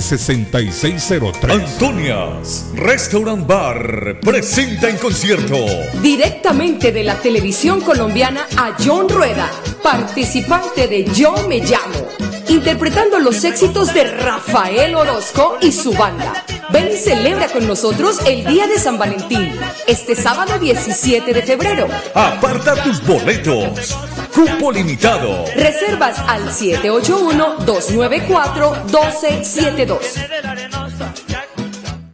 6603 Antonias Restaurant Bar presenta en concierto Directamente de la televisión colombiana a John Rueda. participante de Yo Me Llamo, interpretando los éxitos de Rafael Orozco y su banda. Ven y celebra con nosotros el Día de San Valentín, este sábado 17 de febrero. Aparta tus boletos. Cupo limitado. Reservas al 781-294-1272.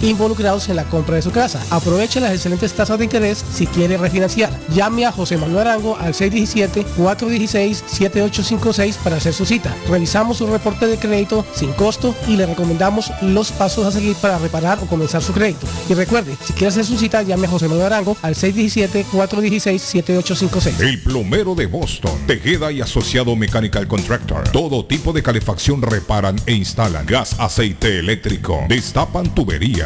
involucrados en la compra de su casa. Aproveche las excelentes tasas de interés si quiere refinanciar. Llame a José Manuel Arango al 617-416-7856 para hacer su cita. Revisamos su reporte de crédito sin costo y le recomendamos los pasos a seguir para reparar o comenzar su crédito. Y recuerde, si quiere hacer su cita, llame a José Manuel Arango al 617-416-7856. El plomero de Boston, Tejeda y Asociado Mechanical Contractor. Todo tipo de calefacción reparan e instalan. Gas, aceite eléctrico. Destapan tuberías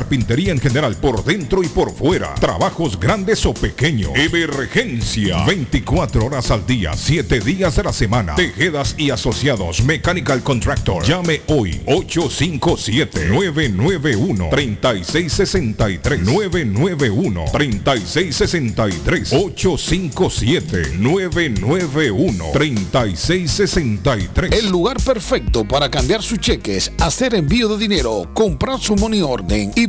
en general por dentro y por fuera. Trabajos grandes o pequeños. Emergencia. 24 horas al día, 7 días de la semana. Tejedas y asociados. Mechanical Contractor. Llame hoy 857-991-3663. 991-3663. 857-991-3663. El lugar perfecto para cambiar sus cheques, hacer envío de dinero, comprar su money order y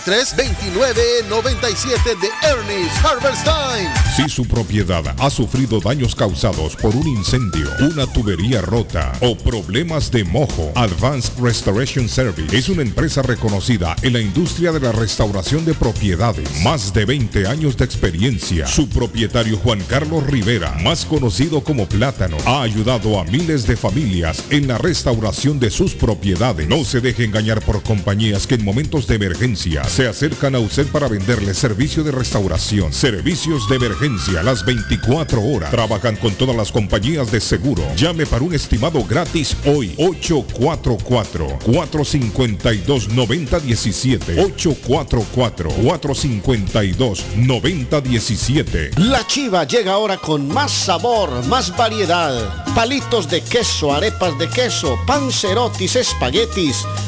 781-593-2997 de Ernest Harvest Time. Si su propiedad ha sufrido daños causados por un incendio, una tubería rota o problemas de mojo, Advanced Restoration Service es una empresa reconocida en la industria de la restauración de propiedades. Más de 20 años de experiencia. Su propietario Juan Carlos Rivera, más conocido como Plátano, ha ayudado a miles de familias en la restauración de sus propiedades. No se deje engañar por compañías que en momentos de emergencia se acercan a usted para venderle servicio de restauración, servicios de emergencia las 24 horas. Trabajan con todas las compañías de seguro. Llame para un estimado gratis hoy. 844-452-9017. 844-452-9017. La chiva llega ahora con más sabor, más variedad. Palitos de queso, arepas de queso, pancerotis, espaguetis,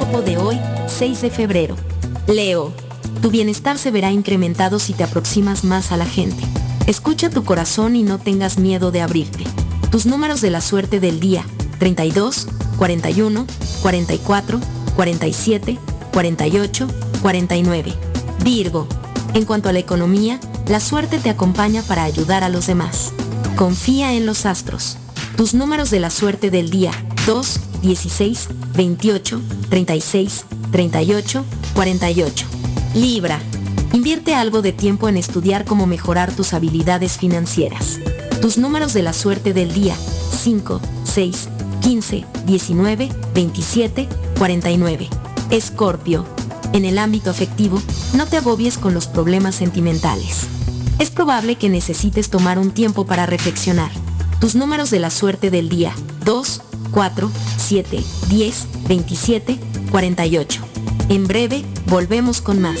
De hoy, 6 de febrero. Leo, tu bienestar se verá incrementado si te aproximas más a la gente. Escucha tu corazón y no tengas miedo de abrirte. Tus números de la suerte del día, 32, 41, 44, 47, 48, 49. Virgo, en cuanto a la economía, la suerte te acompaña para ayudar a los demás. Confía en los astros. Tus números de la suerte del día, 2, 16, 28, 36, 38, 48. Libra. Invierte algo de tiempo en estudiar cómo mejorar tus habilidades financieras. Tus números de la suerte del día, 5, 6, 15, 19, 27, 49. Escorpio. En el ámbito afectivo, no te agobies con los problemas sentimentales. Es probable que necesites tomar un tiempo para reflexionar. Tus números de la suerte del día, 2, 4, 7, 10, 27, 48. En breve, volvemos con más.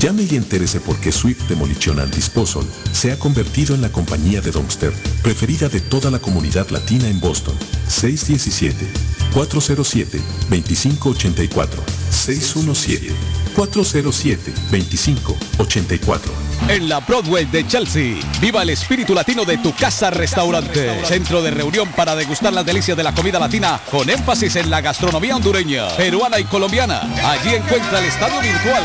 Llame y entérese por qué Swift Demolition and Disposal se ha convertido en la compañía de dumpster preferida de toda la comunidad latina en Boston. 617-407-2584. 617-407-2584. En la Broadway de Chelsea, viva el espíritu latino de tu casa restaurante. Centro de reunión para degustar las delicias de la comida latina con énfasis en la gastronomía hondureña, peruana y colombiana. Allí encuentra el estadio virtual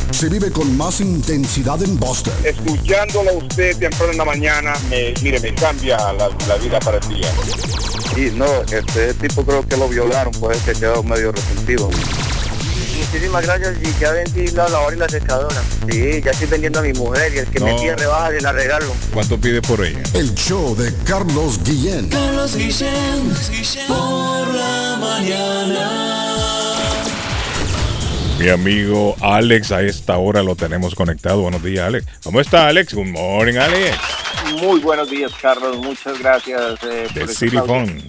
se vive con más intensidad en Boston. Escuchándolo a usted temprano en la mañana, me, mire, me cambia la, la vida para el día. Y no, este tipo creo que lo violaron, pues que quedó medio resentido. Muchísimas gracias y ya vendí la lavadora y la secadora. Sí, ya estoy vendiendo a mi mujer y el que me pide rebaja y la regalo. ¿Cuánto pide por ella? El show de Carlos Guillén. Carlos Guillén, por la mañana. Mi amigo Alex, a esta hora lo tenemos conectado. Buenos días, Alex. ¿Cómo está, Alex? Good morning, Alex. Muy buenos días, Carlos. Muchas gracias. eh, De City Phone.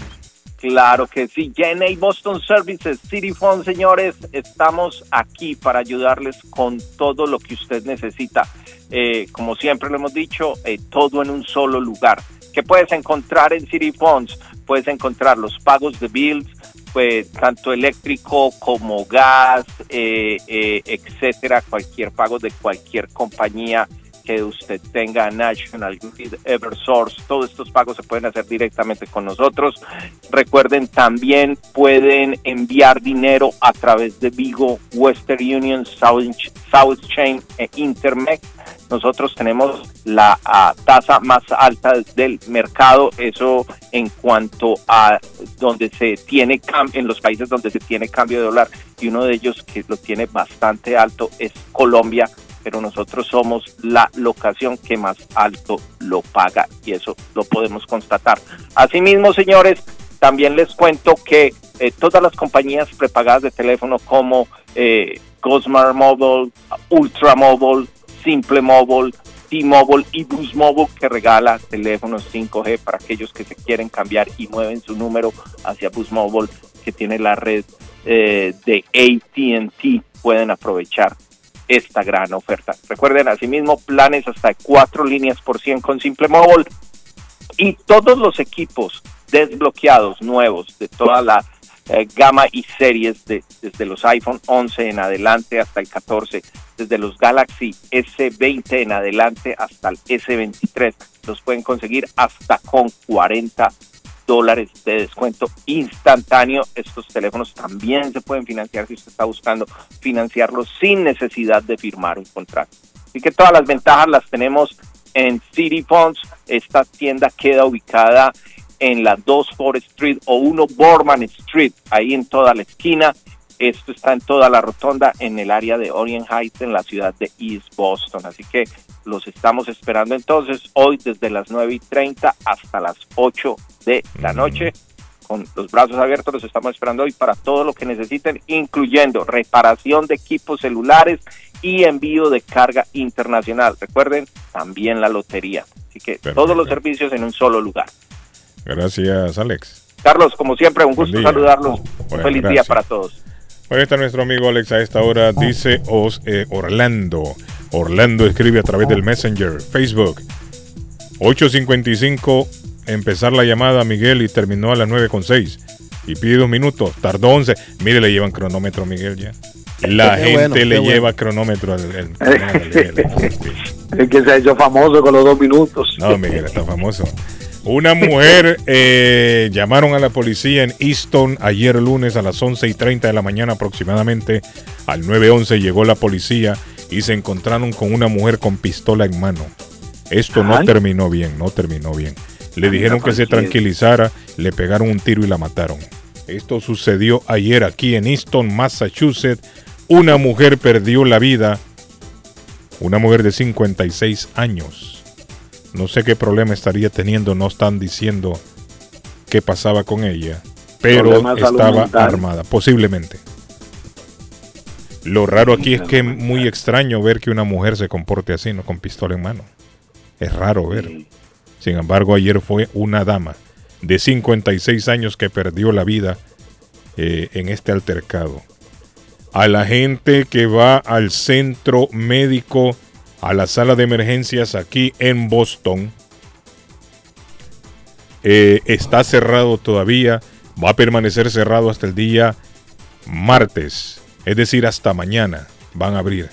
Claro que sí. JNA Boston Services, City Phone, señores, estamos aquí para ayudarles con todo lo que usted necesita. Eh, como siempre lo hemos dicho, eh, todo en un solo lugar. ¿Qué puedes encontrar en City Phones? Puedes encontrar los pagos de bills, pues tanto eléctrico como gas, eh, eh, etcétera, cualquier pago de cualquier compañía que usted tenga, National Grid, Eversource, todos estos pagos se pueden hacer directamente con nosotros. Recuerden, también pueden enviar dinero a través de Vigo, Western Union, South, South Chain e Intermex. Nosotros tenemos la ah, tasa más alta del mercado, eso en cuanto a donde se tiene en los países donde se tiene cambio de dólar, y uno de ellos que lo tiene bastante alto es Colombia, pero nosotros somos la locación que más alto lo paga y eso lo podemos constatar. Asimismo, señores, también les cuento que eh, todas las compañías prepagadas de teléfono como eh, Cosmar Mobile, Ultra Mobile, Simple Mobile, T-Mobile y Boost Mobile que regala teléfonos 5G para aquellos que se quieren cambiar y mueven su número hacia Boost Mobile que tiene la red eh, de AT&T pueden aprovechar esta gran oferta. Recuerden asimismo planes hasta cuatro líneas por 100 con Simple Mobile y todos los equipos desbloqueados nuevos de toda la eh, gama y series de, desde los iPhone 11 en adelante hasta el 14, desde los Galaxy S20 en adelante hasta el S23, los pueden conseguir hasta con 40 dólares de descuento instantáneo. Estos teléfonos también se pueden financiar si usted está buscando financiarlos sin necesidad de firmar un contrato. Así que todas las ventajas las tenemos en City Funds. Esta tienda queda ubicada en la 2 Forest Street o 1 Borman Street, ahí en toda la esquina. Esto está en toda la rotonda en el área de Orient Heights en la ciudad de East Boston. Así que los estamos esperando entonces hoy desde las 9 y 30 hasta las 8 de la noche. Con los brazos abiertos los estamos esperando hoy para todo lo que necesiten, incluyendo reparación de equipos celulares y envío de carga internacional. Recuerden, también la lotería. Así que todos los servicios en un solo lugar. Gracias, Alex. Carlos, como siempre, un gusto saludarlos. Un feliz día para todos. Ahí está nuestro amigo Alex a esta hora. Dice Os, eh, Orlando. Orlando escribe a través del Messenger, Facebook. 8.55, empezar la llamada Miguel y terminó a las 9.6. Y pide dos minutos, tardó 11. Mire, le llevan cronómetro a Miguel ya. La Qué gente bueno, le bueno. lleva cronómetro al, al- al. Es que se ha hecho famoso con los dos minutos. No, Miguel está famoso. Una mujer eh, llamaron a la policía en Easton ayer lunes a las 11 y 30 de la mañana aproximadamente. Al 911 llegó la policía y se encontraron con una mujer con pistola en mano. Esto no terminó bien, no terminó bien. Le Anda, dijeron que se tranquilizara, le pegaron un tiro y la mataron. Esto sucedió ayer aquí en Easton, Massachusetts. Una mujer perdió la vida. Una mujer de 56 años. No sé qué problema estaría teniendo, no están diciendo qué pasaba con ella, pero estaba armada, posiblemente. Lo raro aquí es que es muy extraño ver que una mujer se comporte así, no con pistola en mano. Es raro ver. Sin embargo, ayer fue una dama de 56 años que perdió la vida eh, en este altercado. A la gente que va al centro médico, a la sala de emergencias aquí en Boston, eh, está cerrado todavía, va a permanecer cerrado hasta el día martes, es decir, hasta mañana van a abrir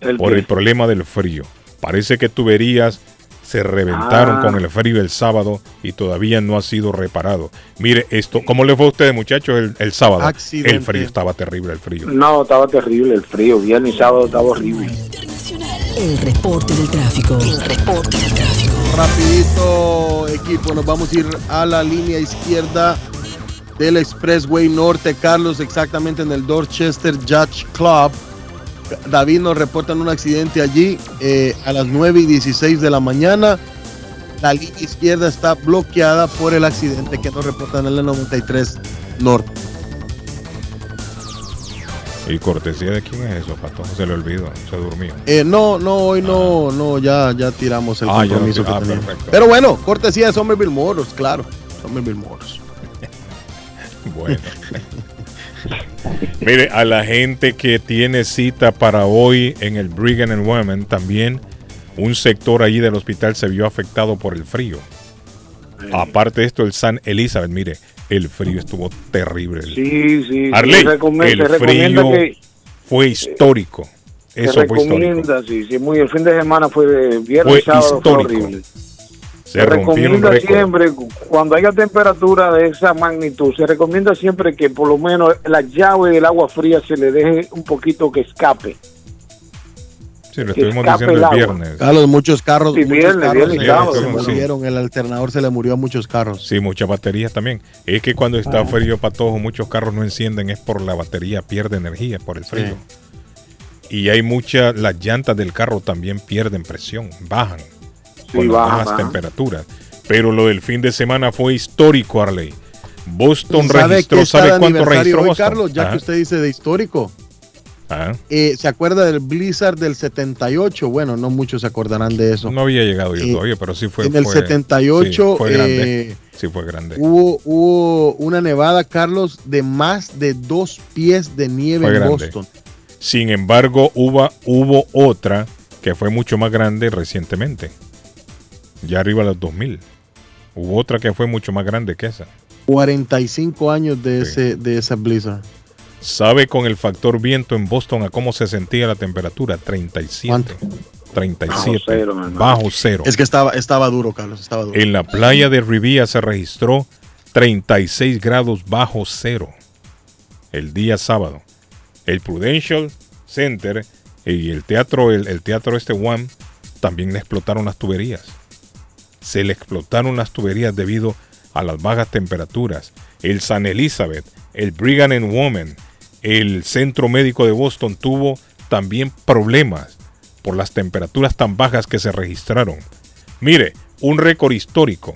¿El por el problema del frío. Parece que tuberías se reventaron Ah. con el frío el sábado y todavía no ha sido reparado. Mire esto, ¿cómo le fue a ustedes muchachos el, el sábado? Accidente. El frío estaba terrible, el frío. No, estaba terrible el frío. Viernes y sábado estaba horrible. El reporte del tráfico. El reporte del tráfico. Rapidito, equipo, nos vamos a ir a la línea izquierda del Expressway Norte, Carlos, exactamente en el Dorchester Judge Club. David nos reportan un accidente allí eh, a las 9 y 16 de la mañana. La línea izquierda está bloqueada por el accidente que nos reportan en el 93 Norte. ¿Y cortesía de quién es eso, Pato? Se le olvidó, se durmió. Eh, no, no, hoy no, no, ya, ya tiramos el Ah, compromiso tir- que ah, teníamos. perfecto. Pero bueno, cortesía de Somerville Motors, claro. Somerville Motors. Bueno. Mire, a la gente que tiene cita para hoy en el Brigham and Women, también un sector allí del hospital se vio afectado por el frío. Aparte de esto, el San Elizabeth, mire, el frío estuvo terrible. Sí, sí. Arley, se el se frío que fue histórico. se Eso fue histórico. recomienda, sí, sí, muy el fin de semana fue viernes Fue sábado fue histórico. horrible. Se, Se recomienda siempre, cuando haya temperatura de esa magnitud, se recomienda siempre que por lo menos la llave del agua fría se le deje un poquito que escape. Sí, lo estuvimos diciendo el viernes. Carlos, muchos carros, Sí, muchos viernes, carros viernes se- se Sí. murieron, el alternador se le murió a muchos carros. Sí, muchas baterías también. Es que cuando está Ah. frío patojo, muchos carros no encienden, es por la batería, pierde energía por el frío. Y hay muchas, las llantas del carro también pierden presión, bajan con las bajas temperaturas. Pero lo del fin de semana fue histórico, Arley. Boston ¿Sabe registró, ¿sabe cuánto registró hoy, Boston? Carlos? Ya Ajá, que usted dice de histórico. Ajá. Eh, ¿Se acuerda del Blizzard del 78? Bueno, no muchos se acordarán de eso. No había llegado yo Eh, todavía, pero sí fue. en el fue- 78, sí, fue grande. eh, sí, fue grande. Hubo, hubo una nevada, Carlos, de más de dos pies de nieve Fue en grande. Boston. Sin embargo, hubo, hubo otra que fue mucho más grande recientemente. Ya arriba de los 2000. Hubo otra que fue mucho más grande que esa. 45 años de, ese, de esa Blizzard. ¿Sabe con el factor viento en Boston a cómo se sentía la temperatura? 37. 37. Bajo cero. Bajo cero. Es que estaba, estaba duro, Carlos, estaba duro. En la playa de Rivia se registró 36 grados bajo cero el día sábado. El Prudential Center y el teatro, el, el teatro este One, también le explotaron las tuberías. Se le explotaron las tuberías debido a las bajas temperaturas. El San Elizabeth, el Brigham and Women, el Centro Médico de Boston tuvo también problemas por las temperaturas tan bajas que se registraron. Mire, un récord histórico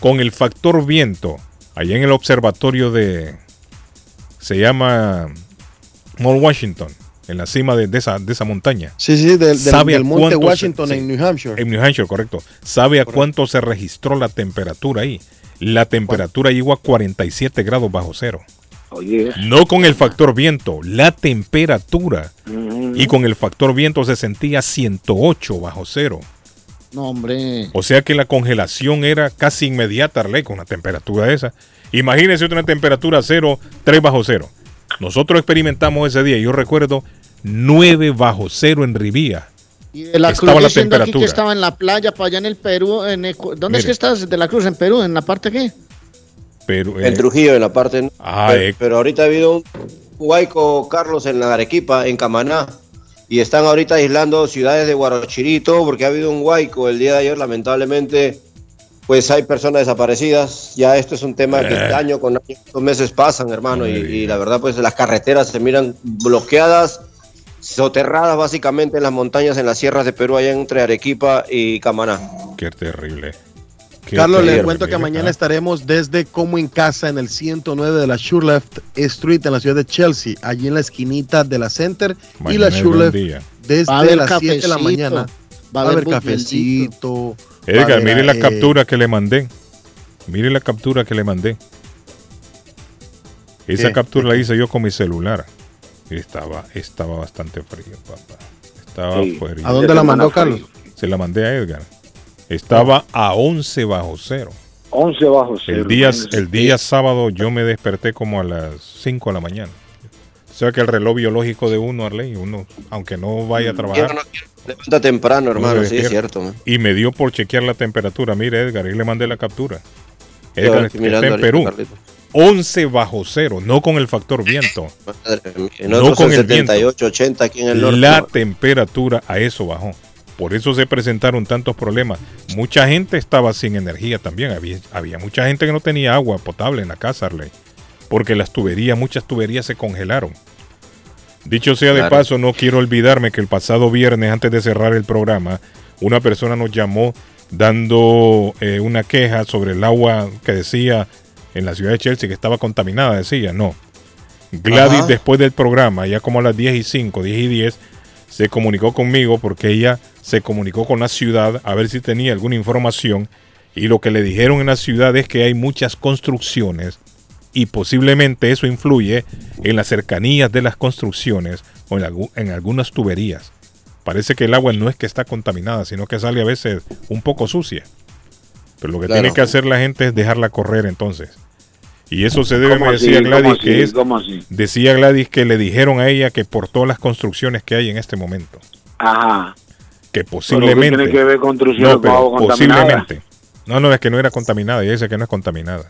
con el factor viento allá en el observatorio de se llama Mount Washington en la cima de, de esa, de esa montaña. Sí, sí, del, del- ¿Sabe a del monte se- Washington sí, en New Hampshire. En New Hampshire, correcto. ¿Sabe a cuánto se registró la temperatura ahí? La temperatura llegó a 47 grados bajo cero. Oye, No con el factor viento, la temperatura. Y con el factor viento se sentía 108 bajo cero. No, hombre. O sea que la congelación era casi inmediata, Arley, con una temperatura esa. Imagínense una temperatura cero, 3 bajo cero. Nosotros experimentamos ese día, yo recuerdo 9 bajo cero en Rivía. Y de la Estaba Cruz la diciendo aquí que temperatura. estaba en la playa, para allá en el Perú. En ¿Dónde es que estás de la Cruz? ¿En Perú? ¿En la parte qué? Pero, En eh, Trujillo, en la parte. Ah, pero, eh. pero ahorita ha habido un huaico, Carlos, en la Arequipa, en Camaná. y están ahorita aislando ciudades de Guarochirito porque ha habido un huaico el día de ayer, lamentablemente, pues hay personas desaparecidas. Ya esto es un tema que Eh. año con año, estos meses pasan, hermano, y, y la verdad, pues las carreteras se miran bloqueadas, soterradas básicamente en las montañas, en las sierras de Perú, allá entre Arequipa y Camaná. Qué terrible. Qué Carlos, terrible, cuento que mañana ¿ah? estaremos desde Como en Casa en el 109 de la Shurleft Street en la ciudad de Chelsea, allí en la esquinita de la Center y Mañana la Shurleft desde las 7 de la mañana. va a haber cafecito. Edgar, haber, mire la eh, captura que le mandé. Mire la captura que le mandé. Esa ¿Qué? captura la hice yo con mi celular. Estaba, estaba bastante frío, papá. Estaba Sí. frío. ¿A dónde la mandó Carlos? Se la mandé a Edgar. Estaba a 11 bajo cero. 11 bajo cero. El día, el día sábado yo me desperté como a las 5 de la mañana. O sea que el reloj biológico de uno, Arley, uno, aunque no vaya a trabajar, Levanta temprano, hermano, sí, es cierto. man. Y me dio por chequear la temperatura. Mire, Edgar, y le mandé la captura. Edgar está en ahorita, Perú. Carlito. 11 bajo cero, no con el factor viento. Madre mía. En No con el viento. 78, 80 aquí en el norte. La temperatura a eso bajó. Por eso se presentaron tantos problemas. Mucha gente estaba sin energía también. Había, había mucha gente que no tenía agua potable en la casa, Arley. Porque las tuberías, muchas tuberías se congelaron. Dicho sea de paso, no quiero olvidarme que el pasado viernes, antes de cerrar el programa, una persona nos llamó dando eh, una queja sobre el agua que decía en la ciudad de Chelsea que estaba contaminada, decía, no. Gladys, Ajá. después del programa, ya como a las 10 y 5, 10 y 10, se comunicó conmigo porque ella se comunicó con la ciudad a ver si tenía alguna información y lo que le dijeron en la ciudad es que hay muchas construcciones y posiblemente eso influye en las cercanías de las construcciones o en, algu- en algunas tuberías. Parece que el agua no es que está contaminada, sino que sale a veces un poco sucia. Pero lo que Claro. tiene que hacer la gente es dejarla correr entonces. Y eso se debe, ¿Cómo me decía ¿Cómo Gladys, así? que es, decía Gladys que le dijeron a ella que por todas las construcciones que hay en este momento, Ajá. Que posiblemente... ¿qué tiene que ver construcción No, con pero agua contaminada? posiblemente. No, no, es que no era contaminada, ella dice que no es contaminada.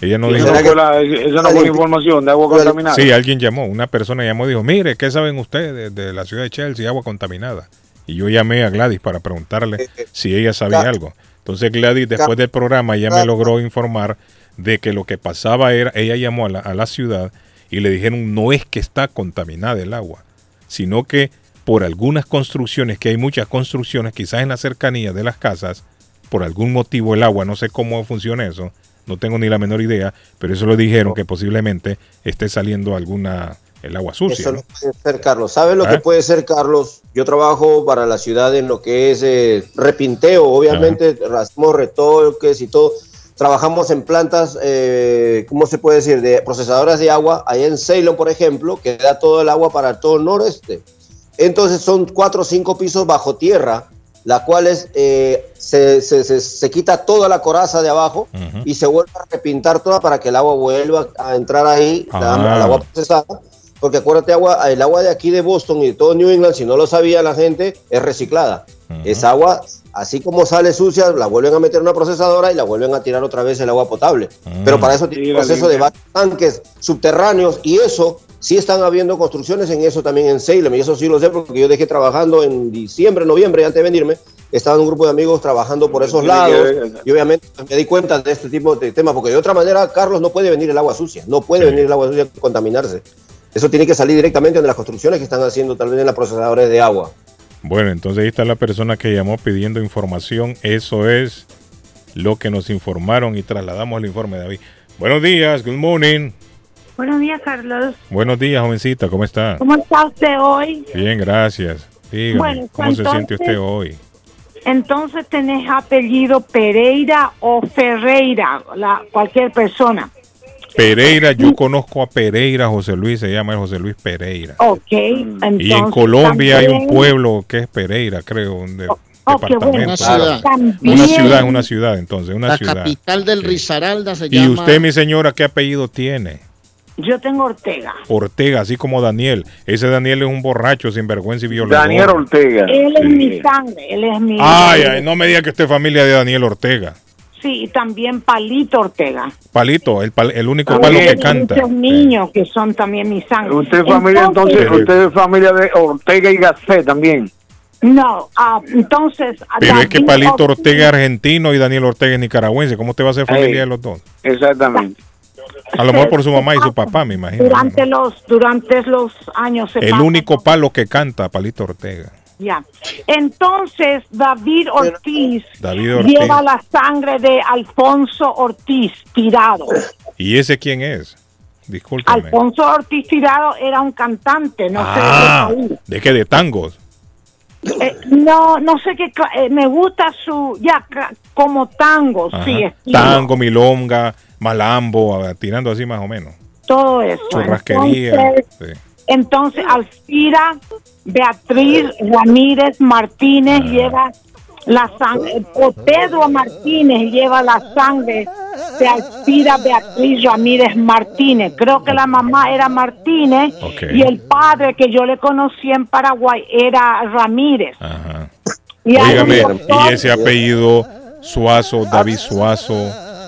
Ella no ¿Y dijo... esa no fue la- esa no fue la información de agua contaminada? Sí, alguien llamó, una persona llamó y dijo, mire, ¿qué saben ustedes de la ciudad de Chelsea, agua contaminada? Y yo llamé a Gladys para preguntarle si ella sabía algo. Entonces Gladys, después del programa, ya me logró informar de que lo que pasaba era, ella llamó a la, a la ciudad y le dijeron, no es que está contaminada el agua, sino que por algunas construcciones, que hay muchas construcciones, quizás en la cercanía de las casas, por algún motivo el agua, no sé cómo funciona eso, no tengo ni la menor idea, pero eso lo dijeron que posiblemente esté saliendo alguna el agua sucia. Eso ¿no? puede ser, Carlos. ¿Sabes lo ¿Ah? que puede ser, Carlos? Yo trabajo para la ciudad en lo que es eh, repinteo, obviamente, hacemos retoques y todo. Trabajamos en plantas, eh, ¿cómo se puede decir? De procesadoras de agua, allá en Ceylon, por ejemplo, que da todo el agua para todo el noreste. Entonces son cuatro o cinco pisos bajo tierra, las cuales eh, se, se- se- se quita toda la coraza de abajo y se vuelve a repintar toda para que el agua vuelva a entrar ahí, la- Ah. al agua procesada. Porque acuérdate, agua, el agua de aquí de Boston y de todo New England, si no lo sabía la gente, es reciclada. Esa agua, así como sale sucia, la vuelven a meter en una procesadora y la vuelven a tirar otra vez el agua potable. Pero para eso tiene un proceso de varios tanques subterráneos y eso sí están habiendo construcciones en eso también en Salem y eso sí lo sé porque yo dejé trabajando en diciembre, noviembre antes de venirme, estaba un grupo de amigos trabajando por esos lados ver- y obviamente me di cuenta de este tipo de temas porque de otra manera Carlos no puede venir el agua sucia, no puede venir el agua sucia a contaminarse. Eso tiene que salir directamente de las construcciones que están haciendo tal vez en las procesadores de agua. Bueno, entonces ahí está la persona que llamó pidiendo información. Eso es lo que nos informaron y trasladamos el informe, David. Buenos días, good morning. Buenos días, Carlos. Buenos días, jovencita, ¿cómo está? ¿Cómo está usted hoy? Bien, gracias. Dígame, Bueno, ¿cómo se siente usted hoy? Entonces tenés apellido Pereira o Ferreira, la, cualquier persona. Pereira, yo conozco a Pereira, José Luis, se llama José Luis Pereira. Ok, entonces. Y en Colombia hay un pueblo que es Pereira, creo, un de- Oh, qué bueno. Una ciudad. También- Una ciudad, una ciudad, entonces, una La ciudad. capital del Risaralda se Y llama. usted, mi señora, ¿qué apellido tiene? Yo tengo Ortega. Ortega, así como Daniel. Ese Daniel es un borracho, sinvergüenza y violador. Daniel Ortega. Él es mi sangre, él es mi. Ay, ay, no me diga que usted es familia de Daniel Ortega. Sí, y también Palito Ortega. Palito, el, pal- el único También palo que hay canta. Muchos niños que son también mi sangre. Usted es familia entonces, usted es familia de Ortega y Gasset también. No, ah, entonces... Pero es que Palito Ortega es argentino y Daniel Ortega es nicaragüense. ¿Cómo te va a ser familia de los dos? Exactamente. A lo mejor por su mamá y su papá, me imagino. Durante los, durante los años... El 70. único palo que canta, Palito Ortega. Ya. Entonces, David Ortiz David Ortiz. lleva la sangre de Alfonso Ortiz tirado. ¿Y ese quién es? Discúlpame. Alfonso Ortiz tirado era un cantante, no Ah, sé de qué. ¿de qué? ¿De tangos? Eh, no, no sé qué, eh, me gusta su, ya, como tango, Ajá. sí, estilo, Tango, milonga, malambo, tirando así más o menos. todo eso. Churrasquería. Entonces, sí. entonces, Alfira Beatriz Ramírez Martínez Ah. lleva la sangre, o Pedro Martínez lleva la sangre de Alfira Beatriz Ramírez Martínez. Creo que la mamá era Martínez y el padre que yo le conocí en Paraguay era Ramírez. Y doctor- ¿y ese apellido Suazo, David Suazo,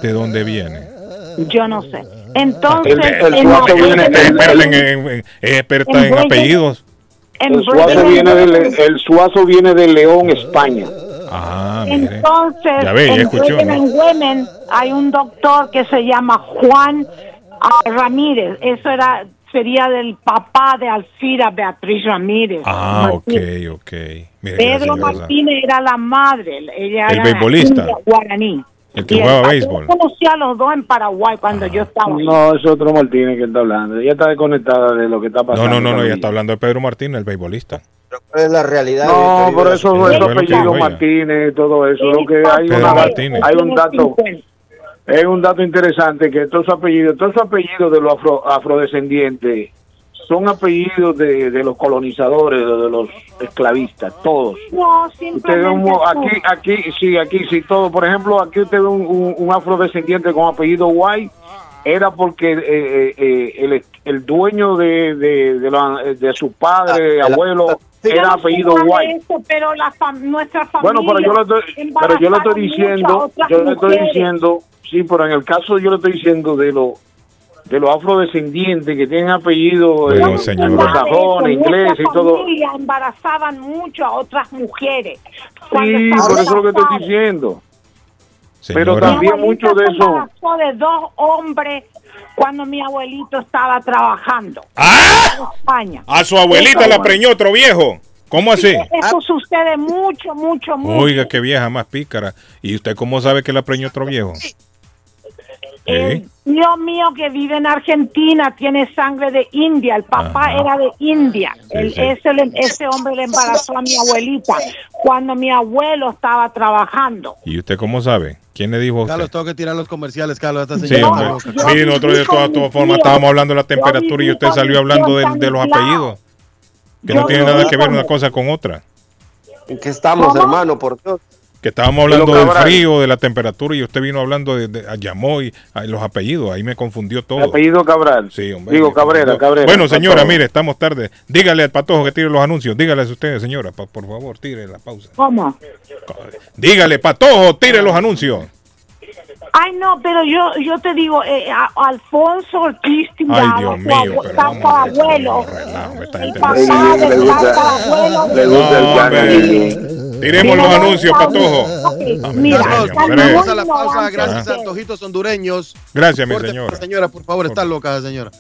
de dónde viene? Yo no sé. Entonces, El- el en Suazo la- viene- Es experta en, en- en- es experta en En apellidos. en El Suazo viene de, Le- el Suazo viene de León, España. Ah, mire. Entonces, Ya ve, ya en escuchó, Women hay un doctor que se llama Juan Ramírez. Eso era sería del papá de Alfira Beatriz Ramírez. Ah, ok, Martínez. ok. Mire, Pedro. Martínez era la madre. Ella El era beisbolista. guaraní. El que papá- béisbol. Yo conocí a los dos en Paraguay cuando yo estaba ahí. No, es otro Martínez que está hablando. Ella está desconectada de lo que está No, pasando. no, no, no, ya está hablando de Pedro Martínez, el beisbolista. ¿Cuál es la realidad? No, por eso Sí, es apellido Martínez, todo eso. Lo que hay, Pedro una- Martínez. hay un dato, es un dato interesante que todos esos apellidos, todos esos apellidos de los afro- afrodescendientes son apellidos de, de los colonizadores, de, de los esclavistas, todos. No, Usted un, aquí, aquí, sí, aquí sí, todo. Por ejemplo, aquí usted ve un, un- un afrodescendiente con apellido White, era porque eh, eh, eh, el, el dueño de, de, de, la- de su padre, Ah, el- abuelo, era apellido White. eso, pero la fam- nuestra familia Bueno, pero yo le estoy, pero yo le estoy diciendo, yo le estoy mujeres. diciendo, sí, pero en el caso yo le estoy diciendo de los de los afrodescendientes que tienen apellidos Bueno, eh, anglosajones, ingleses y todo. embarazaban mucho a otras mujeres. Sí, por eso es lo que estoy diciendo. Pero Señora, también Mi abuelita mucho de eso. de dos hombres cuando mi abuelito estaba trabajando ¡Ah! en España. A su abuelita la preñó otro viejo. ¿Cómo así? Eso sucede mucho, mucho, mucho. Oiga, qué vieja más pícara. ¿Y usted cómo sabe que la preñó otro viejo? ¿Eh? Dios mío que vive en Argentina tiene sangre de India. El papá Ajá. era de India. Sí, El- sí. Ese, hombre le embarazó a mi abuelita cuando mi abuelo estaba trabajando. ¿Y usted cómo sabe? ¿Quién le dijo a usted? Carlos, tengo que tirar los comerciales, Carlos. Esta Sí, señora hombre. está loca. Mire, nosotros de todas, formas estábamos hablando de la temperatura y usted salió hablando de, de los apellidos. Que no tiene nada que ver una cosa con otra. ¿En qué estamos, ¿Cómo? hermano? Por Dios. Que estábamos hablando del frío, de la temperatura y usted vino hablando de, de llamó y los apellidos. Ahí me confundió todo. Apellido Cabral. Sí, hombre. Digo Cabrera. Cabrera. Bueno, señora, Patojo. mire, estamos tarde. Dígale al patojo que tire los anuncios. Dígale a usted, señora, pa- por favor, tire la pausa. ¿Cómo? Dígale, patojo, tire los anuncios. Ay, no, pero yo yo te digo, eh, a- Alfonso Ortiz Ay, Tirado, Dios su mío, abu- pero vamos a ver, tatarabuelo, relajo, esta el papá no- Le del gusta- tatarabuelo. Le gusta el. Tiremos los anuncios, patojo. Mira, vamos a la pausa. Gracias a Antojitos Hondureños. Gracias, mi señora. Señora, por favor, está loca, señora.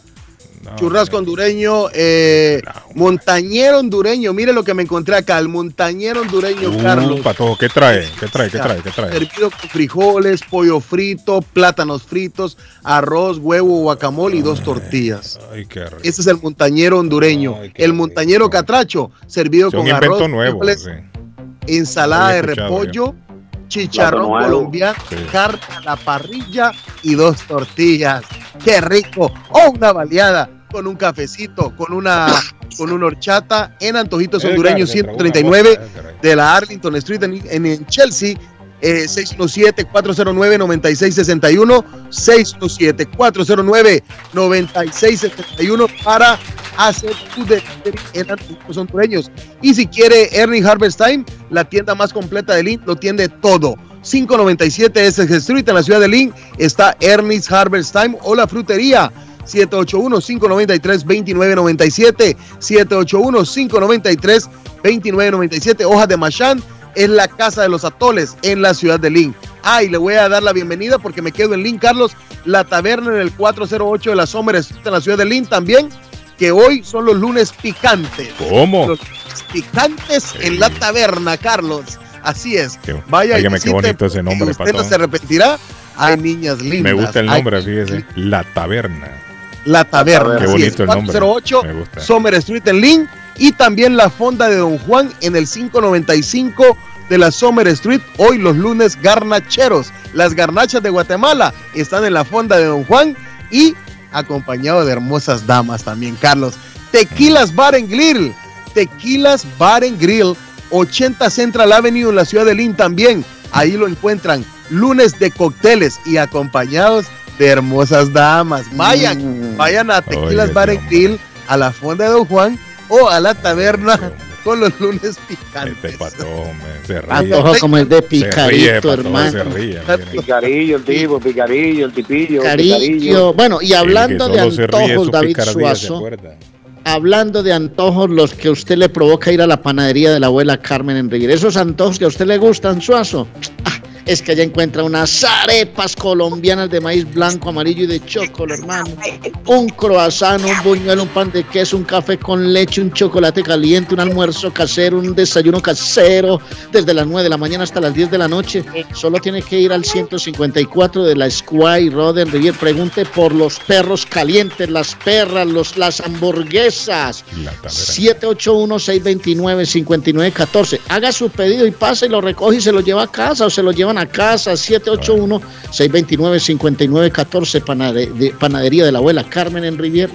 No, Churrasco hondureño, eh, montañero hondureño. Mire lo que me encontré acá, el montañero hondureño, Uh, Carlos. patojo, ¿qué trae? ¿Qué trae? ¿Qué trae? ¿Qué trae? Servido con frijoles, pollo frito, plátanos fritos, arroz, huevo, guacamole y dos tortillas. Ay, qué rico. Ese es el montañero hondureño. Ay, el montañero catracho, servido Es un con arroz, nuevo. frijoles, sí. Ensalada de repollo, chicharrón colombiano, Sí. carne a la parrilla y dos tortillas. ¡Qué rico! O una baleada con un cafecito, con una con una horchata en Antojitos Edgar, Hondureños se tragó una 139 boca, Edgar, ahí. de la Arlington Street en Chelsea. Eh, 617-409-9661, 617-409-9661 para hacer tu en Antojitos Hondureños. Y si quiere Ernie Harvest Time, la tienda más completa de Link, lo tiene todo. 597 Essex Street en la ciudad de Lynn está Ernest Harvest Time o la frutería 781-593-2997 781-593-2997 Hojas de Machan es la casa de los atoles en la ciudad de Lynn. Ah, y le voy a dar la bienvenida porque me quedo en Lynn, Carlos, la taberna en el 408 de la Summer Street en la ciudad de Lynn también, que hoy son los lunes picantes. ¿Cómo? Los picantes en la taberna, Carlos. Así es. Vaya y Óigame, qué bonito ese nombre, Usted no se arrepentirá. Hay niñas lindas. Me gusta el hay- nombre, fíjese. La Taberna. La taberna. Qué bonito el nombre. 408 Me gusta. Summer Street en Lynn y también la fonda de Don Juan en el 595 de la Summer Street. Hoy los lunes garnacheros. Las garnachas de Guatemala están en la fonda de Don Juan y acompañado de hermosas damas también, Carlos. Tequilas Bar and Grill. Tequilas Bar and Grill. 80 Central Avenue en la ciudad de Lynn también. Ahí lo encuentran. Lunes de cócteles y acompañados de hermosas damas. Vayan, vayan a Tequilas Oye, Bar and Grill, a la fonda de Don Juan o a la taberna con los lunes picantes. Este se ríe. Antojo como el de Se ríe, picadito, patrón, hermano. se ríe, Picarillo, el tipo, picarillo, el tipillo. Carillo. Bueno, y hablando de antojos, David picardía, ¿se Suazo, hablando de antojos, los que a usted le provoca ir a la panadería de la abuela Carmen Enrique. Esos antojos que a usted le gustan, Suazo. Ah, es que allá encuentra unas arepas colombianas de maíz blanco, amarillo y de chocolate, hermano. Un croissant, un buñuelo, un pan de queso, un café con leche, un chocolate caliente, un almuerzo casero, un desayuno casero, desde las 9 de la mañana hasta las 10 de la noche. Solo tiene que ir al 154 de la Square Road en Rivier. Pregunte por los perros calientes, las perras, los, las hamburguesas. 781-629-5914. Haga su pedido y pasa y lo recoge y se lo lleva a casa o se lo llevan a casa. 781-629-5914, panade- de- panadería de la abuela Carmen en Rivier.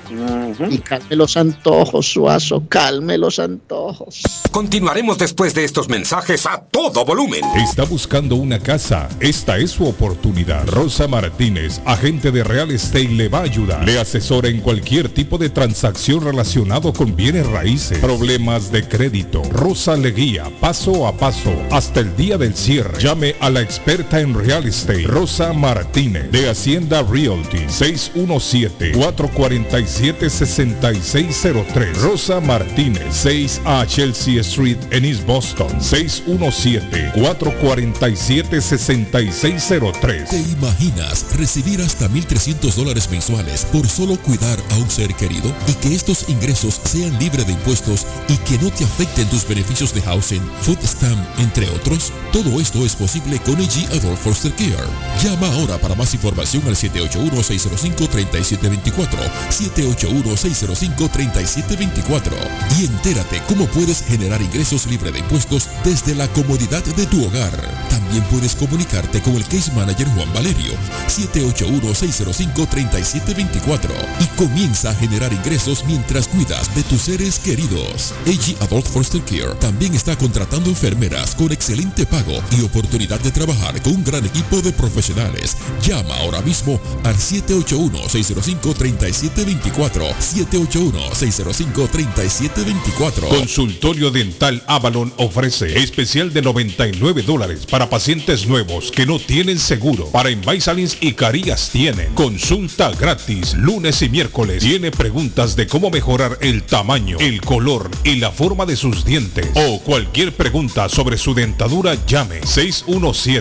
Y calme los antojos, Suazo, calme los antojos. Continuaremos después de estos mensajes a todo volumen. Está buscando una casa. Esta es su oportunidad. Rosa Martínez, agente de Real Estate, le va a ayudar. Le asesora en cualquier tipo de transacción relacionado con bienes raíces, problemas de crédito. Rosa le guía paso a paso hasta el día del cierre. Llame a la experta en Real Estate, Rosa Martínez, de Hacienda Realty, 617-447-6603. Rosa Martínez, 6 a Chelsea Street en East Boston, 617-447-6603. ¿Te imaginas recibir hasta 1.300 dólares mensuales por solo cuidar a un ser querido y que estos ingresos sean libres de impuestos y que no te afecten tus beneficios de housing, food stamp, entre otros? Todo esto es posible con AG Adult Foster Care. Llama ahora para más información al 781-605-3724, 781-605-3724 y entérate cómo puedes generar ingresos libres de impuestos desde la comodidad de tu hogar. También puedes comunicarte con el Case Manager Juan Valerio, 781-605-3724 y comienza a generar ingresos mientras cuidas de tus seres queridos. AG Adult Foster Care también está contratando enfermeras con excelente pago y oportunidad de trabajar con un gran equipo de profesionales. Llama ahora mismo al 781-605-3724, 781-605-3724. Consultorio Dental Avalon ofrece especial de 99 dólares para pacientes nuevos que no tienen seguro. Para Invisalins y Carías tienen consulta gratis lunes y miércoles. Tiene preguntas de cómo mejorar el tamaño, el color y la forma de sus dientes o cualquier pregunta sobre su dentadura llame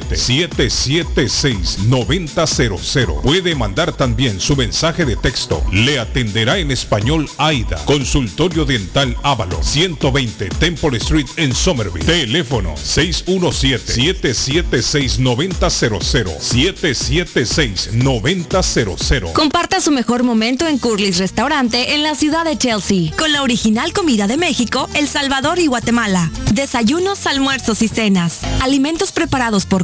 617-776-9000. Puede mandar también su mensaje de texto. Le atenderá en español AIDA. Consultorio Dental Avalon 120 Temple Street en Somerville. Teléfono 617-776-9000. 776-9000. Comparta su mejor momento en Curly's Restaurante en la ciudad de Chelsea, con la original comida de México, El Salvador y Guatemala. Desayunos, almuerzos y cenas. Alimentos preparados por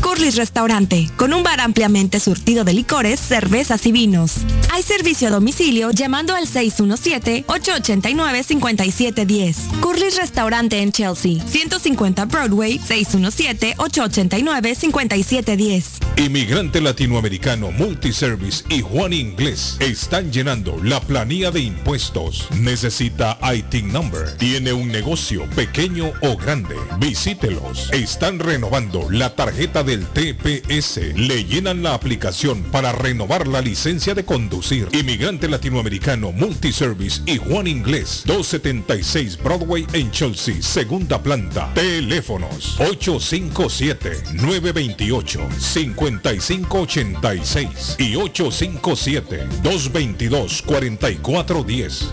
Curly's Restaurante, con un bar ampliamente surtido de licores, cervezas y vinos. Hay servicio a domicilio llamando al 617-889-5710. Curly's Restaurante en Chelsea, 150 Broadway, 617-889-5710. Inmigrante latinoamericano Multiservice y Juan Inglés están llenando la planilla de impuestos. Necesita IT number. Tiene un negocio pequeño o grande. Visítelos. Están renovando la tarjeta del TPS. Le llenan la aplicación para renovar la licencia de conducir. Inmigrante latinoamericano Multiservice y Juan Inglés. 276 Broadway en Chelsea, segunda planta. Teléfonos 857-928-5586 y 857-222-4410.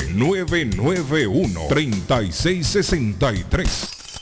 991-3663.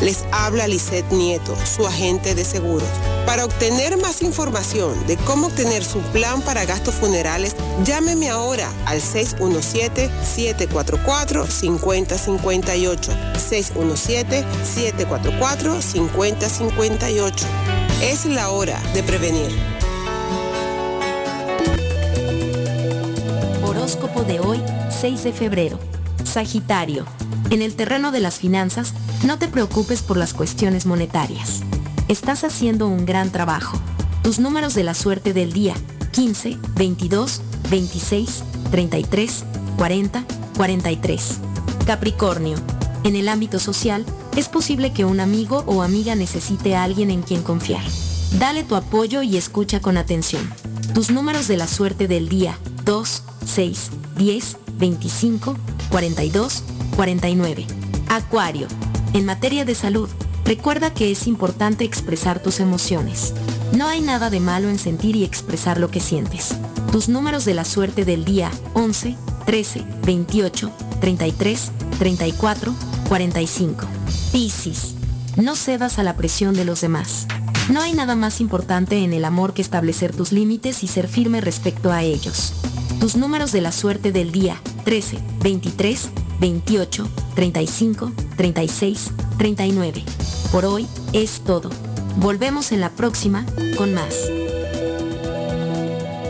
Les habla Lisette Nieto, su agente de seguros. Para obtener más información de cómo obtener su plan para gastos funerales, llámeme ahora al 617-744-5058. 617-744-5058. Es la hora de prevenir. Horóscopo de hoy, 6 de febrero. Sagitario. En el terreno de las finanzas, no te preocupes por las cuestiones monetarias. Estás haciendo un gran trabajo. Tus números de la suerte del día, 15, 22, 26, 33, 40, 43. Capricornio. En el ámbito social, es posible que un amigo o amiga necesite a alguien en quien confiar. Dale tu apoyo y escucha con atención. Tus números de la suerte del día, 2, 6, 10, 25, 42, 49. Acuario. En materia de salud, recuerda que es importante expresar tus emociones. No hay nada de malo en sentir y expresar lo que sientes. Tus números de la suerte del día 11, 13, 28, 33, 34, 45. Piscis. No cedas a la presión de los demás. No hay nada más importante en el amor que establecer tus límites y ser firme respecto a ellos. Tus números de la suerte del día 13, 23, 28, 35, 36, 39. Por hoy es todo. Volvemos en la próxima con más.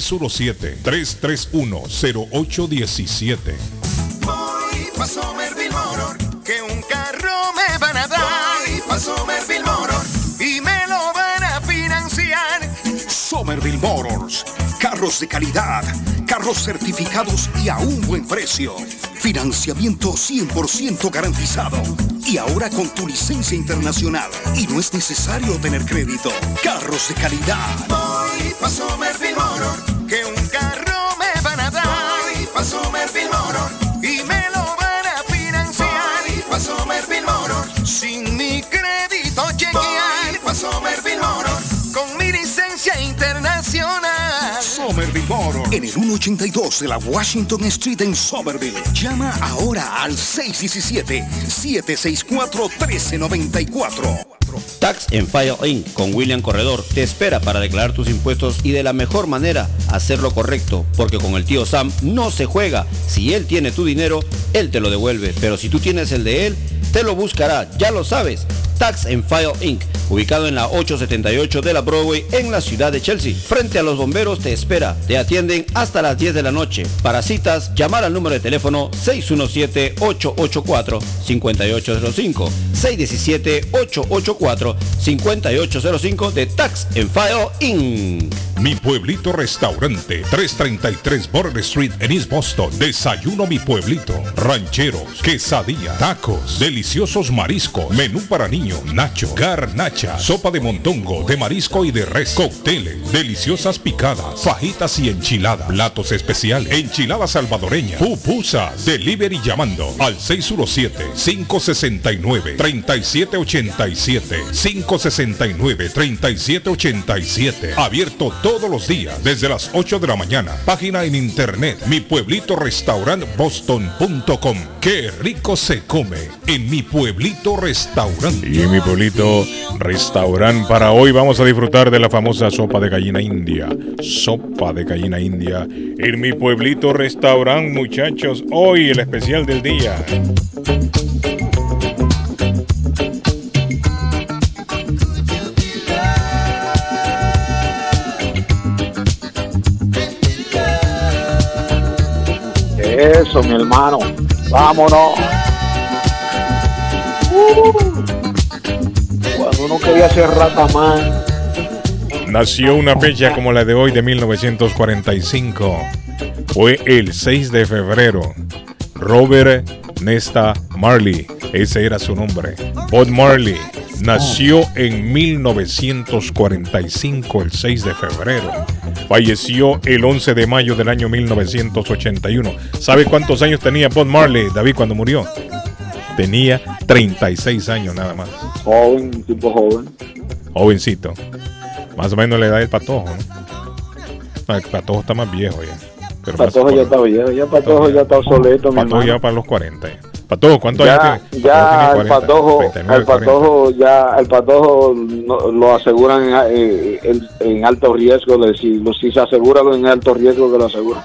617-331-0817. Voy pa' Somerville Motor, que un carro me van a dar. Voy pa' Somerville Motor y me lo van a financiar. Somerville Motors. Carros de calidad, carros certificados y a un buen precio. Financiamiento 100% garantizado. Y ahora con tu licencia internacional. Y no es necesario tener crédito. Carros de calidad. Que un carro Somerville Motors. En el 182 de la Washington Street en Somerville. Llama ahora al 617-764-1394. Tax en File Inc. con William Corredor te espera para declarar tus impuestos y de la mejor manera hacerlo correcto, porque con el tío Sam no se juega. Si él tiene tu dinero, él te lo devuelve, pero si tú tienes el de él, te lo buscará, ya lo sabes. Tax en File Inc., ubicado en la 878 de la Broadway en la ciudad de Chelsea. Frente a los bomberos te espera. Te atienden hasta las 10 de la noche. Para citas, llamar al número de teléfono 617-884-5805. 617-884-5805 de Tax en File Inc. Mi pueblito restaurante, 333 Border Street en East Boston. Desayuno mi pueblito. Rancheros, quesadilla, tacos, deliciosos mariscos, menú para niños, nacho, garnacha, sopa de montongo, de marisco y de res, cócteles, deliciosas picadas, fajitas y enchiladas, platos especiales, enchiladas salvadoreñas, pupusas, delivery llamando al 617-569-3787, 569-3787, abierto todos los días desde las 8 de la mañana, página en internet, mi pueblito restaurant boston.com, qué rico se come en mi pueblito restaurante. Y en mi pueblito restaurante para hoy vamos a disfrutar de la famosa sopa de gallina india. Sopa de gallina india en mi pueblito restaurante, muchachos. Hoy el especial del día. Eso, mi hermano. Vámonos. Uh. Uno quería ser. Nació una fecha como la de hoy de 1945. Fue el 6 de febrero. Robert Nesta Marley, ese era su nombre. Bob Marley nació en 1945, el 6 de febrero. Falleció el 11 de mayo del año 1981. ¿Sabe cuántos años tenía Bob Marley, David, cuando murió? Tenía 36 años nada más. Joven, tipo joven. Jovencito. Más o menos la edad del patojo, ¿no? No, el patojo está más viejo ya. Pero Patojo ya está viejo, ya Patojo ya está obsoleto, mi Patojo ya para los 40. ya. Patojo, ¿cuántos Ya, años tiene? ya Patojo el tiene 40, patojo, 39, el 40. patojo, ya el patojo no- lo aseguran en, en- en alto riesgo, de si, lo- si se asegura en alto riesgo que lo aseguran.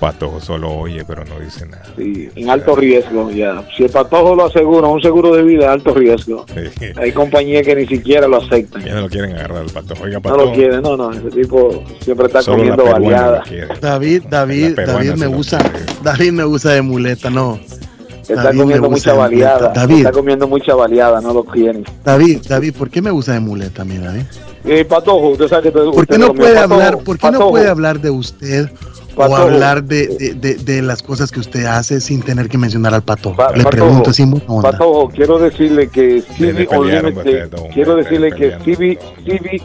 Patojo solo oye, pero no dice nada. Sí, en alto riesgo, ya. Si el patojo lo asegura, un seguro de vida, alto riesgo. Hay compañías que ni siquiera lo aceptan. Ya no lo quieren agarrar al patojo. Oiga, No patojo. lo quieren, no, no, ese tipo siempre está Solo comiendo quiere. David, David, David me gusta, David me gusta de muleta, no. Está David comiendo mucha baleada. David, Está comiendo mucha baleada, no lo quieren. David, David, ¿por qué me gusta de muleta, mi David? Eh, patojo, usted sabe que te, ¿Por qué no puede Patojo, hablar, por qué no Patojo, puede hablar de usted? Patojo. hablar de, de- de- de las cosas que usted hace sin tener que mencionar al pato. Pa- Le Patojo, pregunto sin buena onda. Patojo, quiero decirle que CV Unlimited, quiero hombre, decirle que CV,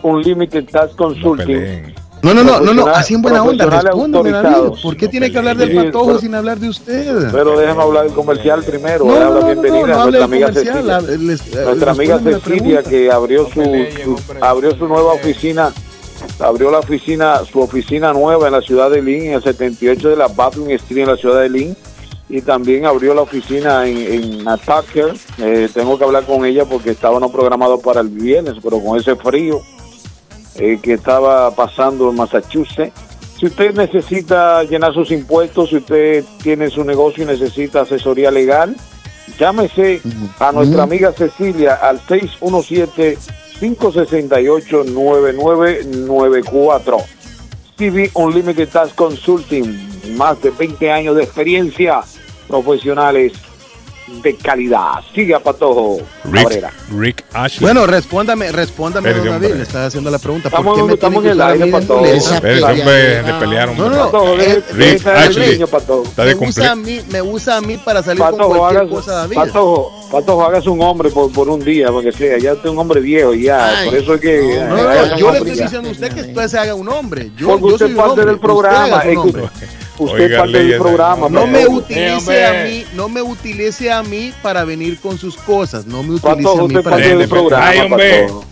Unlimited Tax Consulting. No, no, no, no, no, así en buena onda, respóndame, David. ¿Por qué tiene que hablar del patojo pero- sin hablar de usted? Pero déjeme hablar del comercial primero. No, le no, bienvenida no, no a hable nuestra del amiga comercial, Cecilia. eh, nuestra amiga Cecilia que abrió su, su- abrió su nueva oficina, abrió la oficina, su oficina nueva en la ciudad de Lynn, en el 78 de la Baldwin Street en la ciudad de Lynn. Y también abrió la oficina en, en Attacker. Eh, tengo que hablar con ella porque estaba no programado para el viernes, pero con ese frío eh, que estaba pasando en Massachusetts. Si usted necesita llenar sus impuestos, si usted tiene su negocio y necesita asesoría legal, llámese a nuestra amiga Cecilia al 617-568-9994. TV Unlimited Tax Consulting, más de 20 años de experiencia, profesionales de calidad. Siga Patojo Rick, Cabrera. Rick Ashley. Bueno, respóndame, respóndame, don David. Le estaba haciendo la pregunta. Estamos- ¿Por qué me estamos en el a aire, Patojo. enduleza? Espérese, hombre, de pelear, hombre. No, no, no. Patojo, deje- eh, deje Rick Ashley. niño, Patojo. Está de me, usa a mí, me usa a mí para salir con Patojo, cualquier hagas, cosa, David. Patojo, Patojo, hagas un hombre por, por un día, porque sea, ya usted es un hombre viejo y ya, Ay, por eso es que... No, eh, no, yo le estoy diciendo a usted que usted se haga un hombre. Yo, Porque yo usted soy parte del programa, Usted, parte del programa. No me utilice a mí, no me utilice a mí para venir con sus cosas. No me utilice a mí para programa, hombre. Patojo.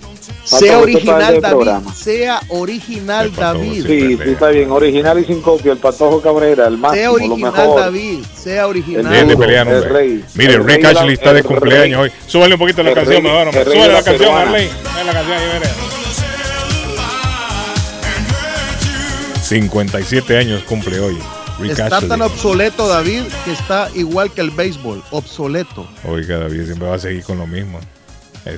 Sea original David, sea original David. Sí, sí, está bien, original y sin copia, el Patojo Cabrera, el máximo, Sea lo original mejor. David, sea original. El rey. Mire, El Rick rey está de cumpleaños rey. hoy. Súbale un poquito la El canción, rey- mejor, Súbale la la canción. Arley. La canción 57 años cumple hoy. Rick Está Ashley. tan obsoleto David que está igual que el béisbol, obsoleto. Oiga, David siempre va a seguir con lo mismo. Eh,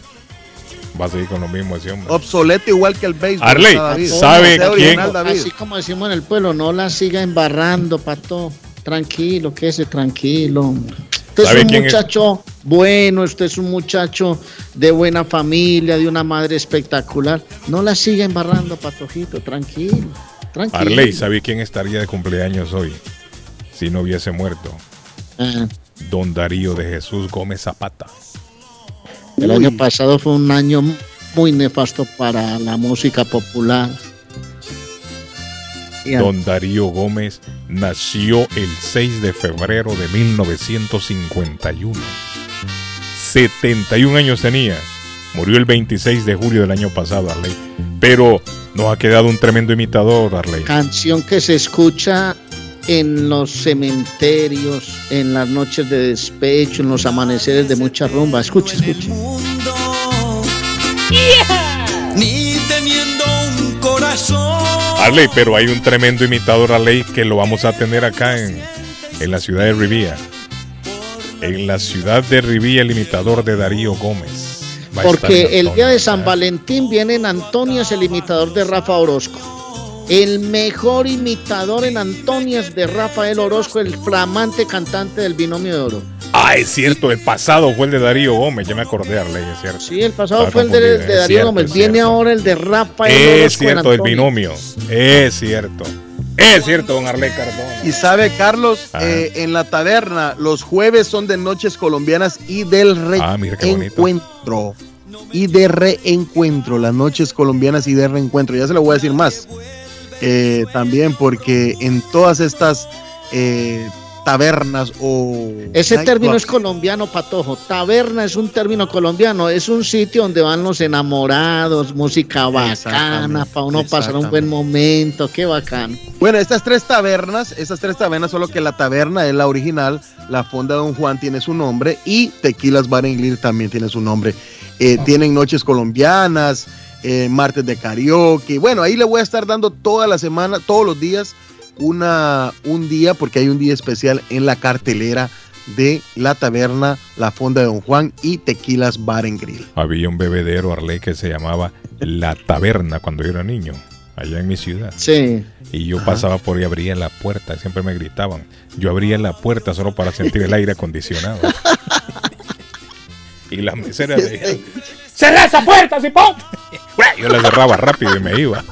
va a seguir con lo mismo ese hombre. Obsoleto igual que el béisbol. Arley, David. ¿sabe quién? original, David. Así como decimos en el pueblo, no la siga embarrando, pato. Tranquilo, quédese tranquilo. hombre. Usted es ¿Sabe un es? muchacho bueno, usted es un muchacho de buena familia, de una madre espectacular. No la siga embarrando, patojito, tranquilo. Tranquilo. Arley, ¿sabe quién estaría de cumpleaños hoy? Si no hubiese muerto. Don Darío de Jesús Gómez Zapata. el año pasado fue un año muy nefasto para la música popular. Don Darío Gómez nació el 6 de febrero de 1951. 71 años tenía. Murió el 26 de julio del año pasado, Arley. Pero nos ha quedado un tremendo imitador, Arley. canción que se escucha en los cementerios, en las noches de despecho, en los amaneceres de mucha rumba. Escucha, escucha. Ni teniendo un corazón. Arley, pero hay un tremendo imitador, Arley, que lo vamos a tener acá en, en la ciudad de Rivía. En la ciudad de Rivía, el imitador de Darío Gómez. Porque el día de San Valentín viene en Antonias el imitador de Rafa Orozco. El mejor imitador en Antonias de Rafael Orozco, el flamante cantante del binomio de oro. Ah, es cierto, el pasado fue el de Darío Gómez, ya me acordé, Arley, es cierto. Sí, el pasado Estaba fue el de, es Darío cierto, Gómez. es Viene ahora el de Rafael Es Orozco en cierto, el binomio. Es cierto. Es cierto, don Arley Cardona. Y sabe, Carlos, Ah. eh, en la taberna los jueves son de noches colombianas y del Ah, reencuentro. Y de reencuentro, las noches colombianas y de reencuentro. Ya se lo voy a decir más. Eh, también porque en todas estas eh, tabernas o... Ese término es colombiano, Patojo. Taberna es un término colombiano. Es un sitio donde van los enamorados, música bacana, para uno pasar un buen momento. Qué bacano. Bueno, estas tres tabernas, estas tres tabernas, solo que la taberna es la original, la Fonda Don Juan tiene su nombre y Tequilas Bar también tiene su nombre. Eh, tienen noches colombianas, eh, martes de karaoke. Bueno, ahí le voy a estar dando toda la semana, todos los días, una, un día, porque hay un día especial en la cartelera de la taberna, la Fonda de Don Juan y Tequilas Bar en Grill. Había un bebedero, Arley, que se llamaba La Taberna cuando yo era niño, allá en mi ciudad. Sí. Y yo pasaba por ahí, abría la puerta, siempre me gritaban. Yo abría la puerta solo para sentir el aire acondicionado. y las meseras decían, ¡Cerra esa puerta, Cipón! Yo la cerraba rápido y me iba.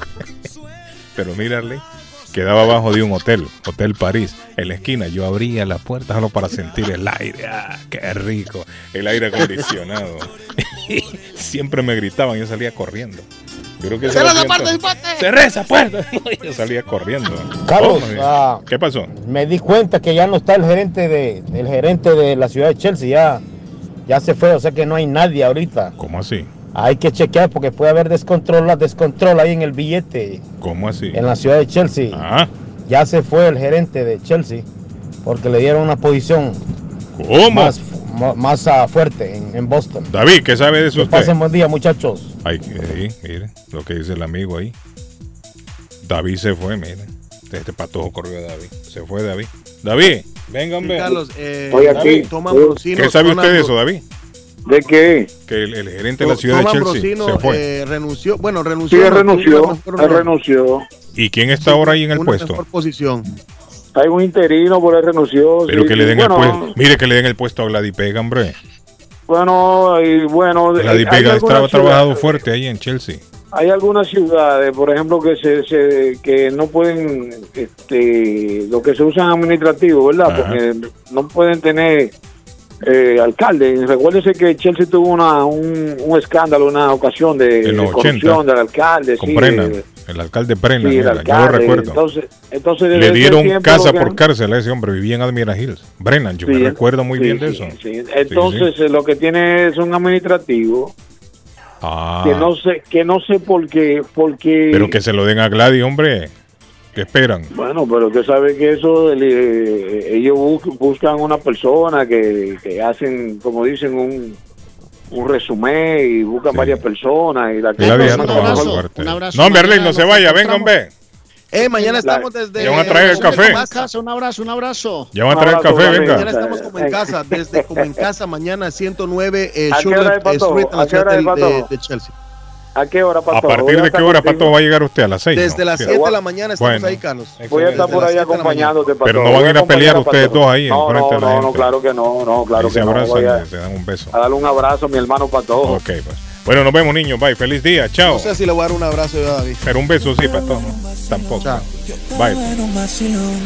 Pero mírale, quedaba abajo de un hotel, Hotel París, en la esquina. Yo abría la puerta solo para sentir el aire. ¡Ah, qué rico! El aire acondicionado. Siempre me gritaban, yo salía corriendo. Yo creo que ese ¡Cierra era la viento. cipote! ¡Cerré esa puerta! Yo salía corriendo. Carlos, Oh, ah, ¿Qué pasó? me di cuenta que ya no está el gerente de el gerente de la ciudad de Chelsea, ya, ya se fue, o sea que no hay nadie ahorita. ¿Cómo así? Hay que chequear porque puede haber descontrol, descontrol ahí en el billete ¿Cómo así? en la ciudad de Chelsea. Ah. Ya se fue el gerente de Chelsea porque le dieron una posición ¿Cómo? más, más ah, fuerte en, en Boston. David, ¿qué sabe de eso Que usted? pasen buen día, muchachos. Ay, que- sí, mire, lo que dice el amigo ahí. David se fue, mire. Este patojo corrió a David. Se fue David. David, venga, hombre. Carlos, eh, Estoy aquí. David, Toma Ambrosino, ¿Qué sabe usted de eso, David? ¿De qué? Que el, el gerente de la ciudad de Chelsea Ambrosino, se fue. eh, renunció. Bueno, renunció. Sí, él renunció. Él renunció. ¿Y quién está ahora ahí en el una puesto? mejor posición. Hay un interino, por él renunció. Pero sí, que le sí. den bueno, el puesto. Mire que le den el puesto a Gladipega, hombre. Bueno, y bueno. Gladipega ha trabajado fuerte ahí en Chelsea. Hay algunas ciudades, por ejemplo, que se, se- que no pueden, este, lo que se usan administrativo, ¿verdad? Ajá. Porque no pueden tener eh, alcalde. Recuérdese que Chelsea tuvo una, un, un escándalo, una ocasión de, de corrupción 80, del alcalde. Con sí, Brennan, de- el alcalde Brennan, sí, el era, yo lo recuerdo. Entonces, entonces desde Le dieron casa por cárcel a ese hombre, vivía en Admiral Hills. Brennan, yo me recuerdo muy bien de eso. Entonces, eh, lo que tiene es un administrativo Ah, que no sé, que no sé por qué, porque pero que se lo den a Gladys, hombre. ¿Qué esperan? Bueno, pero usted sabe que eso, el, eh, ellos bus- buscan una persona que, que hacen, como dicen, un, un resumen y buscan varias personas. Y la Gladys ha un trabajado abrazo, fuerte. un abrazo. No, Berlín, Mañana no se vaya, venga, hombre. Eh, mañana estamos desde. Ya van a traer el café. Casa, un abrazo, un abrazo. Ya van a traer el café, Mañana venga. estamos como en casa, desde como en casa, mañana 109 eh, ¿A qué hora Sugar? Street en la ¿A qué hora ciudad de Chelsea. ¿A qué hora, ¿A Pato? partir Voy de qué hora, contigo. Pato, va a llegar usted? ¿A las seis? Desde no? las Sí. 7 de la mañana estamos Bueno. ahí, Carlos. Voy a estar por ahí 7 de la acompañándote, Pato. Pero no van a ir a pelear ustedes dos ahí No, enfrente no, de la no, gente. no, claro que no, no, claro Ahí se que no. abrazan a, se dan un beso. a darle un abrazo a mi hermano Pato. Ok, pues. Bueno, nos vemos, niños. Bye. Feliz día. Chao. No sé si le voy a dar un abrazo yo a David. Pero un beso sí, Pato. Tampoco. Bye. Bueno, vacilón.